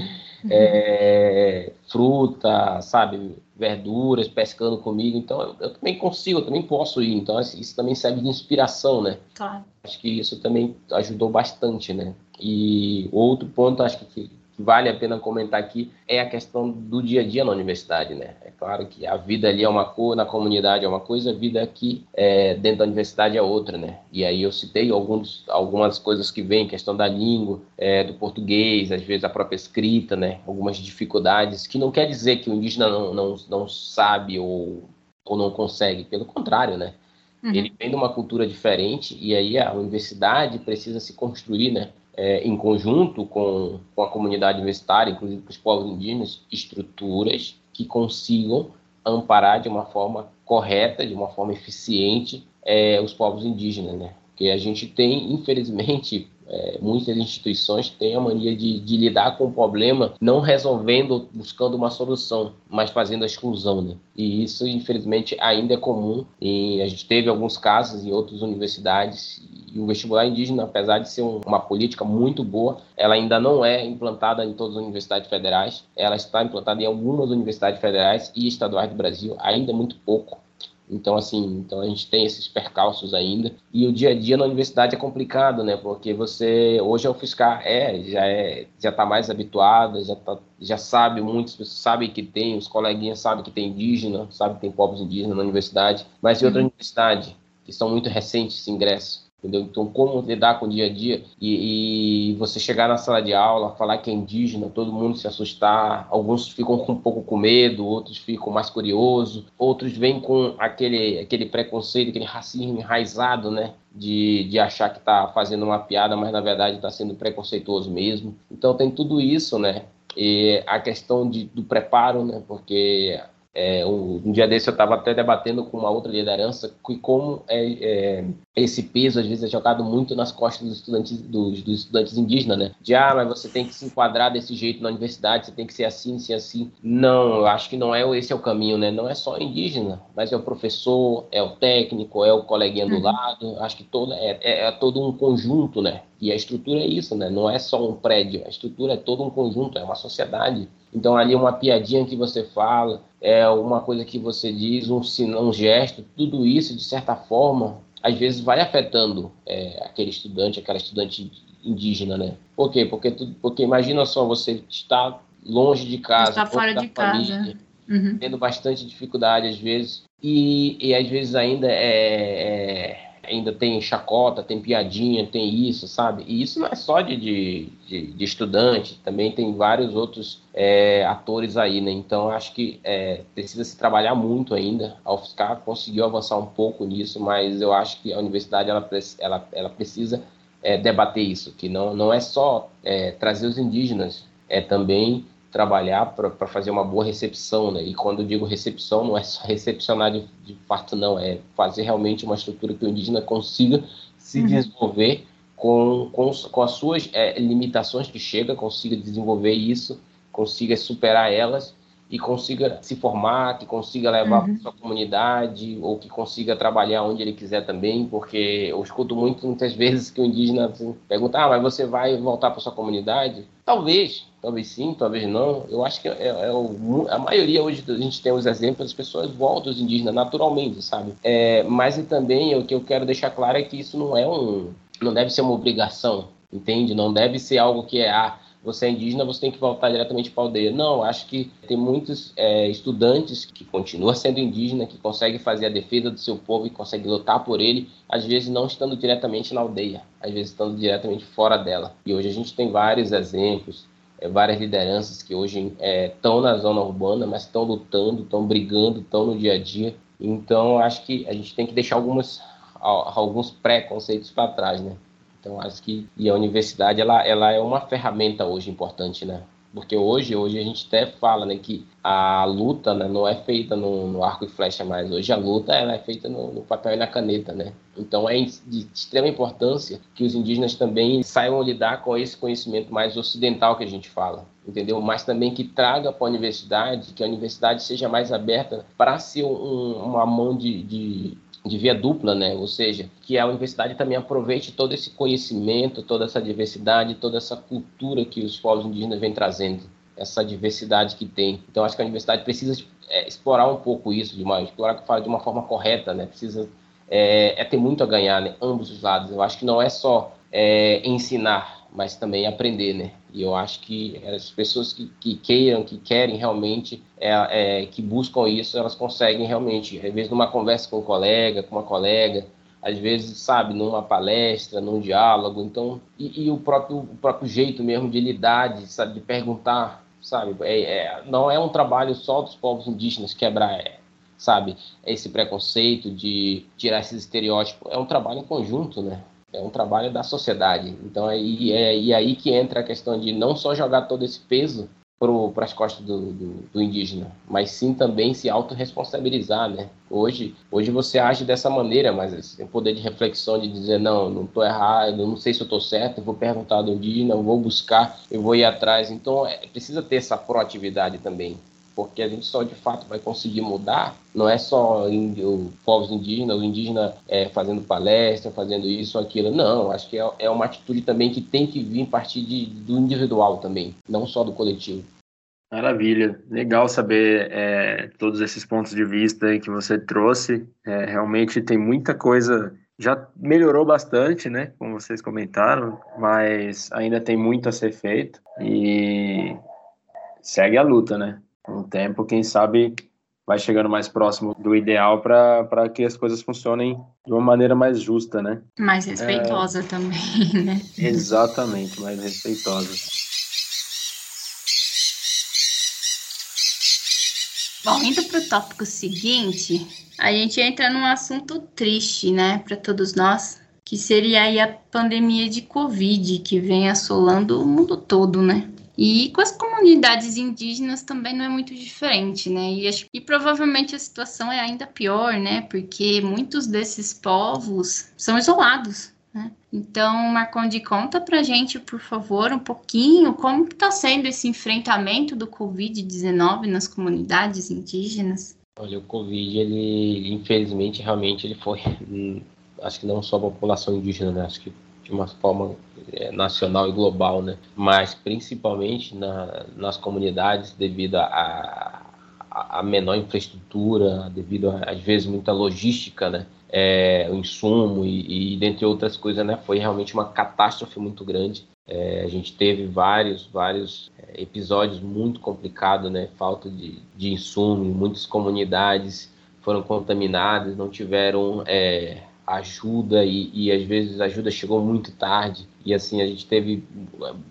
é, fruta, sabe, verduras, pescando comigo. Então eu, eu, também consigo, eu também posso ir. Então isso também serve de inspiração, né? Claro. Acho que isso também ajudou bastante, né? E outro ponto, acho que vale a pena comentar aqui é a questão do dia a dia na universidade, né? É claro que a vida ali é uma coisa, na comunidade é uma coisa, a vida aqui é, dentro da universidade é outra, né? E aí eu citei alguns, algumas coisas que vêm, questão da língua, é, do português, às vezes a própria escrita, né? Algumas dificuldades, que não quer dizer que o indígena não, não, não sabe ou, ou não consegue, pelo contrário, né? Uhum. Ele vem de uma cultura diferente e aí a universidade precisa se construir, né? É, em conjunto com, com a comunidade universitária, inclusive com os povos indígenas, estruturas que consigam amparar de uma forma correta, de uma forma eficiente, é, os povos indígenas, né? Porque a gente tem, infelizmente, é, muitas instituições têm a mania de, de, lidar com o problema não resolvendo, buscando uma solução, mas fazendo a exclusão, né? E isso, infelizmente, ainda é comum. E a gente teve alguns casos em outras universidades e o vestibular indígena, apesar de ser um, uma política muito boa, ela ainda não é implantada em todas as universidades federais. Ela está implantada em algumas universidades federais e estaduais do Brasil, ainda muito pouco. Então, assim, então a gente tem esses percalços ainda. E o dia a dia na universidade é complicado, né? Porque você, hoje é o fiscal, é, já é, já tá mais habituado, já, tá, já sabe, muitas pessoas sabem que tem, os coleguinhas sabem que tem indígena, sabem que tem povos indígenas na universidade. Mas em outra uhum. universidade, que são muito recentes esse ingresso, entendeu? Então, como lidar com o dia a dia e, e, você chegar na sala de aula, falar que é indígena, todo mundo se assustar, alguns ficam um pouco com medo, outros ficam mais curiosos, outros vêm com aquele, aquele preconceito, aquele racismo enraizado, né? De, de achar que está fazendo uma piada, mas na verdade está sendo preconceituoso mesmo. Então tem tudo isso, né? E a questão de, do preparo, né? Porque é, um, dia desse eu estava até debatendo com uma outra liderança que como é, é, esse peso às vezes é jogado muito nas costas dos estudantes, dos, dos, estudantes indígenas, né? De ah, mas você tem que se enquadrar desse jeito na universidade, você tem que ser assim, assim, assim. Não, eu acho que não é esse é o caminho, né? Não é só indígena, mas é o professor, é o técnico, é o coleguinha do uhum. lado. Acho que todo, é, é, é todo um conjunto, né? E a estrutura é isso, né? Não é só um prédio, a estrutura é todo um conjunto, é uma sociedade. Então ali uma piadinha que você fala, é uma coisa que você diz, um sinal, um gesto, tudo isso de certa forma, às vezes vai afetando é, aquele estudante, aquela estudante indígena, né? Por quê? Porque, porque imagina só, você está longe de casa, está fora de família, casa, uhum. tendo bastante dificuldade às vezes, e, e às vezes ainda é, é ainda tem chacota, tem piadinha, tem isso, sabe? E isso não é só de, de, de, estudante, também tem vários outros é, atores aí, né? Então acho que é, precisa se trabalhar muito ainda. A UFSCar conseguiu avançar um pouco nisso, mas eu acho que a universidade ela, ela, ela precisa é, debater isso, que não, não é só é, trazer os indígenas, é também trabalhar para fazer uma boa recepção, né? E quando eu digo recepção, não é só recepcionar de, de fato, não, é fazer realmente uma estrutura que o indígena consiga se uhum. desenvolver com, com, com as suas é, limitações que chega, consiga desenvolver isso, consiga superar elas e consiga se formar, que consiga levar uhum. para sua comunidade ou que consiga trabalhar onde ele quiser também, porque eu escuto muito muitas vezes que o indígena assim, pergunta, ah, mas você vai voltar para sua comunidade? Talvez, talvez sim, talvez não. Eu acho que é, é o, a maioria hoje a gente tem os exemplos, as pessoas voltam os indígenas naturalmente, sabe? É, mas e também o que eu quero deixar claro é que isso não é um, não deve ser uma obrigação, entende? Não deve ser algo que é ah, você é indígena, você tem que voltar diretamente para a aldeia. Não, acho que tem muitos é, estudantes que continuam sendo indígena, que conseguem fazer a defesa do seu povo e conseguem lutar por ele, às vezes não estando diretamente na aldeia, às vezes estando diretamente fora dela. E hoje a gente tem vários exemplos, é, várias lideranças que hoje estão é, na zona urbana, mas estão lutando, estão brigando, estão no dia a dia. Então, acho que a gente tem que deixar algumas, alguns preconceitos para trás, né? Então acho que e a universidade ela, ela é uma ferramenta hoje importante, né? Porque hoje, hoje a gente até fala né, que a luta né, não é feita no, no, arco e flecha mais. Hoje a luta ela é feita no, no, papel e na caneta, né? Então é de extrema importância que os indígenas também saibam lidar com esse conhecimento mais ocidental que a gente fala, entendeu? Mas também que traga para a universidade, que a universidade seja mais aberta para ser um, uma mão de, de de via dupla, né? Ou seja, que a universidade também aproveite todo esse conhecimento, toda essa diversidade, toda essa cultura que os povos indígenas vêm trazendo, essa diversidade que tem. Então, acho que a universidade precisa é, explorar um pouco isso, de uma, explorar que fala de uma forma correta, né? Precisa é, é, ter muito a ganhar, né? Ambos os lados. Eu acho que não é só é, ensinar, mas também aprender, né? E eu acho que as pessoas que, que queiram, que querem realmente, é, é, que buscam isso, elas conseguem realmente, às vezes numa conversa com um colega, com uma colega, às vezes, sabe, numa palestra, num diálogo, então, e, e o, próprio, o próprio jeito mesmo de lidar, de, sabe, de perguntar, sabe, é, é, não é um trabalho só dos povos indígenas quebrar, é, sabe, esse preconceito de tirar esses estereótipos, é um trabalho em conjunto, né, é um trabalho da sociedade. Então, aí, é, e aí que entra a questão de não só jogar todo esse peso para as costas do, do, do, indígena, mas sim também se autorresponsabilizar, né? Hoje, hoje você age dessa maneira, mas tem poder de reflexão de dizer, não, não estou errado, não sei se eu estou certo, vou perguntar do indígena, vou buscar, eu vou ir atrás. Então, é, precisa ter essa proatividade também porque a gente só de fato vai conseguir mudar, não é só índio, povos indígenas, o indígena é, fazendo palestra, fazendo isso aquilo, não, acho que é, é uma atitude também que tem que vir partir de, do individual também, não só do coletivo. Maravilha, legal saber é, todos esses pontos de vista que você trouxe. É, realmente tem muita coisa, já melhorou bastante, né? Como vocês comentaram, mas ainda tem muito a ser feito e segue a luta, né? Com o tempo, quem sabe vai chegando mais próximo do ideal para que as coisas funcionem de uma maneira mais justa, né? Mais respeitosa é... também, né? Exatamente, mais respeitosa. Bom, indo para o tópico seguinte, a gente entra num assunto triste, né, para todos nós, que seria aí a pandemia de Covid, que vem assolando o mundo todo, né? E com as comunidades indígenas também não é muito diferente, né? E, acho, e provavelmente a situação é ainda pior, né? Porque muitos desses povos são isolados, né? Então, Marconde, conta pra gente, por favor, um pouquinho como está sendo esse enfrentamento do Covid-19 nas comunidades indígenas. Olha, o Covid, ele, infelizmente, realmente, ele foi, hum, acho que não só a população indígena, né? Acho que de uma forma é, nacional e global, né? Mas principalmente na, nas comunidades devido a, a, a, menor infraestrutura, devido a, às vezes muita logística, né? É, o insumo e, e dentre outras coisas, né? Foi realmente uma catástrofe muito grande. É, a gente teve vários, vários é, episódios muito complicados, né? Falta de, de insumo, muitas comunidades foram contaminadas, não tiveram é, ajuda e, e às vezes a ajuda chegou muito tarde e assim a gente teve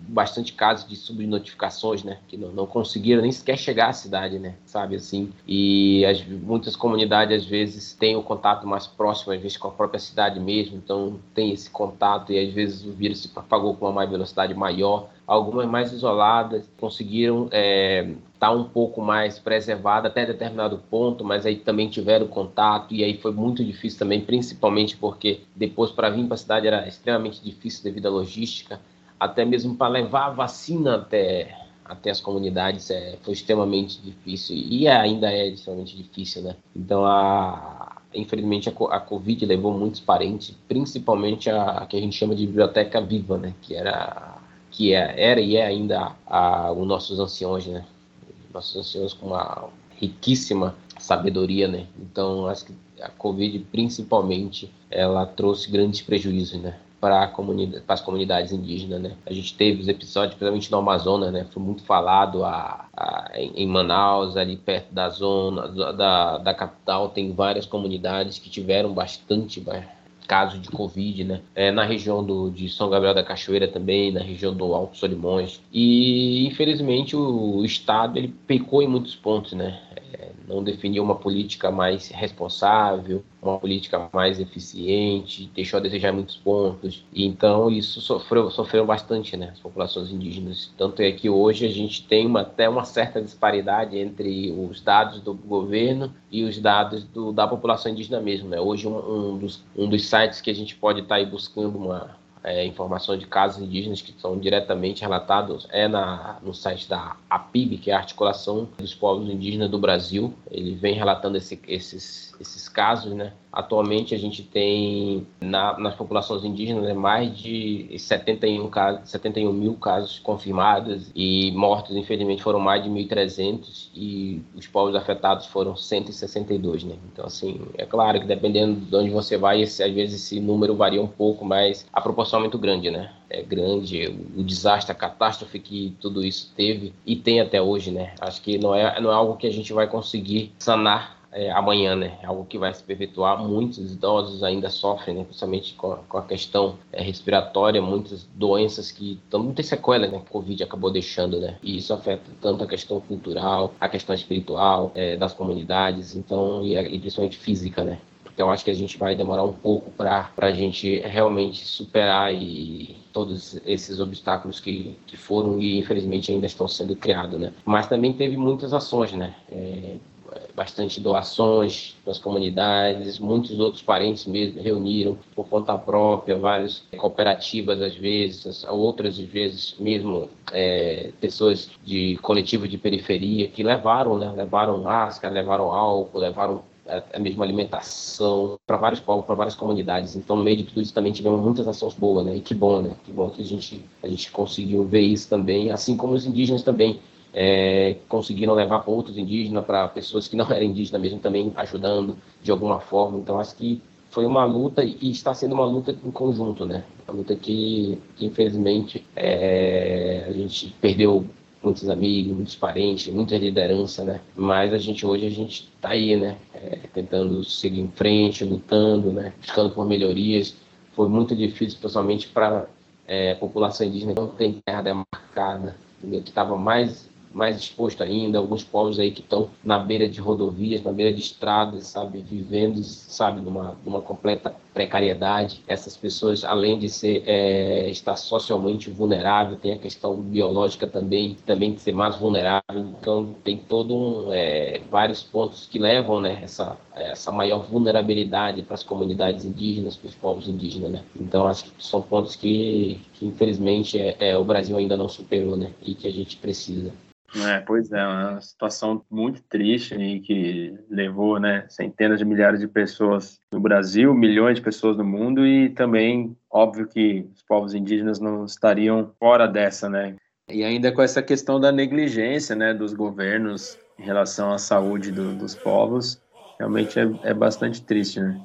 bastante casos de subnotificações, né, que não, não conseguiram nem sequer chegar à cidade, né, sabe assim. E as, muitas comunidades às vezes têm o contato mais próximo, às vezes com a própria cidade mesmo, então tem esse contato e às vezes o vírus se propagou com uma velocidade maior. Algumas mais isoladas conseguiram é, tá um pouco mais preservada até determinado ponto, mas aí também tiveram contato e aí foi muito difícil também, principalmente porque depois para vir para a cidade era extremamente difícil devido à logística, até mesmo para levar a vacina até até as comunidades é, foi extremamente difícil e ainda é extremamente difícil, né? Então a infelizmente a, a Covid levou muitos parentes, principalmente a, a que a gente chama de biblioteca viva, né? Que era que é, era e é ainda a, os nossos anciões, né? Nossos anciões com uma riquíssima sabedoria, né? Então acho que a Covid principalmente ela trouxe grandes prejuízos, né? para comunidade, as comunidades indígenas, né? A gente teve os episódios, principalmente no Amazonas, né? Foi muito falado a, a, em Manaus, ali perto da zona da, da capital, tem várias comunidades que tiveram bastante casos de Covid, né? É, na região do, de São Gabriel da Cachoeira também, na região do Alto Solimões. E, infelizmente, o, Estado ele pecou em muitos pontos, né? Não definiu uma política mais responsável, uma política mais eficiente, deixou a desejar muitos pontos. E então isso sofreu, sofreu bastante, né, as populações indígenas. Tanto é que hoje a gente tem uma, até uma certa disparidade entre os dados do governo e os dados do, da população indígena mesmo. Né? Hoje um, um, dos, um dos sites que a gente pode estar tá aí buscando uma é, informações de casos indígenas que são diretamente relatados é na, no site da APIB, que é a Articulação dos Povos Indígenas do Brasil. Ele vem relatando esse, esses, esses casos, né? Atualmente a gente tem na, nas populações indígenas né, mais de 71, casos, 71 mil casos confirmados e mortos, infelizmente, foram mais de 1.300 e os povos afetados foram 162, né? Então, assim, é claro que dependendo de onde você vai, esse, às vezes esse número varia um pouco, mas a proporção é muito grande, né? É grande, o, o desastre, a catástrofe que tudo isso teve e tem até hoje, né? Acho que não é, não é algo que a gente vai conseguir sanar é, amanhã, né? É algo que vai se perpetuar. Muitos idosos ainda sofrem, né? principalmente com a, com a questão é, respiratória, muitas doenças que também tem sequela, né? Que o Covid acabou deixando, né? E isso afeta tanto a questão cultural, a questão espiritual é, das comunidades, então, e, e principalmente física, né? Então acho que a gente vai demorar um pouco para a gente realmente superar e todos esses obstáculos que, que foram e infelizmente ainda estão sendo criados, né? Mas também teve muitas ações, né? É, bastante doações das comunidades, muitos outros parentes mesmo reuniram por conta própria, várias cooperativas às vezes, outras vezes mesmo é, pessoas de coletivo de periferia que levaram, né, levaram máscara, levaram álcool, levaram a mesma alimentação para vários povos, para várias comunidades. Então, no meio de tudo isso também tivemos muitas ações boas, né? E que bom, né? Que bom que a gente a gente conseguiu ver isso também, assim como os indígenas também é, conseguiram levar para outros indígenas, para pessoas que não eram indígenas mesmo também ajudando de alguma forma. Então acho que foi uma luta e está sendo uma luta em conjunto, né? Uma luta que, que infelizmente é, a gente perdeu muitos amigos, muitos parentes, muita liderança, né? Mas a gente hoje a gente está aí, né? É, tentando seguir em frente, lutando, né? Buscando por melhorias. Foi muito difícil, principalmente para é, a população indígena que não tem terra demarcada, que estava mais mais exposto ainda, alguns povos aí que estão na beira de rodovias, na beira de estradas, sabe, vivendo, sabe, numa, numa completa precariedade. Essas pessoas, além de ser é, estar socialmente vulnerável, tem a questão biológica também, também de ser mais vulnerável. Então tem todo um, é, vários pontos que levam, né, essa essa maior vulnerabilidade para as comunidades indígenas, para os povos indígenas, né? Então acho que são pontos que, que infelizmente é, é, o Brasil ainda não superou, né? E que a gente precisa. É, pois é, uma situação muito triste e que levou né, centenas de milhares de pessoas no Brasil, milhões de pessoas no mundo e também, óbvio que os povos indígenas não estariam fora dessa, né? E ainda com essa questão da negligência né, dos governos em relação à saúde do, dos povos, realmente é, é bastante triste, né?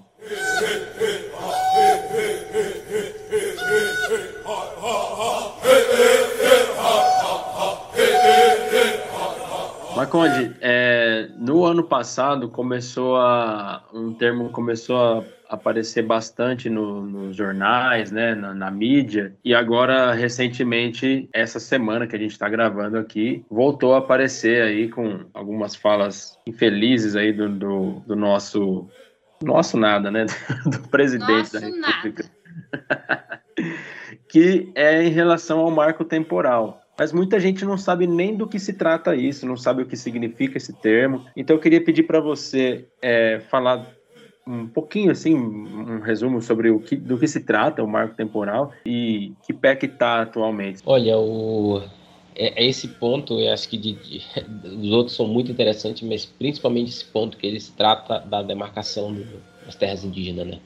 Marconde, é, no ano passado começou a um termo começou a aparecer bastante no, nos jornais, né, na, na, mídia, e agora recentemente essa semana que a gente está gravando aqui voltou a aparecer aí com algumas falas infelizes aí do, do, do nosso nosso nada, né, do presidente nosso da República, que é em relação ao marco temporal Mas muita gente não sabe nem do que se trata isso, não sabe o que significa esse termo. Então eu queria pedir para você é, falar um pouquinho assim, um resumo sobre o que, do que se trata o marco temporal e que pé que está atualmente. Olha, o é, é, esse ponto, eu acho que de, de, os outros são muito interessantes, mas principalmente esse ponto que ele se trata da demarcação do, das terras indígenas, né?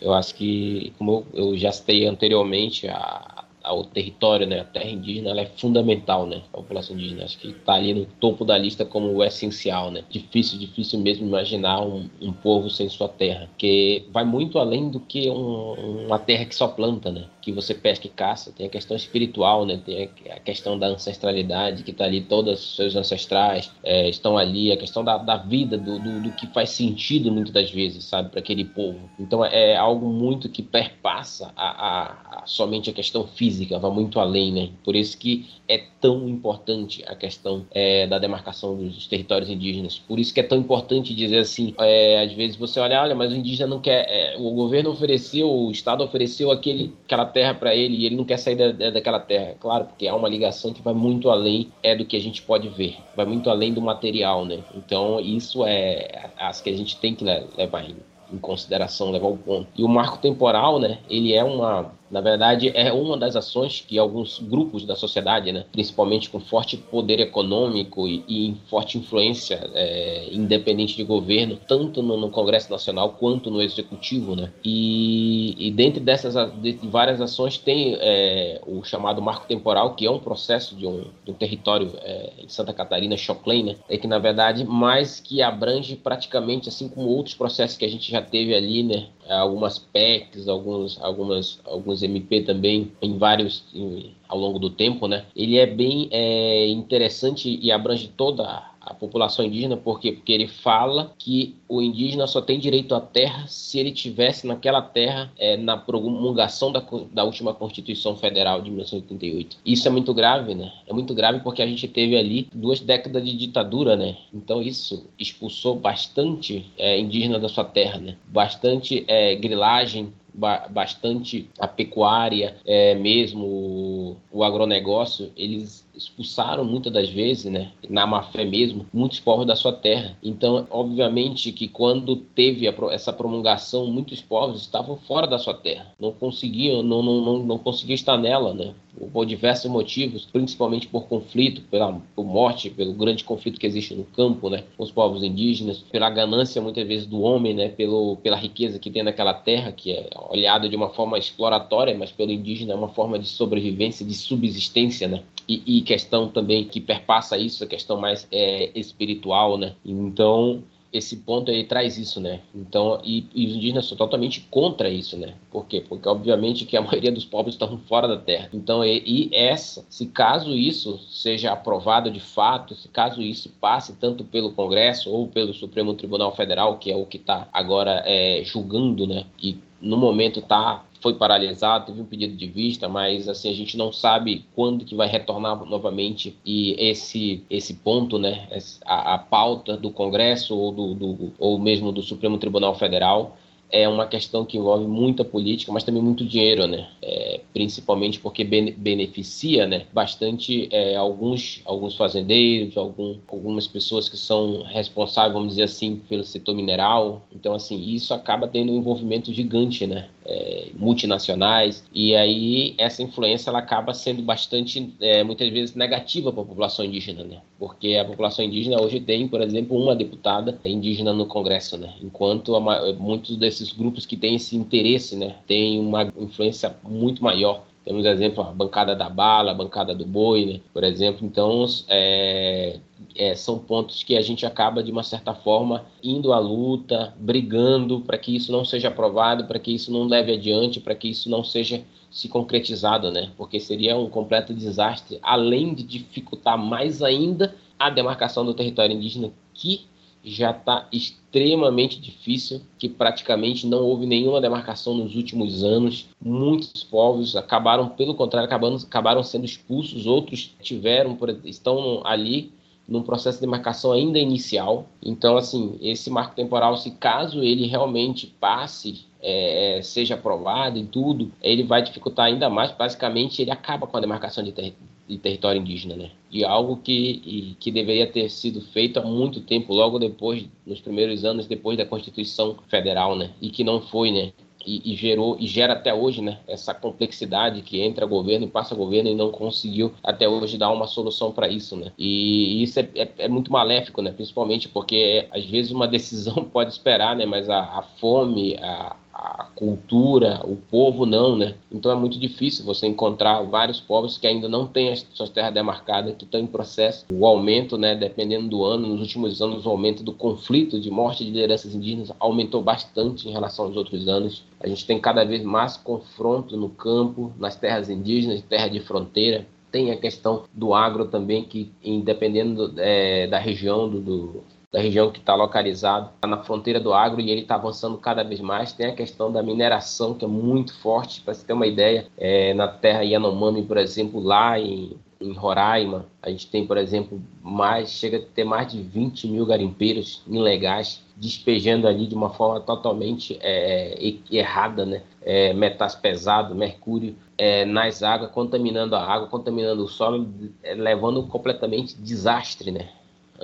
Eu acho que, como eu, eu já citei anteriormente, a, ao território, né, a terra indígena, ela é fundamental, né, a população indígena. Acho que está ali no topo da lista como o essencial, né. Difícil, difícil mesmo imaginar um, um povo sem sua terra, que vai muito além do que um, uma terra que só planta, né, que você pesca e caça. Tem a questão espiritual, né, tem a questão da ancestralidade, que está ali, todos os seus ancestrais é, estão ali, a questão da, da vida, do, do, do, que faz sentido muitas das vezes, sabe, para aquele povo. Então é algo muito que perpassa a, a, a somente a questão física física, vai muito além, né? Por isso que é tão importante a questão é, da demarcação dos territórios indígenas. Por isso que é tão importante dizer assim, é, às vezes você olha, olha, mas o indígena não quer, é, o governo ofereceu, o Estado ofereceu aquele, aquela terra para ele e ele não quer sair da, daquela terra. Claro, porque há uma ligação que vai muito além é do que a gente pode ver, vai muito além do material, né? Então isso é as que a gente tem que levar em, em consideração, levar o ponto. E o marco temporal, né? Ele é uma na verdade, é uma das ações que alguns grupos da sociedade, né, principalmente com forte poder econômico e, e forte influência é, independente de governo, tanto no, no, Congresso Nacional quanto no Executivo, né, e, e dentre dessas de várias ações tem é, o chamado marco temporal, que é um processo de um, de um território é, em Santa Catarina, Choclen, né, é que na verdade mais que abrange praticamente, assim como outros processos que a gente já teve ali, né, algumas PECs, alguns, algumas, alguns MP também, em vários, em, ao longo do tempo, né? Ele é bem é, interessante e abrange toda a população indígena, por quê? Porque ele fala que o indígena só tem direito à terra se ele tivesse naquela terra é, na promulgação da, da última Constituição Federal de 1988. Isso é muito grave, né? É muito grave porque a gente teve ali duas décadas de ditadura, né? Então isso expulsou bastante é, indígena da sua terra, né? Bastante é, grilagem, bastante a pecuária, é, mesmo o, o agronegócio, eles expulsaram muitas das vezes, né, na má fé mesmo, muitos povos da sua terra. Então, obviamente que quando teve essa promulgação, muitos povos estavam fora da sua terra, não conseguiam, não, não, não, não conseguiam estar nela, né, por diversos motivos, principalmente por conflito, pela por morte, pelo grande conflito que existe no campo, né, com os povos indígenas, pela ganância muitas vezes do homem, né, pelo, pela riqueza que tem naquela terra, que é olhada de uma forma exploratória, mas pelo indígena é uma forma de sobrevivência, de subsistência, né, e, e questão também que perpassa isso, a questão mais é, espiritual, né? Então, esse ponto aí traz isso, né? Então, e, e, os indígenas são totalmente contra isso, né? Por quê? Porque, obviamente, que a maioria dos povos estão fora da terra. Então, e, e, essa, se caso isso seja aprovado de fato, se caso isso passe tanto pelo Congresso ou pelo Supremo Tribunal Federal, que é o que está agora é, julgando, né? E no momento está foi paralisado, teve um pedido de vista, mas assim a gente não sabe quando que vai retornar novamente e esse esse ponto, né, a, a pauta do Congresso ou do, do ou mesmo do Supremo Tribunal Federal é uma questão que envolve muita política, mas também muito dinheiro, né? É, principalmente porque beneficia, né, bastante é, alguns alguns fazendeiros, algum, algumas pessoas que são responsáveis, vamos dizer assim, pelo setor mineral. Então, assim, isso acaba tendo um envolvimento gigante, né? É, multinacionais e aí essa influência ela acaba sendo bastante é, muitas vezes negativa para a população indígena, né? Porque a população indígena hoje tem, por exemplo, uma deputada indígena no Congresso, né? Enquanto a, muitos desses esses grupos que têm esse interesse, né, têm uma influência muito maior. Temos, exemplo, a bancada da bala, a bancada do boi, né, por exemplo. Então, é, é, são pontos que a gente acaba, de uma certa forma, indo à luta, brigando para que isso não seja aprovado, para que isso não leve adiante, para que isso não seja se concretizado, né? Porque seria um completo desastre, além de dificultar mais ainda a demarcação do território indígena, que já está extremamente difícil, que praticamente não houve nenhuma demarcação nos últimos anos. Muitos povos acabaram, pelo contrário, acabaram, acabaram sendo expulsos, outros tiveram, estão ali num processo de demarcação ainda inicial. Então, assim, esse marco temporal, se caso ele realmente passe, é, seja aprovado e tudo, ele vai dificultar ainda mais. Basicamente, ele acaba com a demarcação de território de território indígena, né? E algo que, e, que deveria ter sido feito há muito tempo, logo depois, nos primeiros anos depois da Constituição Federal, né? E que não foi, né? E, e, gerou e gera até hoje, né? Essa complexidade que entra governo e passa governo e não conseguiu até hoje dar uma solução para isso, né? E, isso é, é, é, muito maléfico, né? Principalmente porque às vezes uma decisão pode esperar, né? Mas a, a fome, a, a cultura, o povo não, né? Então é muito difícil você encontrar vários povos que ainda não têm as suas terras demarcadas, que estão em processo. O aumento, né, dependendo do ano, nos últimos anos, o aumento do conflito de morte de lideranças indígenas aumentou bastante em relação aos outros anos. A gente tem cada vez mais confronto no campo, nas terras indígenas, terra de fronteira. Tem a questão do agro também, que, dependendo é, da região do, do da região que está localizado tá na fronteira do agro e ele está avançando cada vez mais. Tem a questão da mineração, que é muito forte. Para você ter uma ideia, é, na terra Yanomami, por exemplo, lá em, em Roraima, a gente tem, por exemplo, mais chega a ter mais de 20 mil garimpeiros ilegais despejando ali de uma forma totalmente é, errada, né? É, metais pesados, mercúrio é, nas águas, contaminando a água, contaminando o solo, é, levando completamente desastre, né?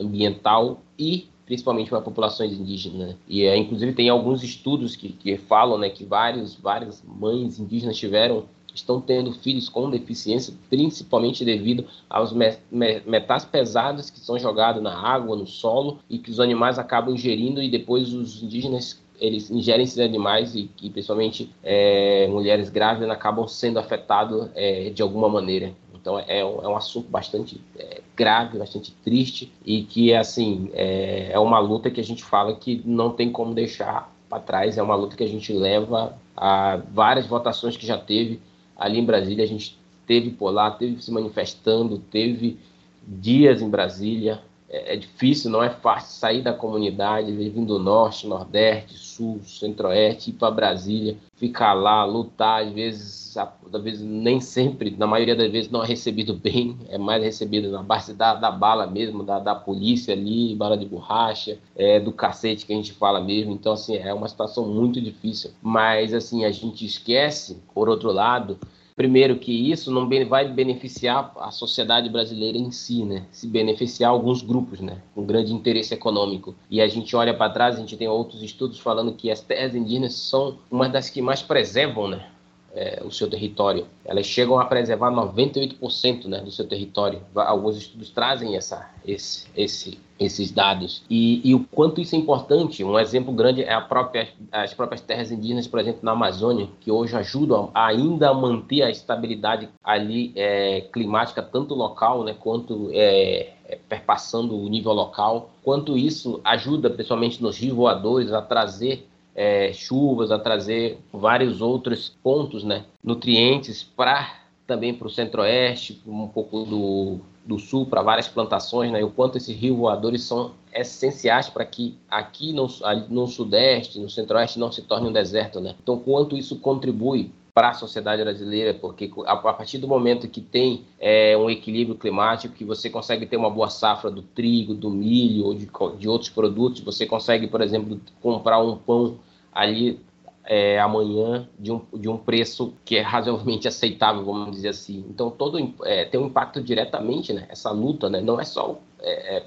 Ambiental e principalmente para populações indígenas. Né? E é, inclusive tem alguns estudos que, que falam né, que vários, várias mães indígenas tiveram estão tendo filhos com deficiência, principalmente devido aos metais pesados que são jogados na água, no solo e que os animais acabam ingerindo e depois os indígenas eles ingerem esses animais e, e principalmente é, mulheres grávidas acabam sendo afetados é, de alguma maneira. Então é, é um, é um assunto bastante é, grave, bastante triste e que assim é, é uma luta que a gente fala que não tem como deixar para trás. É uma luta que a gente leva a várias votações que já teve ali em Brasília. A gente teve por lá, teve se manifestando, teve dias em Brasília. É, é difícil, não é fácil sair da comunidade, vir do norte, nordeste, sul, centro-oeste, ir para Brasília, ficar lá, lutar, às vezes, às vezes nem sempre, na maioria das vezes não é recebido bem, é mais recebido na base da, da bala mesmo, da, da polícia ali, bala de borracha, é, do cacete que a gente fala mesmo, então assim, é uma situação muito difícil, mas assim, a gente esquece, por outro lado, primeiro que isso não vai beneficiar a sociedade brasileira em si, né? Se beneficiar alguns grupos, né? Com grande interesse econômico. E a gente olha para trás, a gente tem outros estudos falando que as terras indígenas são uma das que mais preservam, né? É, o seu território. Elas chegam a preservar 98% né, do seu território. Alguns estudos trazem essa, esse, esse esses dados. E, e, o quanto isso é importante, um exemplo grande é própria, as próprias terras indígenas, por exemplo, na Amazônia, que hoje ajudam ainda a manter a estabilidade ali é, climática, tanto local né, quanto é, é, perpassando o nível local. Quanto isso ajuda, principalmente nos rios voadores, a trazer é, chuvas, a trazer vários outros pontos, né, nutrientes para também para o centro-oeste, um pouco do, do sul, para várias plantações, né? E o quanto esses rios voadores são essenciais para que aqui no, no sudeste, no centro-oeste, não se torne um deserto, né? Então, quanto isso contribui para a sociedade brasileira, porque a, partir do momento que tem é, um equilíbrio climático, que você consegue ter uma boa safra do trigo, do milho ou de, de outros produtos, você consegue, por exemplo, comprar um pão ali é, amanhã de um, de um preço que é razoavelmente aceitável, vamos dizer assim. Então, todo é, tem um impacto diretamente, né? Essa luta, né? Não é só... É, é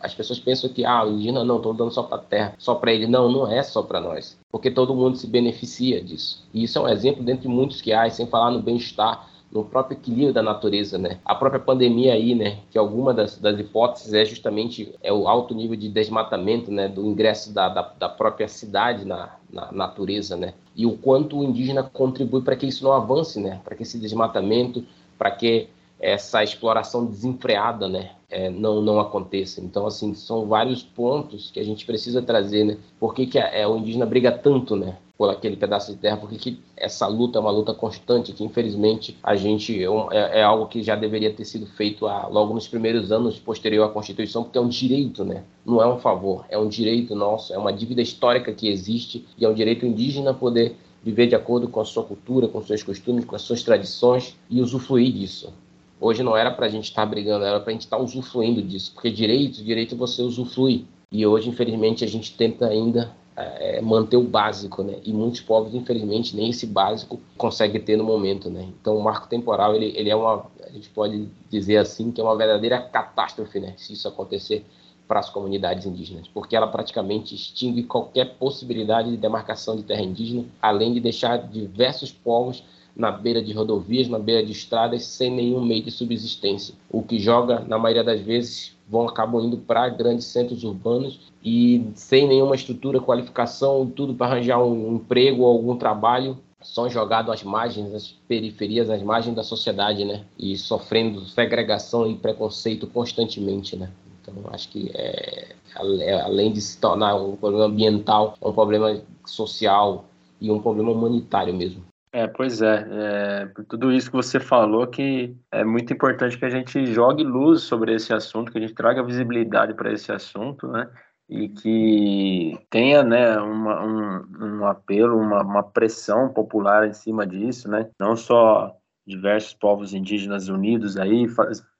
as pessoas pensam que, ah, indígena não, estão dando só para a terra, só para ele. Não, não é só para nós, porque todo mundo se beneficia disso. E isso é um exemplo dentre muitos que há, sem falar no bem-estar no próprio equilíbrio da natureza, né? A própria pandemia aí, né? Que alguma das, das hipóteses é justamente é o alto nível de desmatamento, né? Do ingresso da, da, da própria cidade na, na natureza, né? E o quanto o indígena contribui para que isso não avance, né? Para que esse desmatamento, para que essa exploração desenfreada, né, é, não não aconteça. Então, assim, são vários pontos que a gente precisa trazer, né? Por que, que a, é, o indígena briga tanto, né, por aquele pedaço de terra? Por que, essa luta é uma luta constante que, infelizmente, a gente é, é, é algo que já deveria ter sido feito logo nos primeiros anos posterior à Constituição, porque é um direito, né? Não é um favor, é um direito nosso, é uma dívida histórica que existe e é um direito indígena poder viver de acordo com a sua cultura, com seus costumes, com as suas tradições e usufruir disso. Hoje não era para a gente estar tá brigando, era para a gente estar tá usufruindo disso, porque direito, direito você usufrui. E hoje, infelizmente, a gente tenta ainda é, manter o básico, né? E muitos povos, infelizmente, nem esse básico conseguem ter no momento, né? Então, o marco temporal, ele, ele é uma, a gente pode dizer assim, que é uma verdadeira catástrofe, né? Se isso acontecer para as comunidades indígenas, porque ela praticamente extingue qualquer possibilidade de demarcação de terra indígena, além de deixar diversos povos na beira de rodovias, na beira de estradas, sem nenhum meio de subsistência, o que joga, na maioria das vezes, vão acabam indo para grandes centros urbanos e sem nenhuma estrutura, qualificação, tudo para arranjar um emprego ou algum trabalho, são jogados às margens, às periferias, às margens da sociedade, né? E sofrendo segregação e preconceito constantemente, né? Então, acho que é, além de se tornar um problema ambiental, é um problema social e um problema humanitário mesmo. É, pois é, é, por tudo isso que você falou, que é muito importante que a gente jogue luz sobre esse assunto, que a gente traga visibilidade para esse assunto, né? E que tenha, né, uma, um, um apelo, uma, uma pressão popular em cima disso, né? Não só diversos povos indígenas unidos aí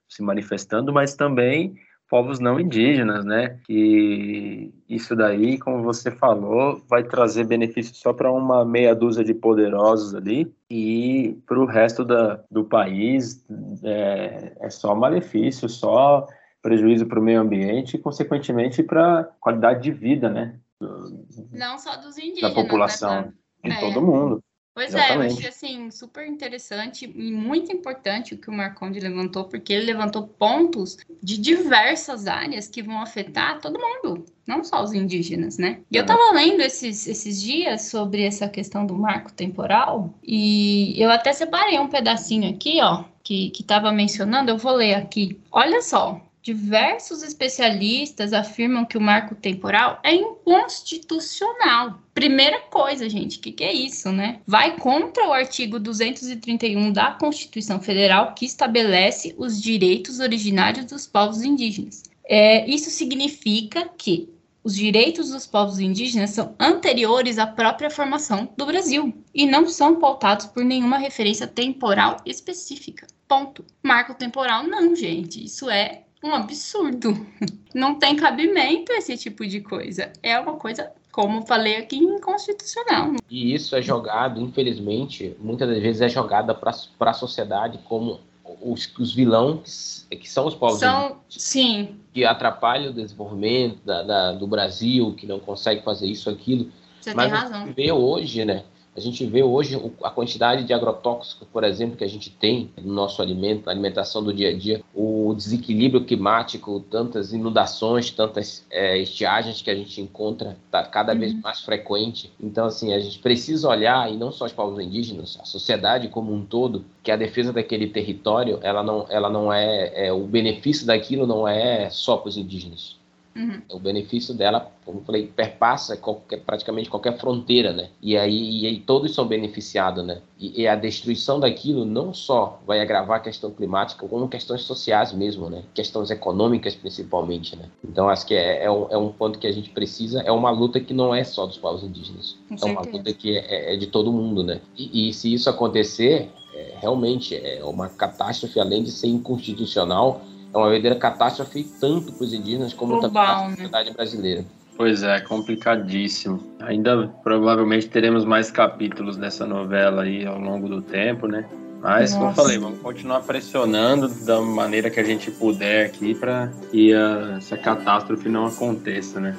se manifestando, mas também povos não indígenas, né? Que isso daí, como você falou, vai trazer benefício só para uma meia dúzia de poderosos ali e para o resto da, do país é, é só malefício, só prejuízo para o meio ambiente e, consequentemente, para a qualidade de vida, né? Do, não só dos indígenas, da população, né? em é. todo mundo. Pois Exatamente. é, eu achei assim super interessante e muito importante o que o Marconde levantou, porque ele levantou pontos de diversas áreas que vão afetar todo mundo, não só os indígenas, né? E eu estava lendo esses, esses dias sobre essa questão do marco temporal e eu até separei um pedacinho aqui, ó, que estava mencionando, eu vou ler aqui. Olha só, Diversos especialistas afirmam que o marco temporal é inconstitucional. Primeira coisa, gente, o que, que, é isso, né? Vai contra o artigo 231 da Constituição Federal, que estabelece os direitos originários dos povos indígenas. É, isso significa que os direitos dos povos indígenas são anteriores à própria formação do Brasil e não são pautados por nenhuma referência temporal específica. Ponto. Marco temporal, não, gente. Isso é um absurdo. Não tem cabimento esse tipo de coisa. É uma coisa, como falei aqui, inconstitucional. E isso é jogado, infelizmente, muitas das vezes é jogada para a sociedade como os, os vilões que são os povos são, sim. que atrapalham o desenvolvimento da, da, do Brasil, que não consegue fazer isso, aquilo. Você Mas tem razão. vê hoje, né? A gente vê hoje a quantidade de agrotóxicos, por exemplo, que a gente tem no nosso alimento, na alimentação do dia a dia, o desequilíbrio climático, tantas inundações, tantas é, estiagens que a gente encontra tá cada uhum. vez mais frequente. Então, assim, a gente precisa olhar, e não só os povos indígenas, a sociedade como um todo, que a defesa daquele território, ela não, ela não é, é o benefício daquilo não é só para os indígenas Uhum. O benefício dela, como eu falei, perpassa qualquer, praticamente qualquer fronteira, né? E aí, e aí todos são beneficiados, né? E, e, a destruição daquilo não só vai agravar a questão climática, como questões sociais mesmo, né? Questões econômicas principalmente, né? Então acho que é, é, um, é um ponto que a gente precisa, é uma luta que não é só dos povos indígenas, Com é certeza. uma luta que é, é de todo mundo, né? E, e se isso acontecer, é, realmente é uma catástrofe, além de ser inconstitucional, é uma verdadeira catástrofe tanto para os indígenas como também para a Global, né? sociedade brasileira. Pois é, complicadíssimo. Ainda provavelmente teremos mais capítulos dessa novela aí ao longo do tempo, né? Mas, como eu Nossa. falei, vamos continuar pressionando da maneira que a gente puder aqui para que a- essa catástrofe não aconteça, né?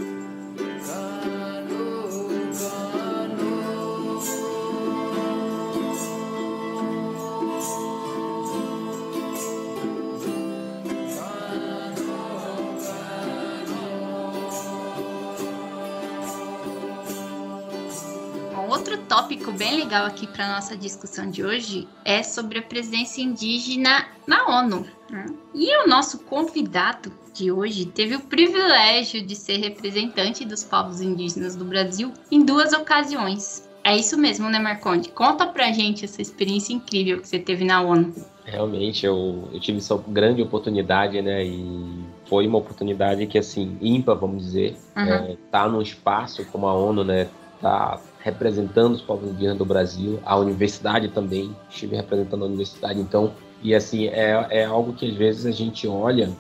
Tópico bem legal aqui para nossa discussão de hoje é sobre a presença indígena na ONU. né? E o nosso convidado de hoje teve o privilégio de ser representante dos povos indígenas do Brasil em duas ocasiões. É isso mesmo, né, Marconde? Conta pra gente essa experiência incrível que você teve na ONU. Realmente, eu, eu tive essa grande oportunidade, né? E foi uma oportunidade que, assim, ímpar, vamos dizer. Uhum. É, tá num espaço como a ONU, né? Tá representando os povos indígenas do Brasil, a universidade também, estive representando a universidade, então, e assim, é, é algo que às vezes a gente olha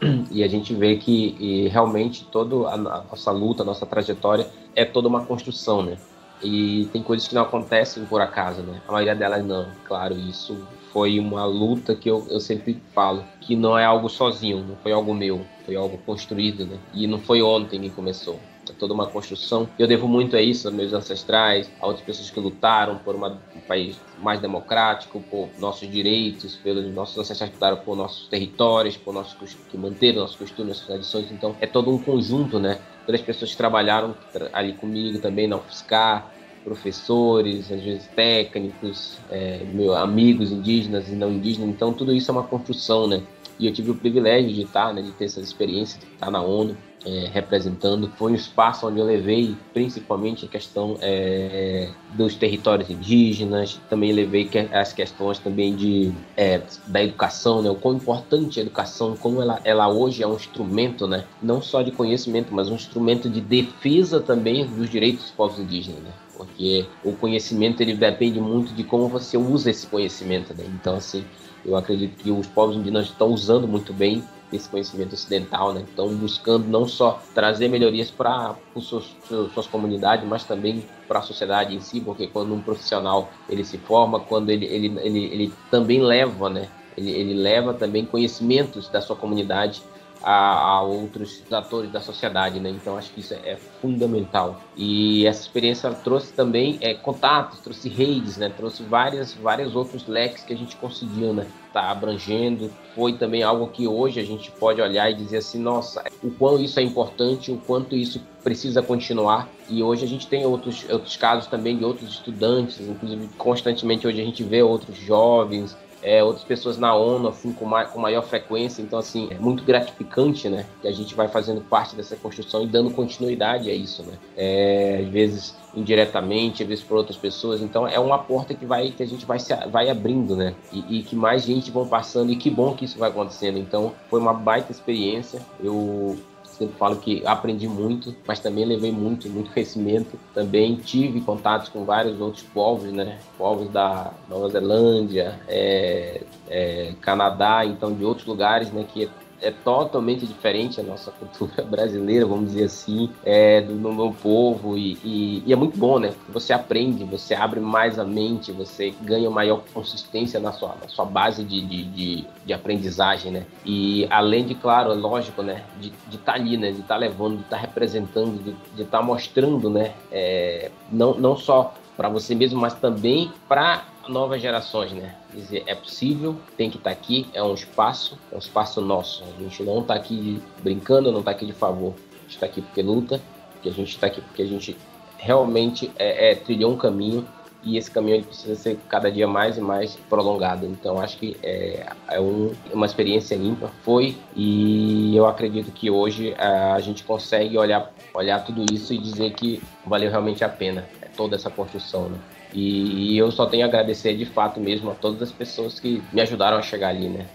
E a gente vê que realmente toda a nossa luta, a nossa trajetória é toda uma construção, né? E tem coisas que não acontecem por acaso, né? A maioria delas não. Claro, isso foi uma luta que eu, eu sempre falo, que não é algo sozinho, não foi algo meu, foi algo construído, né? E não foi ontem que começou. Toda uma construção. Eu devo muito a isso, aos meus ancestrais, a outras pessoas que lutaram por uma, um país mais democrático, por nossos direitos, pelos nossos ancestrais que lutaram por nossos territórios, por nossos que manteram nossos costumes, nossas tradições. Então, é todo um conjunto, né? Todas as pessoas que trabalharam ali comigo também na UFSCar, professores, às vezes técnicos, é, meu, amigos indígenas e não indígenas. Então, tudo isso é uma construção, né? E eu tive o privilégio de estar, né, de ter essa experiência, de estar na ONU, é, representando. Foi um espaço onde eu levei principalmente a questão é, dos territórios indígenas, também levei que, as questões também de, é, da educação, né? o quão importante a educação, como ela, ela hoje é um instrumento, né? não só de conhecimento, mas um instrumento de defesa também dos direitos dos povos indígenas. Né? porque o conhecimento ele depende muito de como você usa esse conhecimento, né? Então, assim, eu acredito que os povos indígenas estão usando muito bem esse conhecimento ocidental, né? Estão buscando não só trazer melhorias para suas, suas comunidades, mas também para a sociedade em si, porque quando um profissional ele se forma, quando ele, ele, ele, ele também leva, né? Ele, ele leva também conhecimentos da sua comunidade a, a, outros atores da sociedade, né? Então acho que isso é, fundamental. E essa experiência trouxe também é, contatos, trouxe redes, né? Trouxe várias, vários outros leques que a gente conseguiu, né? Tá abrangendo. Foi também algo que hoje a gente pode olhar e dizer assim, nossa, o quão isso é importante, o quanto isso precisa continuar. E hoje a gente tem outros, outros casos também de outros estudantes, inclusive constantemente hoje a gente vê outros jovens é, outras pessoas na ONU, assim, com, ma com maior frequência. Então, assim, é muito gratificante, né? Que a gente vai fazendo parte dessa construção e dando continuidade a isso, né? É, às vezes indiretamente, às vezes por outras pessoas. Então, é uma porta que vai que a gente vai, se, vai abrindo, né? E, e que mais gente vão passando e que bom que isso vai acontecendo. Então, foi uma baita experiência. Eu sempre falo que aprendi muito, mas também levei muito, muito conhecimento. Também tive contatos com vários outros povos, né? Povos da Nova Zelândia, é, é, Canadá, então de outros lugares, né? Que é totalmente diferente a nossa cultura brasileira, vamos dizer assim, é, do, do meu povo e, e, e, é muito bom, né? Você aprende, você abre mais a mente, você ganha maior consistência na sua, na sua base de, de, de, de aprendizagem, né? E além de, claro, é lógico, né? De estar tá ali, né? De estar tá levando, de estar tá representando, de estar tá mostrando, né? É, não, não só para você mesmo, mas também para novas gerações, né? Dizer, é possível, tem que estar tá aqui, é um espaço, é um espaço nosso. A gente não está aqui brincando, não está aqui de favor. A gente está aqui porque luta, porque a gente está aqui porque a gente realmente é, é, trilhou um caminho e esse caminho precisa ser cada dia mais e mais prolongado. Então acho que é, é um, uma experiência limpa, foi e eu acredito que hoje a, a gente consegue olhar, olhar tudo isso e dizer que valeu realmente a pena é toda essa construção. Né? E, e eu só tenho a agradecer de fato mesmo a todas as pessoas que me ajudaram a chegar ali, né?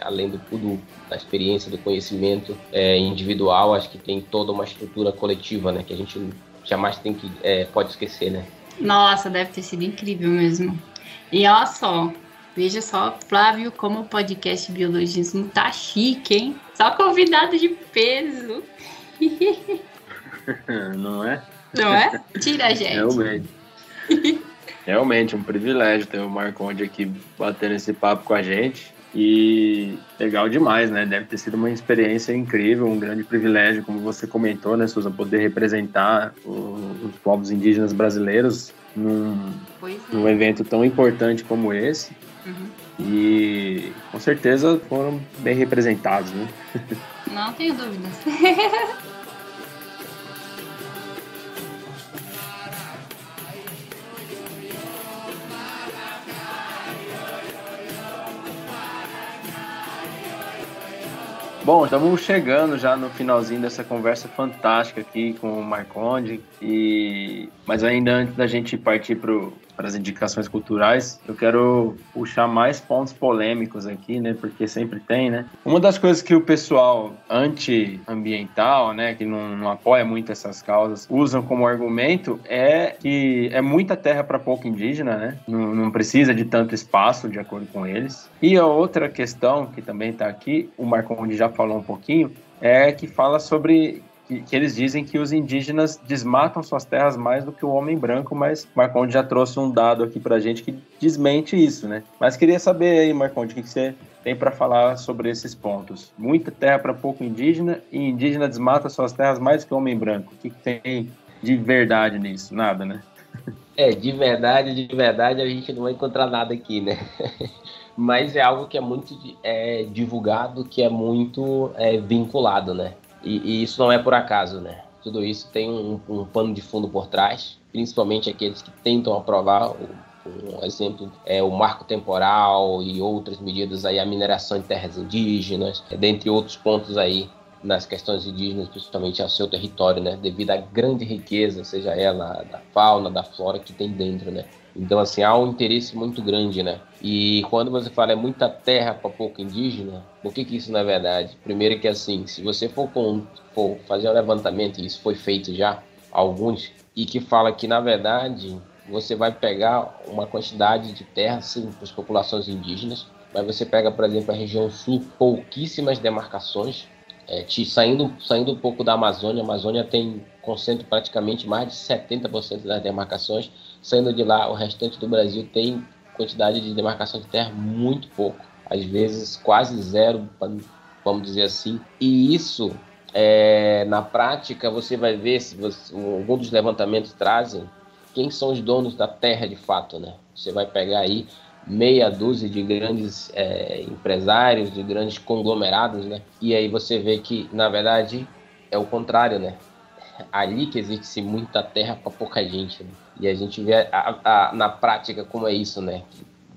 além do tudo da experiência, do conhecimento é, individual, acho que tem toda uma estrutura coletiva, né? Que a gente jamais tem que é, pode esquecer, né? Nossa, deve ter sido incrível mesmo. E olha só, veja só, Flávio, como o podcast Biologismo tá chique, hein? Só convidado de peso. Não é? Não é? Tira a gente. Realmente. Realmente, um privilégio ter o Marconde aqui batendo esse papo com a gente. E legal demais, né? Deve ter sido uma experiência incrível, um grande privilégio, como você comentou, né, Susan, poder representar os povos indígenas brasileiros num, é. num evento tão importante como esse. Uhum. E com certeza foram bem representados, né? Não tenho dúvidas. Bom, estamos chegando já no finalzinho dessa conversa fantástica aqui com o Marconde. E... Mas ainda antes da gente partir para para as indicações culturais, eu quero puxar mais pontos polêmicos aqui, né? Porque sempre tem, né? Uma das coisas que o pessoal anti-ambiental, né, que não, não apoia muito essas causas, usam como argumento é que é muita terra para pouco indígena, né? Não, não precisa de tanto espaço, de acordo com eles. E a outra questão que também está aqui, o Marconde já falou um pouquinho, é que fala sobre que, que, eles dizem que os indígenas desmatam suas terras mais do que o homem branco, mas Marconde já trouxe um dado aqui pra gente que desmente isso, né? Mas queria saber aí, Marconde, o que, que você tem para falar sobre esses pontos? Muita terra para pouco indígena e indígena desmata suas terras mais que o homem branco. O que, que tem de verdade nisso? Nada, né? É, de verdade, de verdade, a gente não vai encontrar nada aqui, né? Mas é algo que é muito é, divulgado, que é muito é, vinculado, né? E, e, isso não é por acaso, né? Tudo isso tem um, um pano de fundo por trás, principalmente aqueles que tentam aprovar o, um exemplo é o marco temporal e outras medidas aí a mineração em terras indígenas, dentre outros pontos aí nas questões indígenas, principalmente ao seu território, né, devido à grande riqueza, seja ela da fauna, da flora que tem dentro, né. Então, assim, há um interesse muito grande, né? E quando você fala é muita terra para pouco indígena, por que, que isso é verdade? Primeiro que, assim, se você for, com, for fazer um levantamento, e isso foi feito já, alguns, e que fala que, na verdade, você vai pegar uma quantidade de terra, sim, para as populações indígenas, mas você pega, por exemplo, a região sul, pouquíssimas demarcações, é, te, saindo, saindo um pouco da Amazônia, a Amazônia tem concentra praticamente mais de 70% das demarcações, saindo de lá o restante do Brasil tem quantidade de demarcação de terra muito pouco, às vezes quase zero, vamos dizer assim. E isso, é, na prática, você vai ver, se você, algum dos levantamentos trazem, quem são os donos da terra de fato, né? Você vai pegar aí meia dúzia de grandes é, empresários, de grandes conglomerados, né? E aí você vê que, na verdade, é o contrário, né? Ali que existe muita terra para pouca gente. Né? E a gente vê a, a, na prática como é isso, né?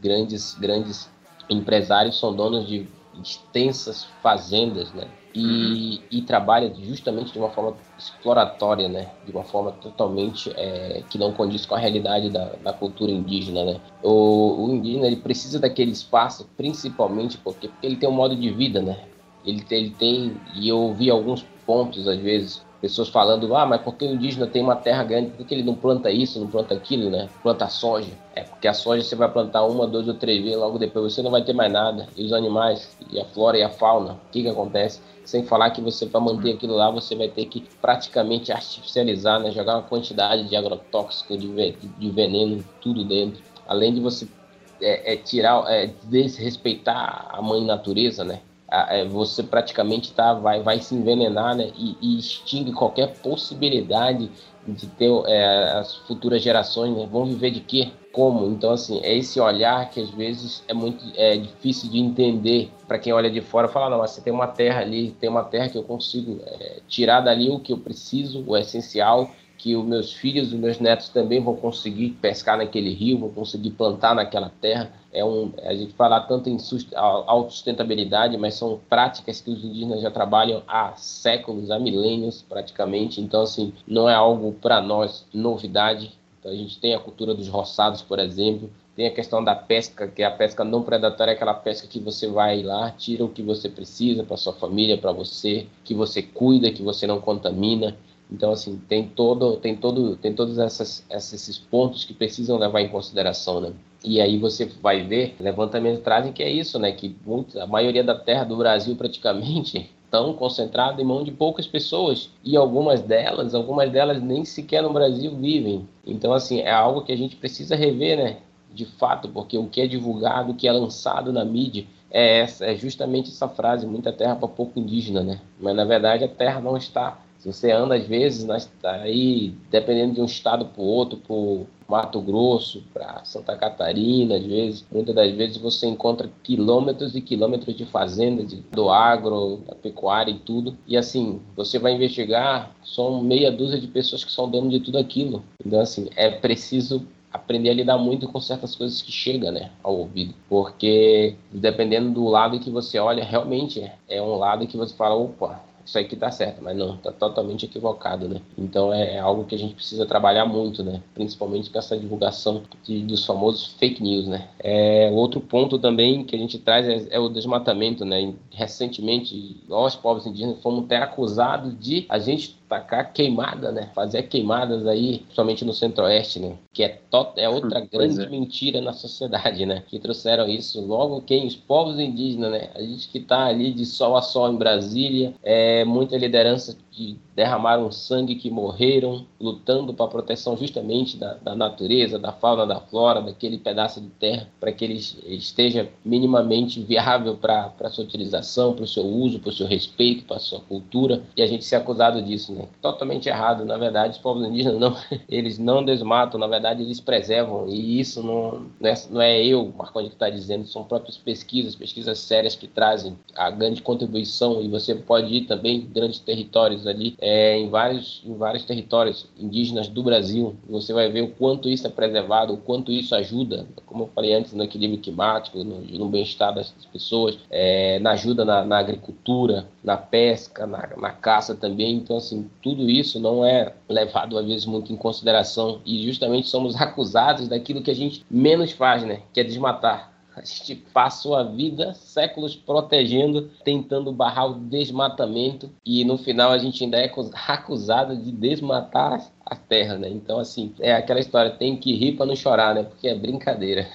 Grandes, grandes empresários são donos de extensas fazendas, né? E, e trabalha justamente de uma forma exploratória, né? De uma forma totalmente é, que não condiz com a realidade da, da cultura indígena, né? O, o, indígena ele precisa daquele espaço, principalmente porque, porque ele tem um modo de vida, né? Ele, ele tem e eu ouvi alguns pontos às vezes pessoas falando, ah, mas porque o indígena tem uma terra grande, por que ele não planta isso, não planta aquilo, né? Planta soja. É porque a soja você vai plantar uma, duas ou três vezes, logo depois você não vai ter mais nada. E os animais, e a flora e a fauna, o que que acontece? Sem falar que você, para manter aquilo lá, você vai ter que praticamente artificializar, né? Jogar uma quantidade de agrotóxico, de, de veneno, tudo dentro. Além de você é, é tirar, é, desrespeitar a mãe natureza, né? É, você praticamente tá, vai, vai se envenenar né? e, e extingue qualquer possibilidade de ter é, as futuras gerações né? vão viver de quê? Como? Então, assim, é esse olhar que às vezes é muito é difícil de entender para quem olha de fora. Falar, não, mas você tem uma terra ali, tem uma terra que eu consigo é, tirar dali o que eu preciso, o essencial, que os meus filhos, os meus netos também vão conseguir pescar naquele rio, vão conseguir plantar naquela terra. É um, a gente fala tanto em autossustentabilidade, mas são práticas que os indígenas já trabalham há séculos, há milênios praticamente. Então, assim, não é algo para nós novidade. Então, a gente tem a cultura dos roçados, por exemplo, tem a questão da pesca, que é a pesca não predatória, é aquela pesca que você vai lá, tira o que você precisa para sua família, para você, que você cuida, que você não contamina. Então, assim, tem todo, tem todo, tem todos essas, esses pontos que precisam levar em consideração, né? E aí você vai ver, levantamentos trazem que é isso, né? Que a maioria da terra do Brasil praticamente estão concentrada em mão de poucas pessoas e algumas delas, algumas delas nem sequer no Brasil vivem. Então, assim, é algo que a gente precisa rever, né? De fato, porque o que é divulgado, o que é lançado na mídia é, essa, é justamente essa frase: muita terra para pouco indígena, né? Mas na verdade a terra não está se você anda, às vezes, aí, dependendo de um estado para o outro, para Mato Grosso, para Santa Catarina, às vezes, muitas das vezes você encontra quilômetros e quilômetros de fazendas, do agro, da pecuária e tudo. E assim, você vai investigar, são meia dúzia de pessoas que são donos de tudo aquilo. Então, assim, é preciso aprender a lidar muito com certas coisas que chegam né, ao ouvido. Porque dependendo do lado que você olha, realmente é um lado que você fala, opa, isso aí que tá certo, mas não, tá totalmente equivocado, né? Então é, é algo que a gente precisa trabalhar muito, né? Principalmente com essa divulgação de, dos famosos fake news, né? É, outro ponto também que a gente traz é, é o desmatamento, né? Recentemente, nós, povos indígenas, fomos até acusados de a gente tacar queimada, né? Fazer queimadas aí, principalmente no centro-oeste, né? Que é, to é outra grande é. mentira na sociedade, né? Que trouxeram isso logo quem? Os povos indígenas, né? A gente que tá ali de sol a sol em Brasília, é muita liderança que derramaram sangue, que morreram lutando para a proteção justamente da, da, natureza, da fauna, da flora, daquele pedaço de terra, para que ele esteja minimamente viável para a sua utilização, para o seu uso, para o seu respeito, para a sua cultura, e a gente ser acusado disso, né? Totalmente errado, na verdade, os povos indígenas não, eles não desmatam, na verdade eles preservam, e isso não, não, é, não é eu, Marconde, que está dizendo, são próprias pesquisas, pesquisas sérias que trazem a grande contribuição, e você pode ir também grandes territórios ali é, em, vários, em vários territórios indígenas do Brasil. Você vai ver o quanto isso é preservado, o quanto isso ajuda, como eu falei antes, no equilíbrio climático, no, no bem-estar das pessoas, é, na ajuda na, na, agricultura, na pesca, na, na caça também. Então, assim, tudo isso não é levado às vezes muito em consideração e justamente somos acusados daquilo que a gente menos faz, né? Que é desmatar. A gente passou a vida, séculos protegendo, tentando barrar o desmatamento e no final a gente ainda é acusado de desmatar a terra, né? Então, assim, é aquela história, tem que rir para não chorar, né? Porque é brincadeira.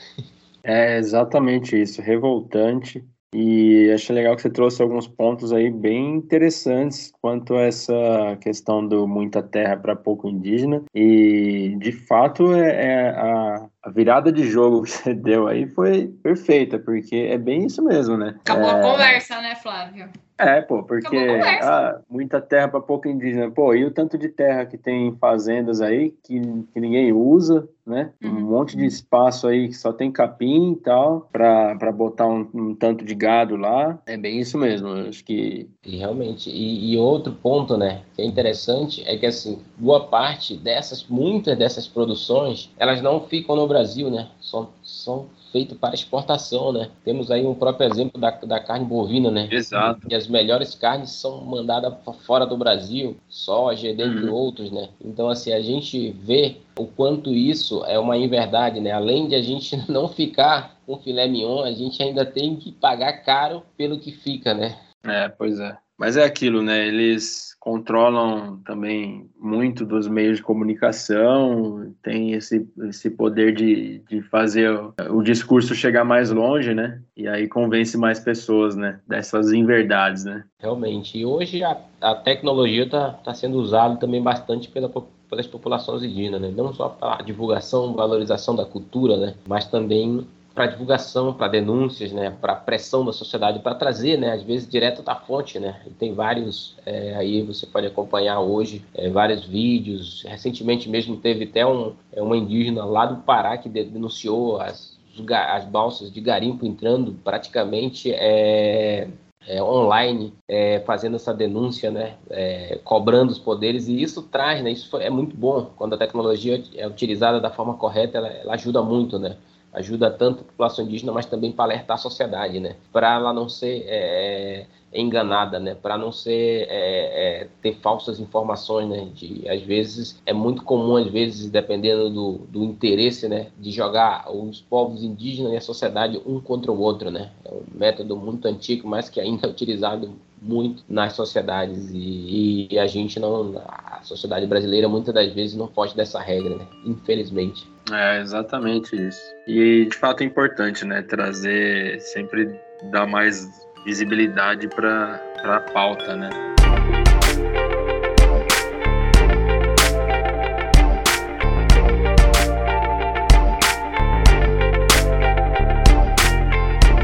É exatamente isso, revoltante. E achei legal que você trouxe alguns pontos aí bem interessantes quanto a essa questão do muita terra para pouco indígena. E de fato é, é a, a, virada de jogo que você deu aí foi perfeita, porque é bem isso mesmo, né? Acabou é... a conversa, né, Flávio? É, pô, porque ah, muita terra para pouco indígena. Pô, e o tanto de terra que tem fazendas aí que, que ninguém usa, né? Uhum. Um monte de espaço aí que só tem capim e tal, para botar um, um, tanto de gado lá. É bem isso mesmo, acho que. E realmente. E, e, outro ponto, né, que é interessante é que, assim, boa parte dessas, muitas dessas produções, elas não ficam no Brasil, né? São, são feito para exportação, né? Temos aí um próprio exemplo da, da carne bovina, né? Exato. E as melhores carnes são mandadas para fora do Brasil, soja, dentre uhum. outros, né? Então, assim, a gente vê o quanto isso é uma inverdade, né? Além de a gente não ficar com filé mignon, a gente ainda tem que pagar caro pelo que fica, né? É, pois é. Mas é aquilo, né? Eles controlam também muito dos meios de comunicação, tem esse, esse poder de, de fazer o, o, discurso chegar mais longe, né? E aí convence mais pessoas, né? Dessas inverdades, né? Realmente. E hoje a, a tecnologia está tá sendo usada também bastante pela, pelas populações indígenas, né? Não só para divulgação, valorização da cultura, né? Mas também para divulgação, para denúncias, né, para pressão da sociedade, para trazer, né, às vezes direto da fonte, né. E tem vários é, aí você pode acompanhar hoje é, vários vídeos. Recentemente mesmo teve até um é, uma indígena lá do Pará que denunciou as as balsas de garimpo entrando praticamente é, é, online, é, fazendo essa denúncia, né, é, cobrando os poderes, e isso traz, né, isso é muito bom, quando a tecnologia é utilizada da forma correta, ela, ela ajuda muito, né, ajuda tanto a população indígena, mas também para alertar a sociedade, né? Para ela não ser é, é, enganada, né? Para não ser é, é, ter falsas informações, né? De, às vezes é muito comum, às vezes, dependendo do, do interesse, né? De jogar os povos indígenas e a sociedade um contra o outro, né? É um método muito antigo, mas que ainda é utilizado muito nas sociedades e, e, a gente não, a sociedade brasileira muitas das vezes não foge dessa regra, né? Infelizmente. É exatamente isso. E de fato é importante, né? Trazer sempre dar mais visibilidade para a pauta, né?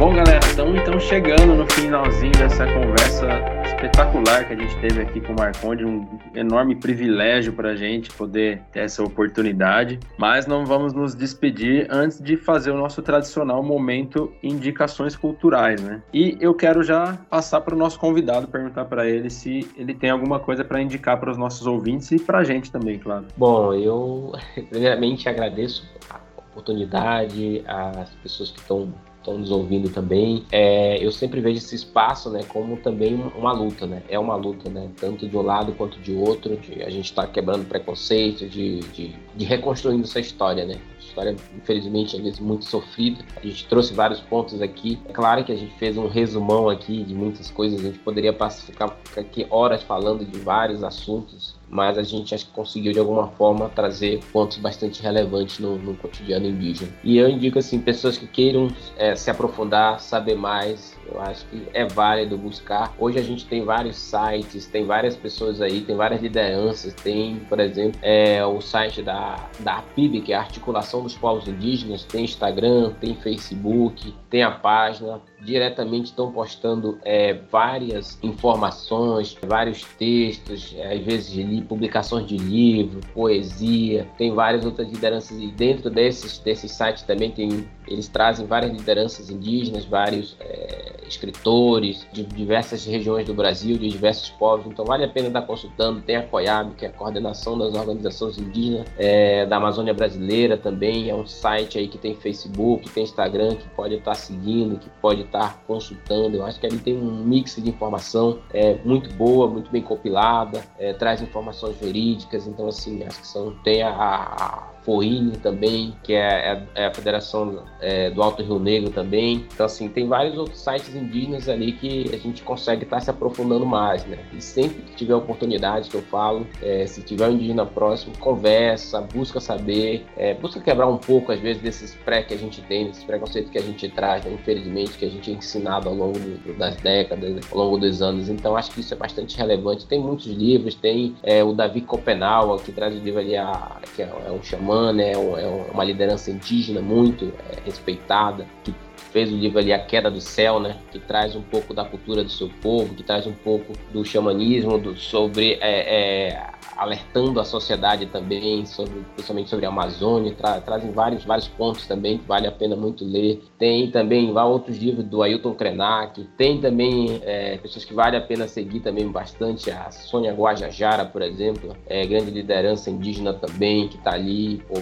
Bom, galera, estamos então chegando no finalzinho dessa conversa espetacular que a gente teve aqui com o Marconde, um enorme privilégio para a gente poder ter essa oportunidade. Mas não vamos nos despedir antes de fazer o nosso tradicional momento indicações culturais, né? E eu quero já passar para o nosso convidado, perguntar para ele se ele tem alguma coisa para indicar para os nossos ouvintes e para a gente também, claro. Bom, eu primeiramente agradeço a oportunidade, as pessoas que estão estão nos ouvindo também. É, eu sempre vejo esse espaço, né, como também uma luta, né? É uma luta, né? Tanto de um lado quanto de outro. De, a gente está quebrando preconceito, de, de, de reconstruindo essa história, né? história, infelizmente, às vezes muito sofrida. A gente trouxe vários pontos aqui. É claro que a gente fez um resumão aqui de muitas coisas. A gente poderia ficar aqui horas falando de vários assuntos mas a gente acho que conseguiu de alguma forma trazer pontos bastante relevantes no, no cotidiano indígena. E eu indico assim, pessoas que queiram é, se aprofundar, saber mais, eu acho que é válido buscar. Hoje a gente tem vários sites, tem várias pessoas aí, tem várias lideranças, tem, por exemplo, é, o site da, da APIB, que é a Articulação dos Povos Indígenas, tem Instagram, tem Facebook, tem a página, diretamente estão postando é, várias informações, vários textos, às vezes de publicações de livro, poesia, tem várias outras lideranças e dentro desses, desses sites também tem eles trazem várias lideranças indígenas, vários é, escritores de diversas regiões do Brasil, de diversos povos. Então vale a pena estar consultando. Tem a COIAB, que é a Coordenação das Organizações Indígenas é, da Amazônia Brasileira também. É um site aí que tem Facebook, tem Instagram, que pode estar seguindo, que pode estar consultando. Eu acho que ali tem um mix de informação é, muito boa, muito bem compilada, é, traz informações verídicas. Então, assim, acho que são, tem a, a FOINE também, que é, é, é a Federação é, do Alto Rio Negro também. Então, assim, tem vários outros sites indígenas ali que a gente consegue estar tá se aprofundando mais, né? E sempre que tiver oportunidade, que eu falo, é, se tiver um indígena próximo, conversa, busca saber, é, busca quebrar um pouco, às vezes, desses pré que a gente tem, desses preconceitos que a gente traz, né? infelizmente, que a gente é ensinado ao longo do, das décadas, ao longo dos anos. Então, acho que isso é bastante relevante. Tem muitos livros, tem o Davi Copenau, que traz o livro ali, a, que é um xamã né, é uma liderança indígena muito é, respeitada, que fez o livro ali A Queda do Céu, né, que traz um pouco da cultura do seu povo, que traz um pouco do xamanismo, do, sobre é, é, alertando a sociedade também, sobre, principalmente sobre a Amazônia, tra, trazem vários, vários pontos também que vale a pena muito ler. Tem também outros livros do Ailton Krenak, tem também é, pessoas que vale a pena seguir também bastante, a Sônia Guajajara, por exemplo, é, grande liderança indígena também, que está ali, pô,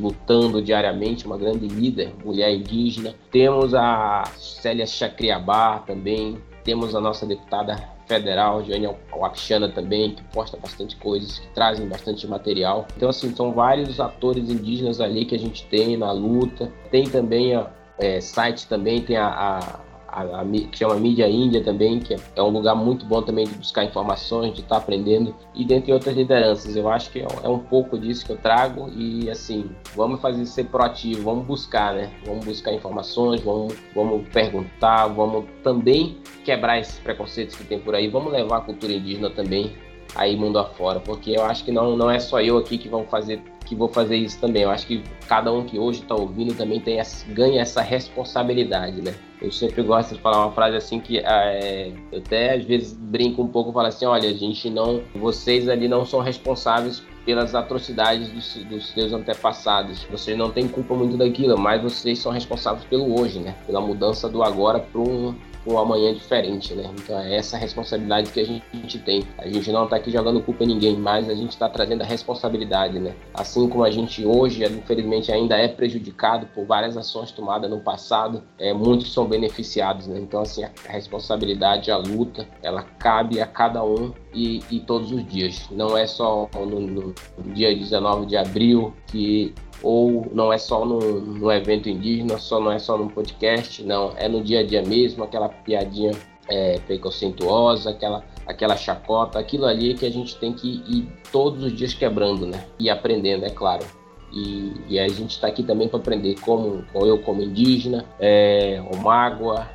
lutando diariamente, uma grande líder, mulher indígena. Temos a Célia Chacriabá também, temos a nossa deputada federal, Joane Wapichana também, que posta bastante coisas, que trazem bastante material. Então, assim, são vários atores indígenas ali que a gente tem na luta. Tem também a é, site também, tem a, a a, a, que chama Mídia Índia também, que é, é, um lugar muito bom também de buscar informações, de estar tá aprendendo, e dentre outras lideranças. Eu acho que é, é, um pouco disso que eu trago, e assim, vamos fazer ser proativo, vamos buscar, né? Vamos buscar informações, vamos, vamos perguntar, vamos também quebrar esses preconceitos que tem por aí, vamos levar a cultura indígena também aí mundo afora, porque eu acho que não, não é só eu aqui que vão fazer que vou fazer isso também. Eu acho que cada um que hoje está ouvindo também tem essa, ganha essa responsabilidade, né? Eu sempre gosto de falar uma frase assim que é, eu até às vezes brinco um pouco, falo assim, olha, a gente não, vocês ali não são responsáveis pelas atrocidades dos, dos seus antepassados. Vocês não têm culpa muito daquilo, mas vocês são responsáveis pelo hoje, né? Pela mudança do agora para um um amanhã diferente, né? Então é essa responsabilidade que a gente tem. A gente não está aqui jogando culpa em ninguém, mas a gente está trazendo a responsabilidade, né? Assim como a gente hoje, infelizmente, ainda é prejudicado por várias ações tomadas no passado, é, muitos são beneficiados, né? Então, assim, a responsabilidade, a luta, ela cabe a cada um e, e todos os dias. Não é só no, no dia 19 de abril que ou não é só no, no evento indígena, só não é só no podcast, não, é no dia a dia mesmo, aquela piadinha é, preconceituosa, aquela, aquela chacota, aquilo ali que a gente tem que ir todos os dias quebrando, né? E aprendendo, é claro. E, e a gente está aqui também para aprender, como, como, eu como indígena, é, o Mágoa,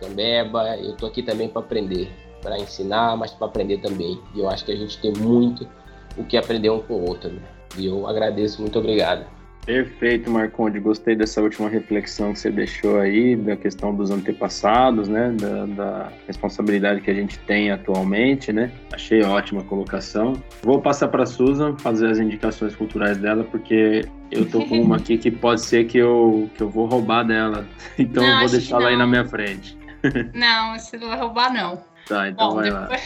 Cambeba, eu estou aqui também para aprender, para ensinar, mas para aprender também. E eu acho que a gente tem muito o que aprender um com o outro. Né? E eu agradeço, muito obrigado. Perfeito, Marconde. Gostei dessa última reflexão que você deixou aí, da questão dos antepassados, né? Da, da, responsabilidade que a gente tem atualmente, né? Achei ótima a colocação. Vou passar para a Susan fazer as indicações culturais dela, porque eu tô com uma aqui que pode ser que eu, que eu vou roubar dela. Então não, eu vou deixar ela aí na minha frente. Não, você não vai roubar, não. Tá, então Bom, vai depois... lá.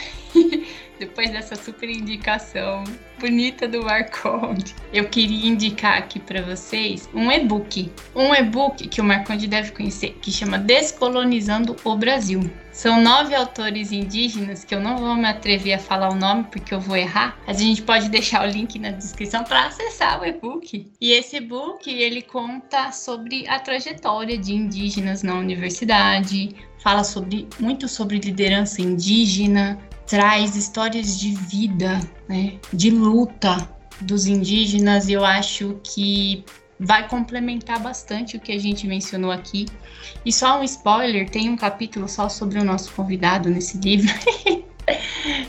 Depois dessa super indicação bonita do Marconde, eu queria indicar aqui para vocês um e-book. Um e-book que o Marconde deve conhecer, que chama Descolonizando o Brasil. São nove autores indígenas que eu não vou me atrever a falar o nome porque eu vou errar. Mas a gente pode deixar o link na descrição para acessar o e-book. E esse e-book ele conta sobre a trajetória de indígenas na universidade, fala sobre muito sobre liderança indígena, traz histórias de vida, né, de luta dos indígenas. Eu acho que vai complementar bastante o que a gente mencionou aqui. E só um spoiler, tem um capítulo só sobre o nosso convidado nesse livro.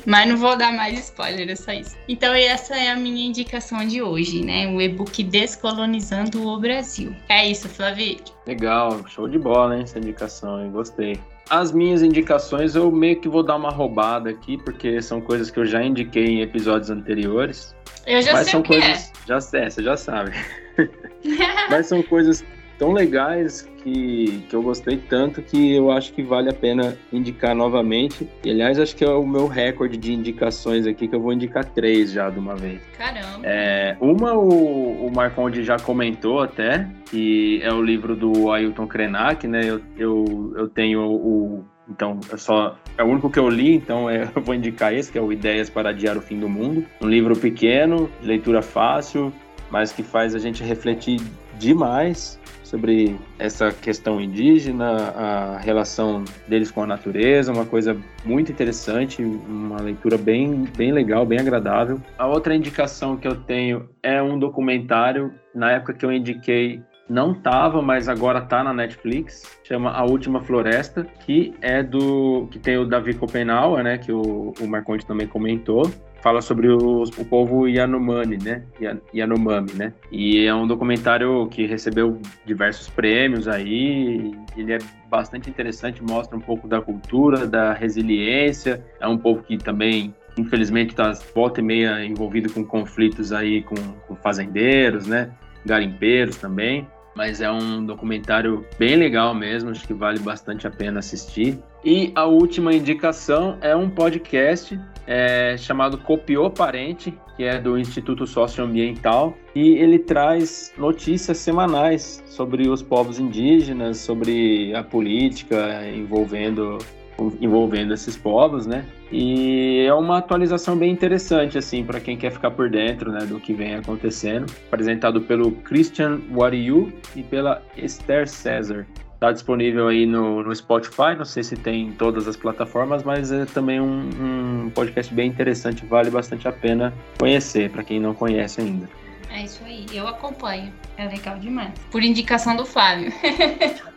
Mas não vou dar mais spoiler, é só isso. Então, essa é a minha indicação de hoje, né? O e-book Descolonizando o Brasil. É isso, Flavio. Legal, show de bola, hein? Essa indicação, hein? Gostei. As minhas indicações eu meio que vou dar uma roubada aqui, porque são coisas que eu já indiquei em episódios anteriores. Eu já mas sei são o que coisas. Já sei, você já sabe. é. mas são coisas tão legais que, que eu gostei tanto que eu acho que vale a pena indicar novamente. E, aliás, acho que é o meu recorde de indicações aqui, que eu vou indicar três já de uma vez. Caramba. É, uma o, o Marconde já comentou até, que é o livro do Ailton Krenak, né? Eu, eu, eu tenho o. Então, é só. É o único que eu li, então é, eu vou indicar esse, que é o Ideias para Adiar o Fim do Mundo. Um livro pequeno, de leitura fácil, mas que faz a gente refletir demais sobre essa questão indígena, a relação deles com a natureza, uma coisa muito interessante, uma leitura bem, bem legal, bem agradável. A outra indicação que eu tenho é um documentário, na época que eu indiquei não tava, mas agora tá na Netflix, chama A Última Floresta, que é do que tem o Davi Copenauer, né, que o, o Marconte também comentou, fala sobre os, o povo Yanomami, né? Ya- Yanomami, né? E é um documentário que recebeu diversos prêmios aí. Ele é bastante interessante, mostra um pouco da cultura, da resiliência. É um povo que também, infelizmente, está volta e meia envolvido com conflitos aí com, com fazendeiros, né? Garimpeiros também. Mas é um documentário bem legal mesmo, acho que vale bastante a pena assistir. E a última indicação é um podcast é, chamado Copiou Parente, que é do Instituto Socioambiental, e ele traz notícias semanais sobre os povos indígenas, sobre a política envolvendo envolvendo esses povos, né? E é uma atualização bem interessante assim para quem quer ficar por dentro, né, do que vem acontecendo. Apresentado pelo Christian Wariu e pela Esther César. Está disponível aí no, no Spotify, não sei se tem em todas as plataformas, mas é também um, um podcast bem interessante, vale bastante a pena conhecer, para quem não conhece ainda. É isso aí, eu acompanho. É legal demais. Por indicação do Flávio.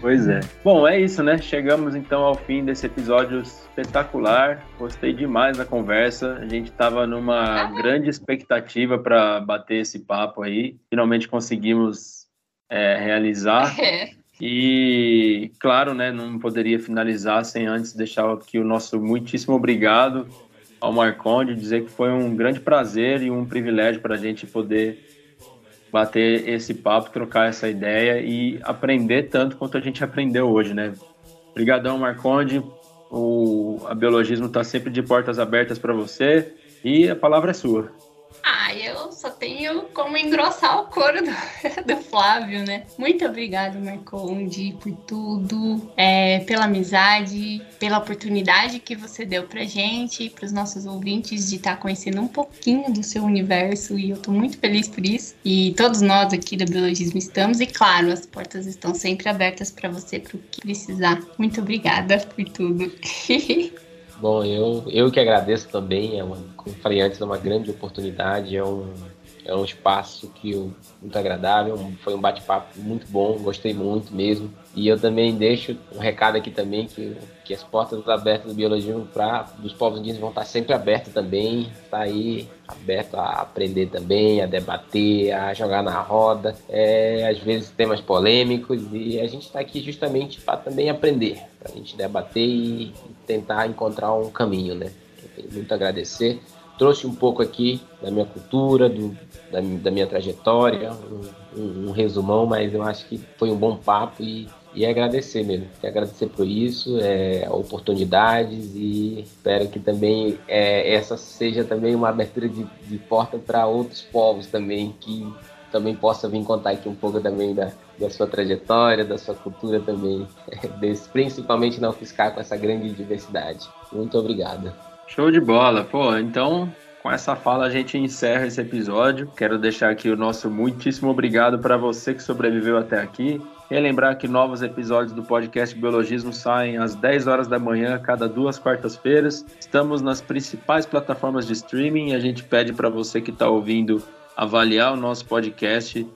Pois é. Bom, é isso, né? Chegamos então ao fim desse episódio espetacular. Gostei demais da conversa. A gente estava numa grande expectativa para bater esse papo aí. Finalmente conseguimos é, realizar. É. E, claro, né, não poderia finalizar sem antes deixar aqui o nosso muitíssimo obrigado ao Marconde, dizer que foi um grande prazer e um privilégio para a gente poder bater esse papo, trocar essa ideia e aprender tanto quanto a gente aprendeu hoje, né? Obrigadão, Marconde. O a Biologismo está sempre de portas abertas para você e a palavra é sua. Ah, eu só tenho como engrossar o couro do, do Flávio, né? Muito obrigado, Marconde, por tudo, é, pela amizade, pela oportunidade que você deu pra gente, pros nossos ouvintes, de estar conhecendo um pouquinho do seu universo, e eu tô muito feliz por isso. E todos nós aqui da Biologismo estamos, e claro, as portas estão sempre abertas para você, pro que precisar. Muito obrigada por tudo. Bom, eu, eu que agradeço também, é uma, como falei antes, é uma grande oportunidade, é um, é um espaço que eu, muito agradável, foi um bate-papo muito bom, gostei muito mesmo. E eu também deixo um recado aqui também que, que as portas abertas do biologismo para dos povos indígenas vão estar sempre abertas também, tá aí aberto a aprender também, a debater, a jogar na roda, é, às vezes temas polêmicos e a gente está aqui justamente para também aprender, para a gente debater e tentar encontrar um caminho, né? Tenho muito a agradecer. Trouxe um pouco aqui da minha cultura, do, da, da minha trajetória, um, um- um resumão, mas eu acho que foi um bom papo e, E agradecer mesmo, agradecer por isso, é, oportunidades e espero que também é, essa seja também uma abertura de, de porta para outros povos também, que também possa vir contar aqui um pouco também da, da sua trajetória, da sua cultura também, desse, principalmente na UFSCar com essa grande diversidade. Muito obrigado. Show de bola. Pô, então com essa fala a gente encerra esse episódio. Quero deixar aqui o nosso muitíssimo obrigado para você que sobreviveu até aqui. Relembrar que novos episódios do podcast Biologismo saem às 10 horas da manhã, cada duas quartas-feiras. Estamos nas principais plataformas de streaming a gente pede para você que está ouvindo avaliar o nosso podcast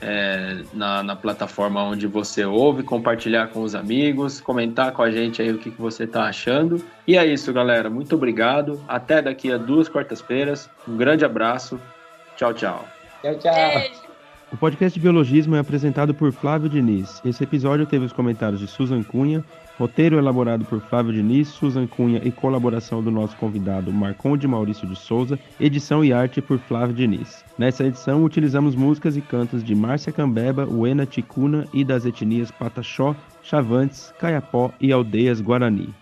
é, na, na, plataforma onde você ouve, compartilhar com os amigos, comentar com a gente aí o que, que você está achando. E é isso, galera. Muito obrigado. Até daqui a duas quartas-feiras. Um grande abraço. Tchau, tchau. Tchau, tchau. Beijo. O podcast Biologismo é apresentado por Flávio Diniz. Esse episódio teve os comentários de Susan Cunha, roteiro elaborado por Flávio Diniz, Susan Cunha e colaboração do nosso convidado Marconde Maurício de Souza, edição e arte por Flávio Diniz. Nessa edição, utilizamos músicas e cantos de Márcia Cambeba, Uena Ticuna e das etnias Pataxó, Chavantes, Caiapó e Aldeias Guarani.